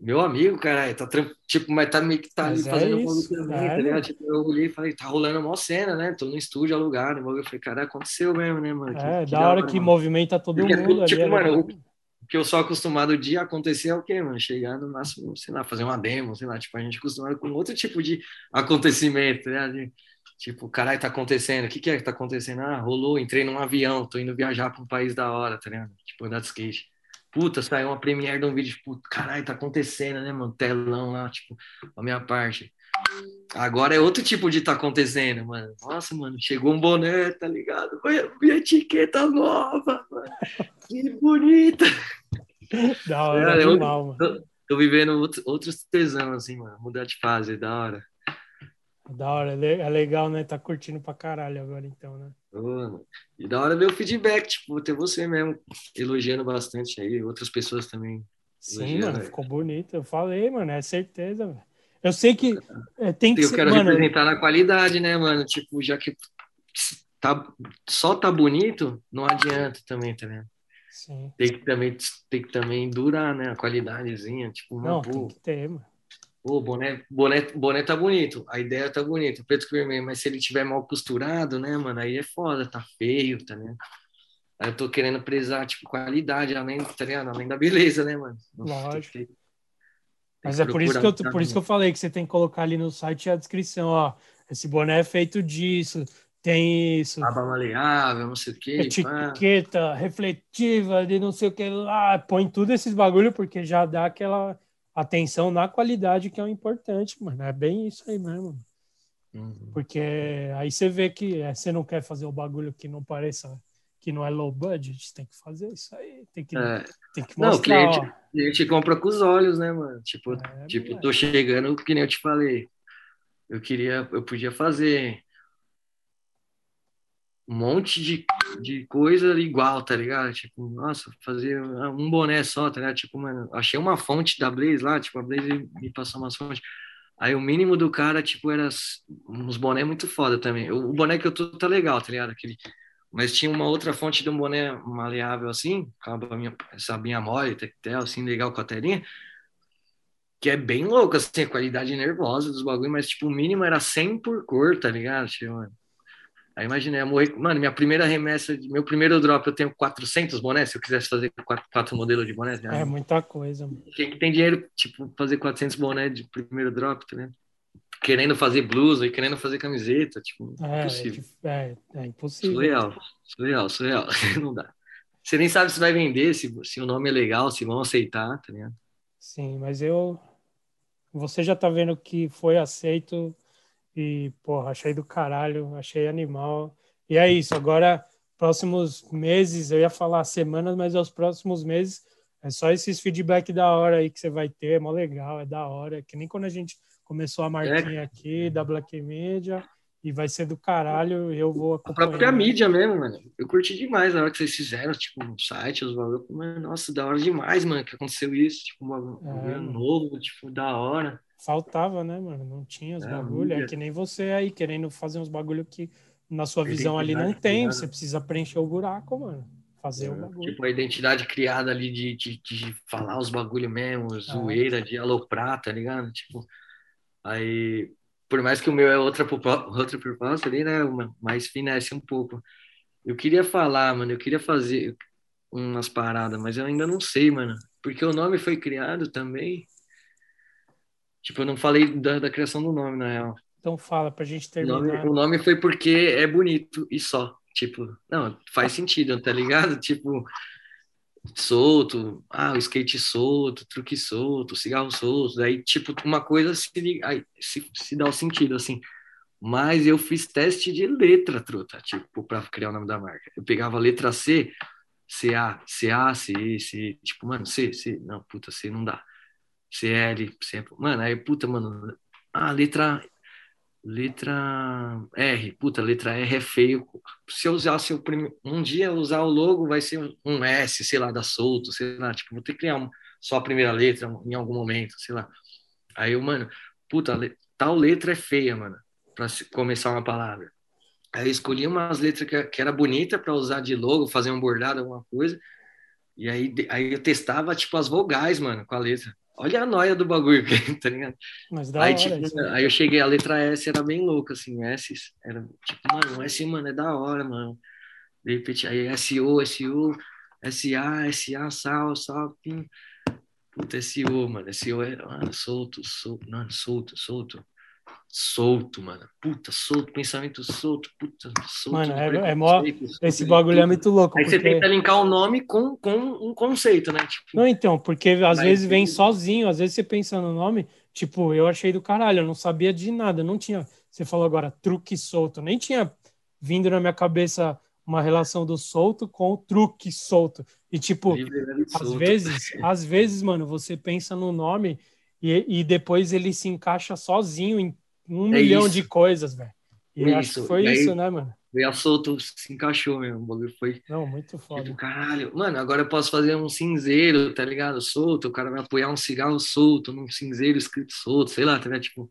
meu amigo, caralho, tá tipo, mas tá meio que tá ali é fazendo isso, também, tá ligado? Tipo, eu olhei e falei, tá rolando uma cena, né? Tô no estúdio alugado, eu falei, caralho, aconteceu mesmo, né, mano? É, que, da, hora, hora que mano. movimenta todo Porque, mundo. Tipo, ali, mano, o que eu sou acostumado de acontecer é o quê, mano? Chegar no máximo, sei lá, fazer uma demo, sei lá, tipo, a gente é acostumado com outro tipo de acontecimento, né? Tipo, caralho, tá acontecendo, o que que é que tá acontecendo? Ah, rolou, entrei num avião, tô indo viajar pra um país da hora, tá ligado? Tipo, andar de skate puta, saiu uma premiere de um vídeo, tipo, caralho, tá acontecendo, né, mano? Telão lá, tipo, a minha parte. Agora é outro tipo de tá acontecendo, mano. Nossa, mano, chegou um boné, tá ligado? Foi minha etiqueta nova, mano. Que bonita. Da hora, é, mal, mano. Tô, tô, vivendo outro, outros tesão, assim, mano. Mudar de fase, da hora. Da hora, é legal, né? Tá curtindo pra caralho agora, então, né? E da hora ver o feedback, tipo, ter você mesmo elogiando bastante aí, outras pessoas também. Sim, mano, ficou bonito. Eu falei, mano, é certeza. Eu sei que é, tem que Eu ser, quero mano... representar na qualidade, né, mano? Tipo, já que tá, só tá bonito, não adianta também, tá vendo? Sim. Tem que também, tem que também durar, né? A qualidadezinha, tipo, uma Não, tem que ter, mano. Pô, boné, boné, boné tá bonito, a ideia tá bonita, preto com vermelho, mas se ele tiver mal costurado, né, mano, aí é foda, tá feio, tá né? Aí eu tô querendo prezar, tipo, qualidade, além, tá ligado? além da beleza, né, mano? Lógico. Que, mas é por isso, que eu, por isso que eu falei que você tem que colocar ali no site a descrição, ó, esse boné é feito disso, tem isso. Aba maleável, não sei o quê. Etiqueta pá. refletiva de não sei o que lá, põe tudo esses bagulho porque já dá aquela atenção na qualidade que é o importante, mano. É bem isso aí mesmo. Uhum. Porque aí você vê que é, você não quer fazer o bagulho que não pareça que não é low budget, tem que fazer isso aí, tem que, é. tem que mostrar. Não, o cliente, ó. cliente compra com os olhos, né, mano? Tipo, é, tipo, tô chegando, que nem eu te falei. Eu queria, eu podia fazer um monte de, de coisa igual, tá ligado? Tipo, nossa, fazer um boné só, tá ligado? Tipo, mano, achei uma fonte da Blaze lá, tipo, a Blaze me passou umas fontes. Aí o mínimo do cara, tipo, era uns boné muito foda também. O, boné que eu tô tá legal, tá ligado? Aquele, mas tinha uma outra fonte de um boné maleável assim, com a minha, essa minha mole, tectel, assim, legal com a telinha, que é bem louco, assim, a qualidade nervosa dos bagulhos, mas, tipo, o mínimo era 100 por cor, tá ligado? Tipo, mano. Aí imaginei, morrer. Mano, minha primeira remessa, meu primeiro drop, eu tenho 400 bonés. Se eu quisesse fazer quatro, quatro modelos de bonés, né? É muita coisa. Mano. Quem que tem dinheiro, tipo, fazer 400 bonés de primeiro drop, tá vendo? Querendo fazer blusa e querendo fazer camiseta, tipo, é, impossível. É, é impossível. Surreal, surreal, surreal. Não dá. Você nem sabe se vai vender, se, se o nome é legal, se vão aceitar, tá ligado? Sim, mas eu. Você já tá vendo que foi aceito e, porra, achei do caralho, achei animal. E é isso, agora, próximos meses, eu ia falar semanas, mas aos próximos meses é só esses feedback da hora aí que você vai ter, é mó legal, é da hora. Que nem quando a gente começou a marquinha é. aqui da Black Media, e vai ser do caralho, eu vou acompanhar. A própria mídia mesmo, mano. Eu curti demais na hora que vocês fizeram, tipo, no site, os valores. Nossa, da hora demais, mano, que aconteceu isso. Tipo, um é. novo, tipo, da hora. Faltava, né, mano? Não tinha os é, bagulho. É que nem você aí, querendo fazer uns bagulho que na sua visão ali não tem. Você precisa preencher o buraco, mano. Fazer é, o bagulho. Tipo, a identidade criada ali de, de, de falar os bagulho mesmo, é. zoeira, de aloprar, tá ligado? Tipo, aí, por mais que o meu é outra, outra proposta ali, né? Mais finesse um pouco. Eu queria falar, mano, eu queria fazer umas paradas, mas eu ainda não sei, mano. Porque o nome foi criado também Tipo, eu não falei da, da criação do nome, na real. Então fala pra gente terminar. O nome, o nome foi porque é bonito e só. Tipo, não, faz sentido, tá ligado? Tipo, solto, ah, o skate solto, truque solto, cigarro solto, daí, tipo, uma coisa se, aí, se, se dá o sentido, assim. Mas eu fiz teste de letra, truta, tipo, para criar o nome da marca. Eu pegava a letra C, CA, CA, C, C, tipo, mano, C, C, não, puta, C não dá. CL, C, mano, aí, puta, mano, a letra Letra R, puta, letra R é feio. Se eu usar seu prim... um dia usar o logo, vai ser um S, sei lá, da solto, sei lá, tipo, vou ter que criar um... só a primeira letra em algum momento, sei lá. Aí eu, mano, puta, tal letra é feia, mano, para começar uma palavra. Aí eu escolhi umas letras que, que era bonita para usar de logo, fazer um bordado, alguma coisa. E aí, aí eu testava, tipo, as vogais, mano, com a letra. Olha a noia do bagulho, tá ligado? Mas da aí, hora, tipo, isso. aí eu cheguei, a letra S era bem louca, assim, S, era tipo, mano, S, mano, é da hora, mano. De repente, aí SO, SU, SA, SA, sal, sal, pim. Puta, SO, mano, SO era, mano, solto, solto, mano, solto, solto. Solto, mano. Puta, solto, pensamento solto, puta, solto. Mano, é, é mó, esse bagulho é muito louco. Aí porque... você tenta linkar o nome com, com um conceito, né? Tipo, Não, então, porque às vezes vem sozinho, às vezes você pensa no nome, tipo, eu achei do caralho, eu não sabia de nada, não tinha, você falou agora, truque solto, nem tinha vindo na minha cabeça uma relação do solto com o truque solto. E tipo, às vezes, às vezes, mano, você pensa no nome e, e depois ele se encaixa sozinho em um É milhão isso. de coisas, velho. E É acho que isso. foi E aí- isso, né, mano? Veio a solto, se encaixou mesmo. O bagulho foi Não, muito tipo, foda. caralho. Mano, agora eu posso fazer um cinzeiro, tá ligado? Solto. O cara vai apoiar um cigarro solto num cinzeiro escrito solto, sei lá, tá ligado? Tipo.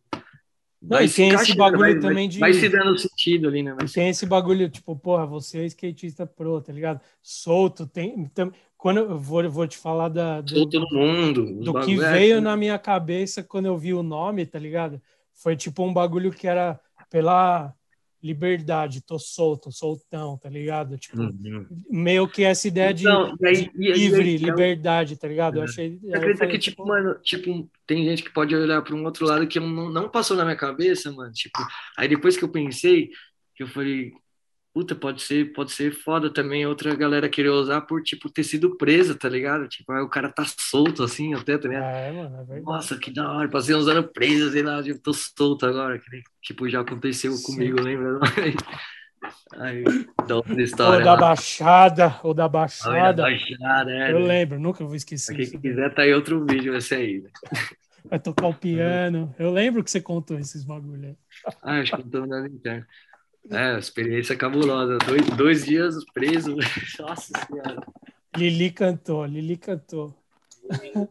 Não, e se tem esse bagulho vai, também vai, de- vai se dando sentido ali, né? Vai E tem esse bagulho, tipo, porra, você é skatista pro, tá ligado? Solto, tem. tam- quando eu vou, eu vou te falar da, do, Solto no mundo. do que é, veio na minha cabeça quando eu vi o nome, tá ligado? Foi tipo um bagulho que era pela liberdade, tô solto, soltão, tá ligado? Tipo, Uhum. meio que essa ideia de, Então, e aí- de e aí- livre, e aí- liberdade, tá ligado? Eu É. achei. Você eu acredita falei, que, tipo, mano, tipo, tem gente que pode olhar para um outro lado que não, não passou na minha cabeça, mano. Tipo, aí depois que eu pensei, que eu falei, puta, pode ser, pode ser foda também outra galera querer usar por, tipo, ter sido presa, tá ligado? Tipo, aí o cara tá solto assim até, tá ligado? É, mano, é. Nossa, que da hora, passei uns anos preso, sei lá, tipo, tô solto agora, que tipo, já aconteceu Sim. comigo, lembra? Aí, da outra Ou história da lá. Baixada, ou da Baixada. Baixada, é, Eu né? lembro, nunca vou esquecer Pra isso. quem quiser, tá aí outro vídeo esse aí, né? Vai tocar o piano. Eu lembro que você contou esses bagulho aí. Ah, acho que não tô dando interno. É, experiência cabulosa. Dois, dois dias preso. Nossa senhora. Lili cantou, Lili cantou.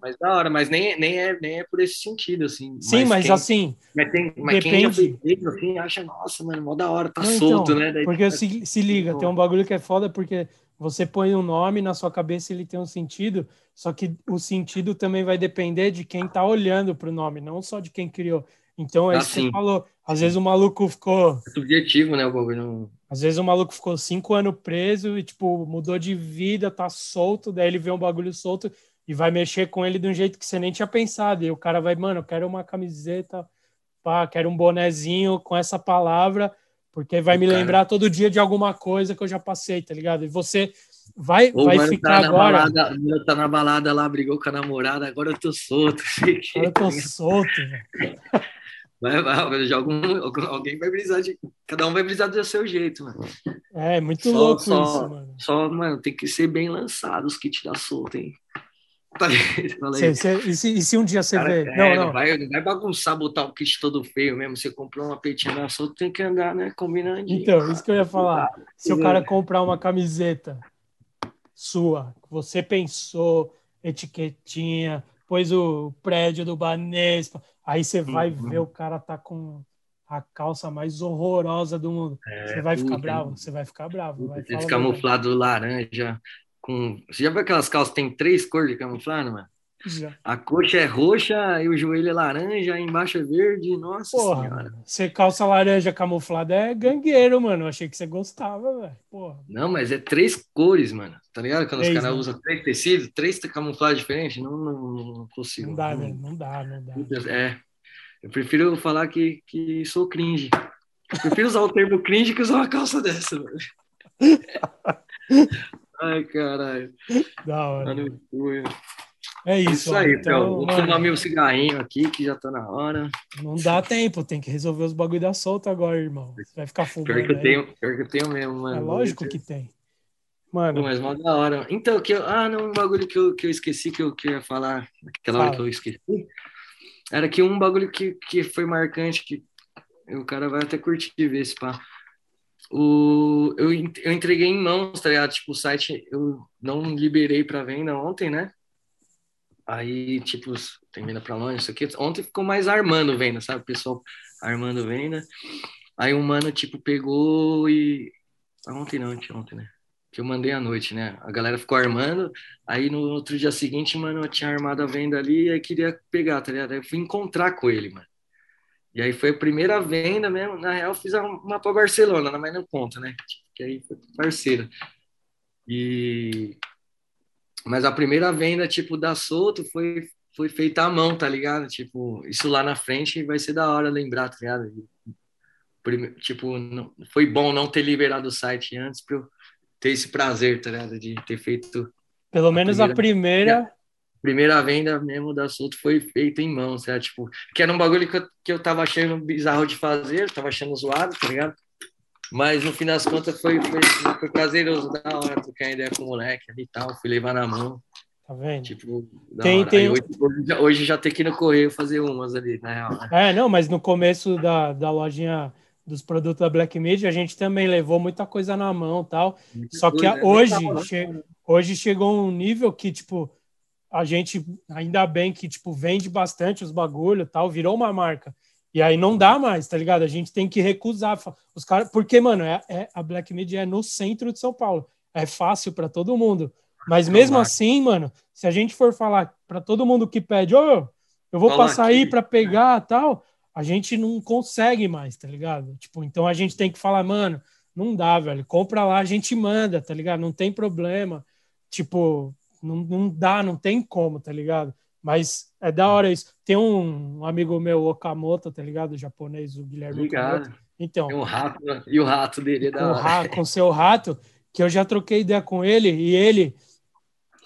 Mas da hora, mas nem, nem, é, nem é por esse sentido, assim. Sim, mas quem, assim, Mas, tem, mas quem já depende- fez isso, assim, acha, nossa, mano, mó da hora, tá Não, solto, então, né? Daí, Porque se, se liga, tem um bagulho que é foda porque você põe um nome na sua cabeça ele tem um sentido, só que o sentido também vai depender de quem tá olhando pro nome, não só de quem criou. Então é Ah, isso que você falou. Às vezes o maluco ficou, é subjetivo, né, o não- às vezes o maluco ficou cinco anos preso e tipo mudou de vida, tá solto, daí ele vê um bagulho solto e vai mexer com ele de um jeito que você nem tinha pensado. E o cara vai, mano, eu quero uma camiseta, pá, quero um bonezinho com essa palavra, porque vai O me cara- lembrar todo dia de alguma coisa que eu já passei, tá ligado? E você vai, Ou vai mano ficar tá agora. balada, mano tá na balada lá, brigou com a namorada, agora eu tô solto. Agora eu tô solto, velho. Vai, vai, já algum, alguém vai brisar de. Cada um vai brisar do seu jeito, mano. É, muito Só- louco só- isso, mano. Só, mano, tem que ser bem lançado os kits da solta, hein? Cê- cê- e, se, e se um dia você Cara, vê? é, Não, não, não. vai, não vai bagunçar, botar o kit todo feio mesmo. Você comprou uma peitinha da solta, tem que andar, né? Combinandinho. Então, isso que eu ia falar. Se o cara comprar uma camiseta sua, que você pensou, etiquetinha, pôs o prédio do Banespa, aí você vai Uhum. ver o cara tá com a calça mais horrorosa do mundo. você vai ficar puta, bravo, você vai ficar bravo. Vai Esse camuflado laranja. Com... Você já viu aquelas calças que tem três cores de camuflado, mano? Já. A coxa é roxa e o joelho é laranja, embaixo é verde. Nossa Porra, senhora. mano, você calça laranja camuflada é gangueiro, mano. Eu achei que você gostava, velho. Não, mas é três cores, mano. Tá ligado? Quando Três, os caras né? usam três tecidos, três camuflagens diferentes, não, não, não consigo. Não dá, Não- velho. Não dá, não dá. É. Eu prefiro falar que, que sou cringe. Eu prefiro usar o termo cringe que usar uma calça dessa, mano. Ai, caralho. Da hora. No cu, hein? É isso, Isso aí, então, então. Vou mano, fumar meu cigarrinho aqui, que já tá na hora. não dá tempo, tem que resolver os bagulho da solta agora, irmão. Você vai ficar fumando. Pior que eu tenho, pior que eu tenho mesmo, mano. É lógico que tem. Mano, mas mó da hora. Então, que eu, ah, não, um bagulho que eu, que eu esqueci que eu, que eu ia falar naquela hora Fala. que eu esqueci. Era que um bagulho que, que foi marcante, que o cara vai até curtir ver esse pá. O, eu, eu entreguei em mãos, tá ligado? Tipo, o site eu não liberei para venda ontem, né? Aí, tipo, tem venda para longe, isso aqui. Ontem ficou mais armando venda, sabe? O pessoal armando venda. Aí um mano, tipo, pegou e. Ah, Ontem não, ontem, né? Que eu mandei à noite, né? A galera ficou armando. Aí no outro dia seguinte, mano, eu tinha armado a venda ali e aí queria pegar, tá ligado? Aí eu fui encontrar com ele, mano. E aí foi a primeira venda mesmo. Na real, fiz uma pra Barcelona, mas não conta, né? Que aí foi parceiro. E. Mas a primeira venda, tipo, da Soto foi, foi feita à mão, tá ligado? Tipo, isso lá na frente vai ser da hora lembrar, tá ligado? Tipo, não, foi bom não ter liberado o site antes pra eu ter esse prazer, tá ligado? De ter feito. pelo menos a primeira- primeira. Primeira venda mesmo da Soto foi feita em mãos, tá? Tipo, que era um bagulho que eu, que eu tava achando bizarro de fazer, tava achando zoado, tá ligado? Mas no fim das contas foi, foi, foi prazeroso, da hora, trocar ideia com o moleque ali e tal, fui levar na mão. Tá vendo? Tipo, Tem- tem- hoje, hoje já- tem que ir no correio fazer umas ali, na real. né? É, não, mas no começo da, da lojinha dos produtos da Black Media, a gente também levou muita coisa na mão tal. Só que Coisa, né? hoje, né? che- hoje chegou um nível que, tipo, a gente, ainda bem que, tipo, vende bastante os bagulho tal, virou uma marca. E aí não dá mais, tá ligado? A gente tem que recusar. Os caras, porque, mano, é, é- a Black Media é no centro de São Paulo. É fácil para todo mundo. Mas mesmo Tomara. assim, mano, se a gente for falar para todo mundo que pede, ô, eu vou passar aí aqui. para pegar tal, a gente não consegue mais, tá ligado? Tipo, então a gente tem que falar, mano, não dá, velho. Compra lá, a gente manda, tá ligado? Não tem problema. Tipo, não, não dá, não tem como, tá ligado? Mas é da hora isso. Tem um amigo meu, Okamoto, tá ligado? O japonês, o Guilherme Obrigado. Okamoto. Então, Tem um rato, né? e o rato dele é com da o hora. ra- com seu rato, que eu já troquei ideia com ele, e ele,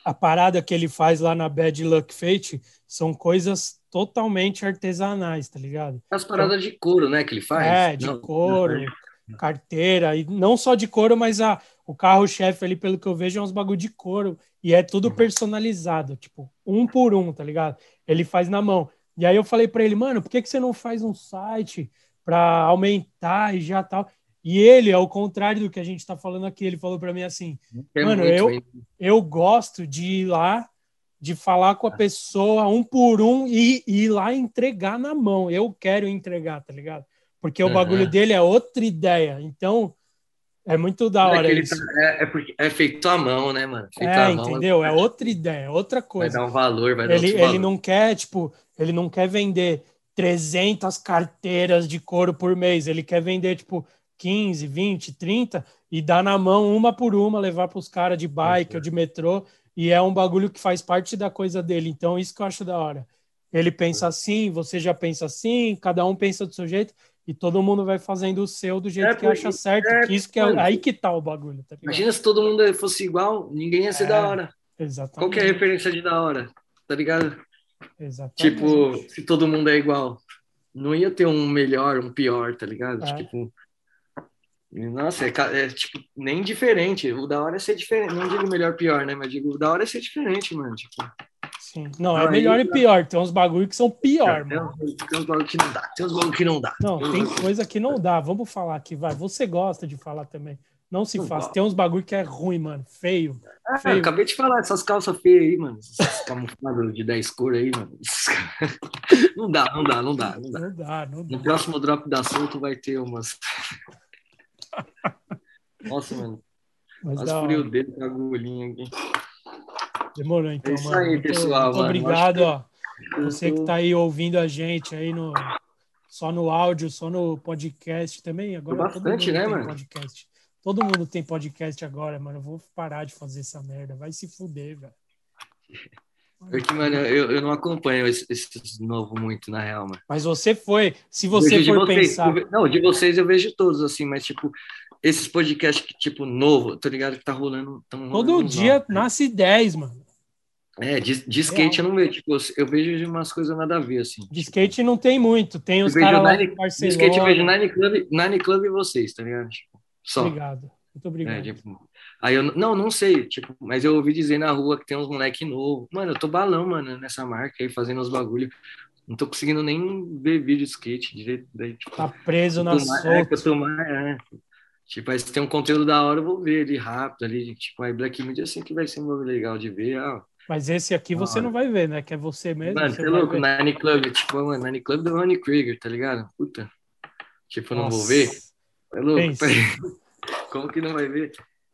a parada que ele faz lá na Bad Luck Fate são coisas totalmente artesanais, tá ligado? As paradas de couro, né, que ele faz? É, de Não, couro, não, carteira, e não só de couro, mas a, o carro-chefe ali, pelo que eu vejo, é uns bagulho de couro, e é tudo Uhum. personalizado, tipo, um por um, tá ligado? Ele faz na mão. E aí eu falei pra ele, mano, por que, que você não faz um site pra aumentar e já tal? E ele, ao contrário do que a gente tá falando aqui, ele falou pra mim assim, É Mano, eu- eu gosto de ir lá, de falar com a pessoa um por um e, e ir lá entregar na mão. Eu quero entregar, tá ligado? Porque o Aham. bagulho dele é outra ideia. Então, é muito da É, hora isso. tá- é, é é feito à mão, né, mano? Feito É, mão, entendeu? É outra ideia, é outra Vai coisa. dar um valor, vai dar Ele, outro ele valor. não quer, tipo, ele não quer vender 300 carteiras de couro por mês. Ele quer vender, tipo, 15, 20, 30 e dar na mão uma por uma, levar para os caras de bike ou de metrô. E é um bagulho que faz parte da coisa dele. Então, isso que eu acho da hora. Ele pensa assim, você já pensa assim, cada um pensa do seu jeito e todo mundo vai fazendo o seu do jeito É, que acha certo. é, que isso que é aí que tá o bagulho, tá? Imagina se todo mundo fosse igual, ninguém ia ser É, da hora. Exatamente. Qual que é a referência de da hora? Tá ligado? Exatamente. Tipo, se todo mundo é igual, não ia ter um melhor, um pior, tá ligado? É. Tipo, nossa, é, é, tipo, nem diferente. O da hora é ser diferente. Não digo melhor, pior, né? Mas digo, o da hora é ser diferente, mano. Tipo, Sim. Não, é Aí- melhor e pior. Tem uns bagulho que são pior, tem, mano. tem uns bagulho que não dá, tem uns bagulho que não dá. Não, tem coisa que não dá. Vamos falar aqui, vai. Você gosta de falar também. Não se Não faz. gosto. Tem uns bagulho que é ruim, mano. Feio. Ah, feio. acabei de falar, essas calças feias aí, mano. Essas camufladas de 10 cores aí, mano. Não dá, não dá, não dá, não dá. Não dá, não dá. No próximo drop da Solto vai ter umas. Nossa, mano. Mas Quase furei o dedo com a agulhinha aqui. Demorou então, É isso mano. aí, pessoal, muito obrigado, ó. Eu Você que tá aí ouvindo a gente aí no só no áudio, só no podcast também. Agora bastante, né, mano? podcast. Todo mundo tem podcast agora, mano. Eu vou parar de fazer essa merda. Vai se fuder, velho. Porque, mano, eu, eu não acompanho esses esse novo muito, na real, mano. Mas você foi, se você for vocês, pensar, eu Não, de vocês eu vejo todos, assim, mas, tipo, esses podcasts que, tipo, novo, tô ligado que tá rolando. Todo rolando dia novos. nasce 10, mano. É, de, de skate eu não vejo. Tipo, eu vejo umas coisas nada a ver, assim. De skate não tem muito. Tem os caras lá Nine- de skate eu vejo Nine Club, Nine Club e vocês, tá ligado? Tipo, só. Obrigado. Muito obrigado. É, tipo, aí eu não, não sei, tipo, mas eu ouvi dizer na rua que tem uns moleque novo. Mano, eu tô balão, mano, nessa marca aí, fazendo os bagulho. Não tô conseguindo nem ver vídeo de skate direito. Daí, tipo, Tá preso na é, solta. quanto mais, é. Tipo, aí se tem um conteúdo da hora, eu vou ver ali rápido ali. Tipo, aí Black Media assim que vai ser um bagulho legal de ver. Ah, Mas esse aqui você não vai ver, né? Que é você mesmo. mano, você é louco, ver. Nine Club, tipo, mano, Nine Club do Ronnie Krieger, tá ligado? Puta. Tipo, eu não vou Nossa, ver. É louco, como que não vai ver?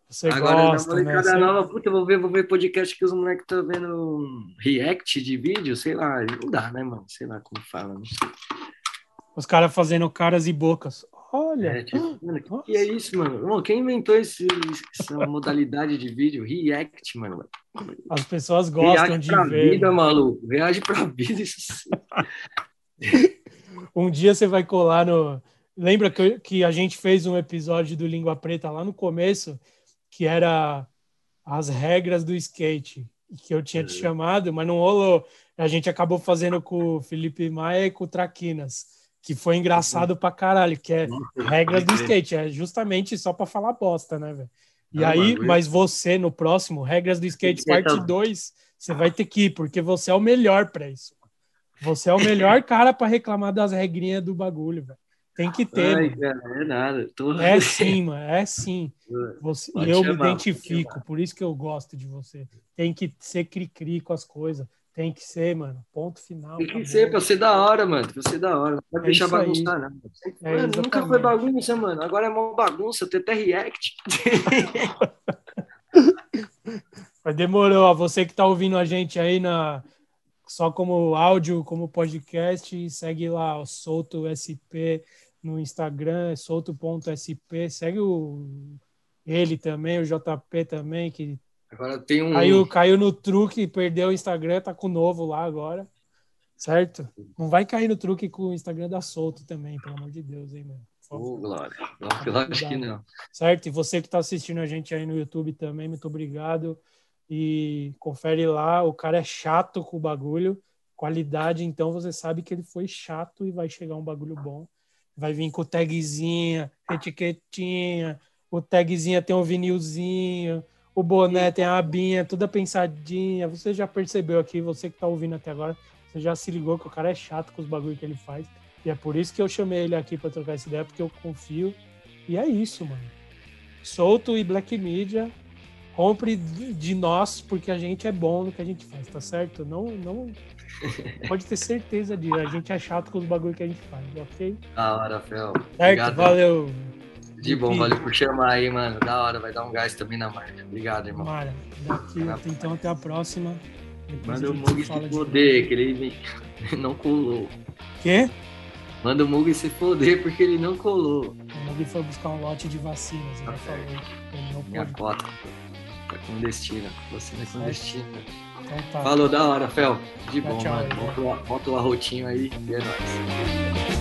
Você Agora, gosta, na né? molecada nova, puta, vou ver, vou ver podcast que os moleques estão vendo react de vídeo, sei lá, não dá, né, mano? Sei lá como fala, não sei. Os caras fazendo caras e bocas. Olha. É, tipo, mano, que, é isso, mano? Quem inventou esse, essa modalidade de vídeo? React, mano. As pessoas gostam Reage de pra ver. vida, maluco. Reage pra vida. Isso. Um dia você vai colar no. Lembra que, que a gente fez um episódio do Língua Preta lá no começo, que era as regras do skate, que eu tinha te Uhum. chamado, mas não rolou. A gente acabou fazendo com o Felipe Maia e com o Traquinas, que foi engraçado pra caralho, que é regras do skate, é justamente só pra falar bosta, né, velho? E Ah, aí, bagulho. mas você no próximo, regras do skate parte tá- 2, você vai ter que ir, porque você é o melhor pra isso. Você é o melhor cara pra reclamar das regrinhas do bagulho, velho. Tem que ter. Ai, mano. cara, é nada. Tô... É sim, mano. É sim. Você, Pode eu me chamar, pode identifico, por isso que eu gosto de você. Tem que ser cri-cri com as coisas. Tem que ser, mano. Ponto final. Tem que acabou. ser pra ser da hora, mano. Pra ser da hora. Não pode É deixar bagunçar, né? É, Mano, nunca foi bagunça, mano. Agora é mó bagunça. Tem até react. Mas demorou. ó. Você que tá ouvindo a gente aí na só como áudio, como podcast, segue lá o Solto SP no Instagram, é solto.sp. Segue o ele também, o JP também, que Agora tem um. caiu, caiu no truque, perdeu o Instagram, tá com o novo lá agora. Certo? Não vai cair no truque com o Instagram da Solto também, pelo amor de Deus, hein, mano. Ô, Glória. Acho que não. certo? E você que está assistindo a gente aí no YouTube também, muito obrigado. E confere lá, o cara é chato com o bagulho, qualidade, então você sabe que ele foi chato e vai chegar um bagulho bom. Vai vir com tagzinha, etiquetinha, o tagzinha tem um vinilzinho, o boné tem a abinha, toda pensadinha. Você já percebeu aqui, você que está ouvindo até agora, você já se ligou que o cara é chato com os bagulhos que ele faz. E é por isso que eu chamei ele aqui para trocar essa ideia, porque eu confio e é isso, mano. Solto e Black Media, compre de nós, porque a gente é bom no que a gente faz, tá certo? Não, não pode ter certeza disso. A gente é chato com os bagulho que a gente faz, ok? Da hora, Fel. Certo? Obrigado. Valeu. De bom, valeu por chamar aí, mano. Da hora, vai dar um gás também na marca. Obrigado, irmão. Mara, daqui, então até a próxima. Depois Manda o Mug se se de foder, que ele não colou. Quê? Manda o Mug se foder porque ele não colou. O Mug foi buscar um lote de vacinas, ele Tá falou. Ele não Minha cota. Tá clandestina. Você é clandestina. Então tá. Falou da hora, Fel. De Tchau, bom, tchau, mano. Bota o arrotinho aí e é nóis.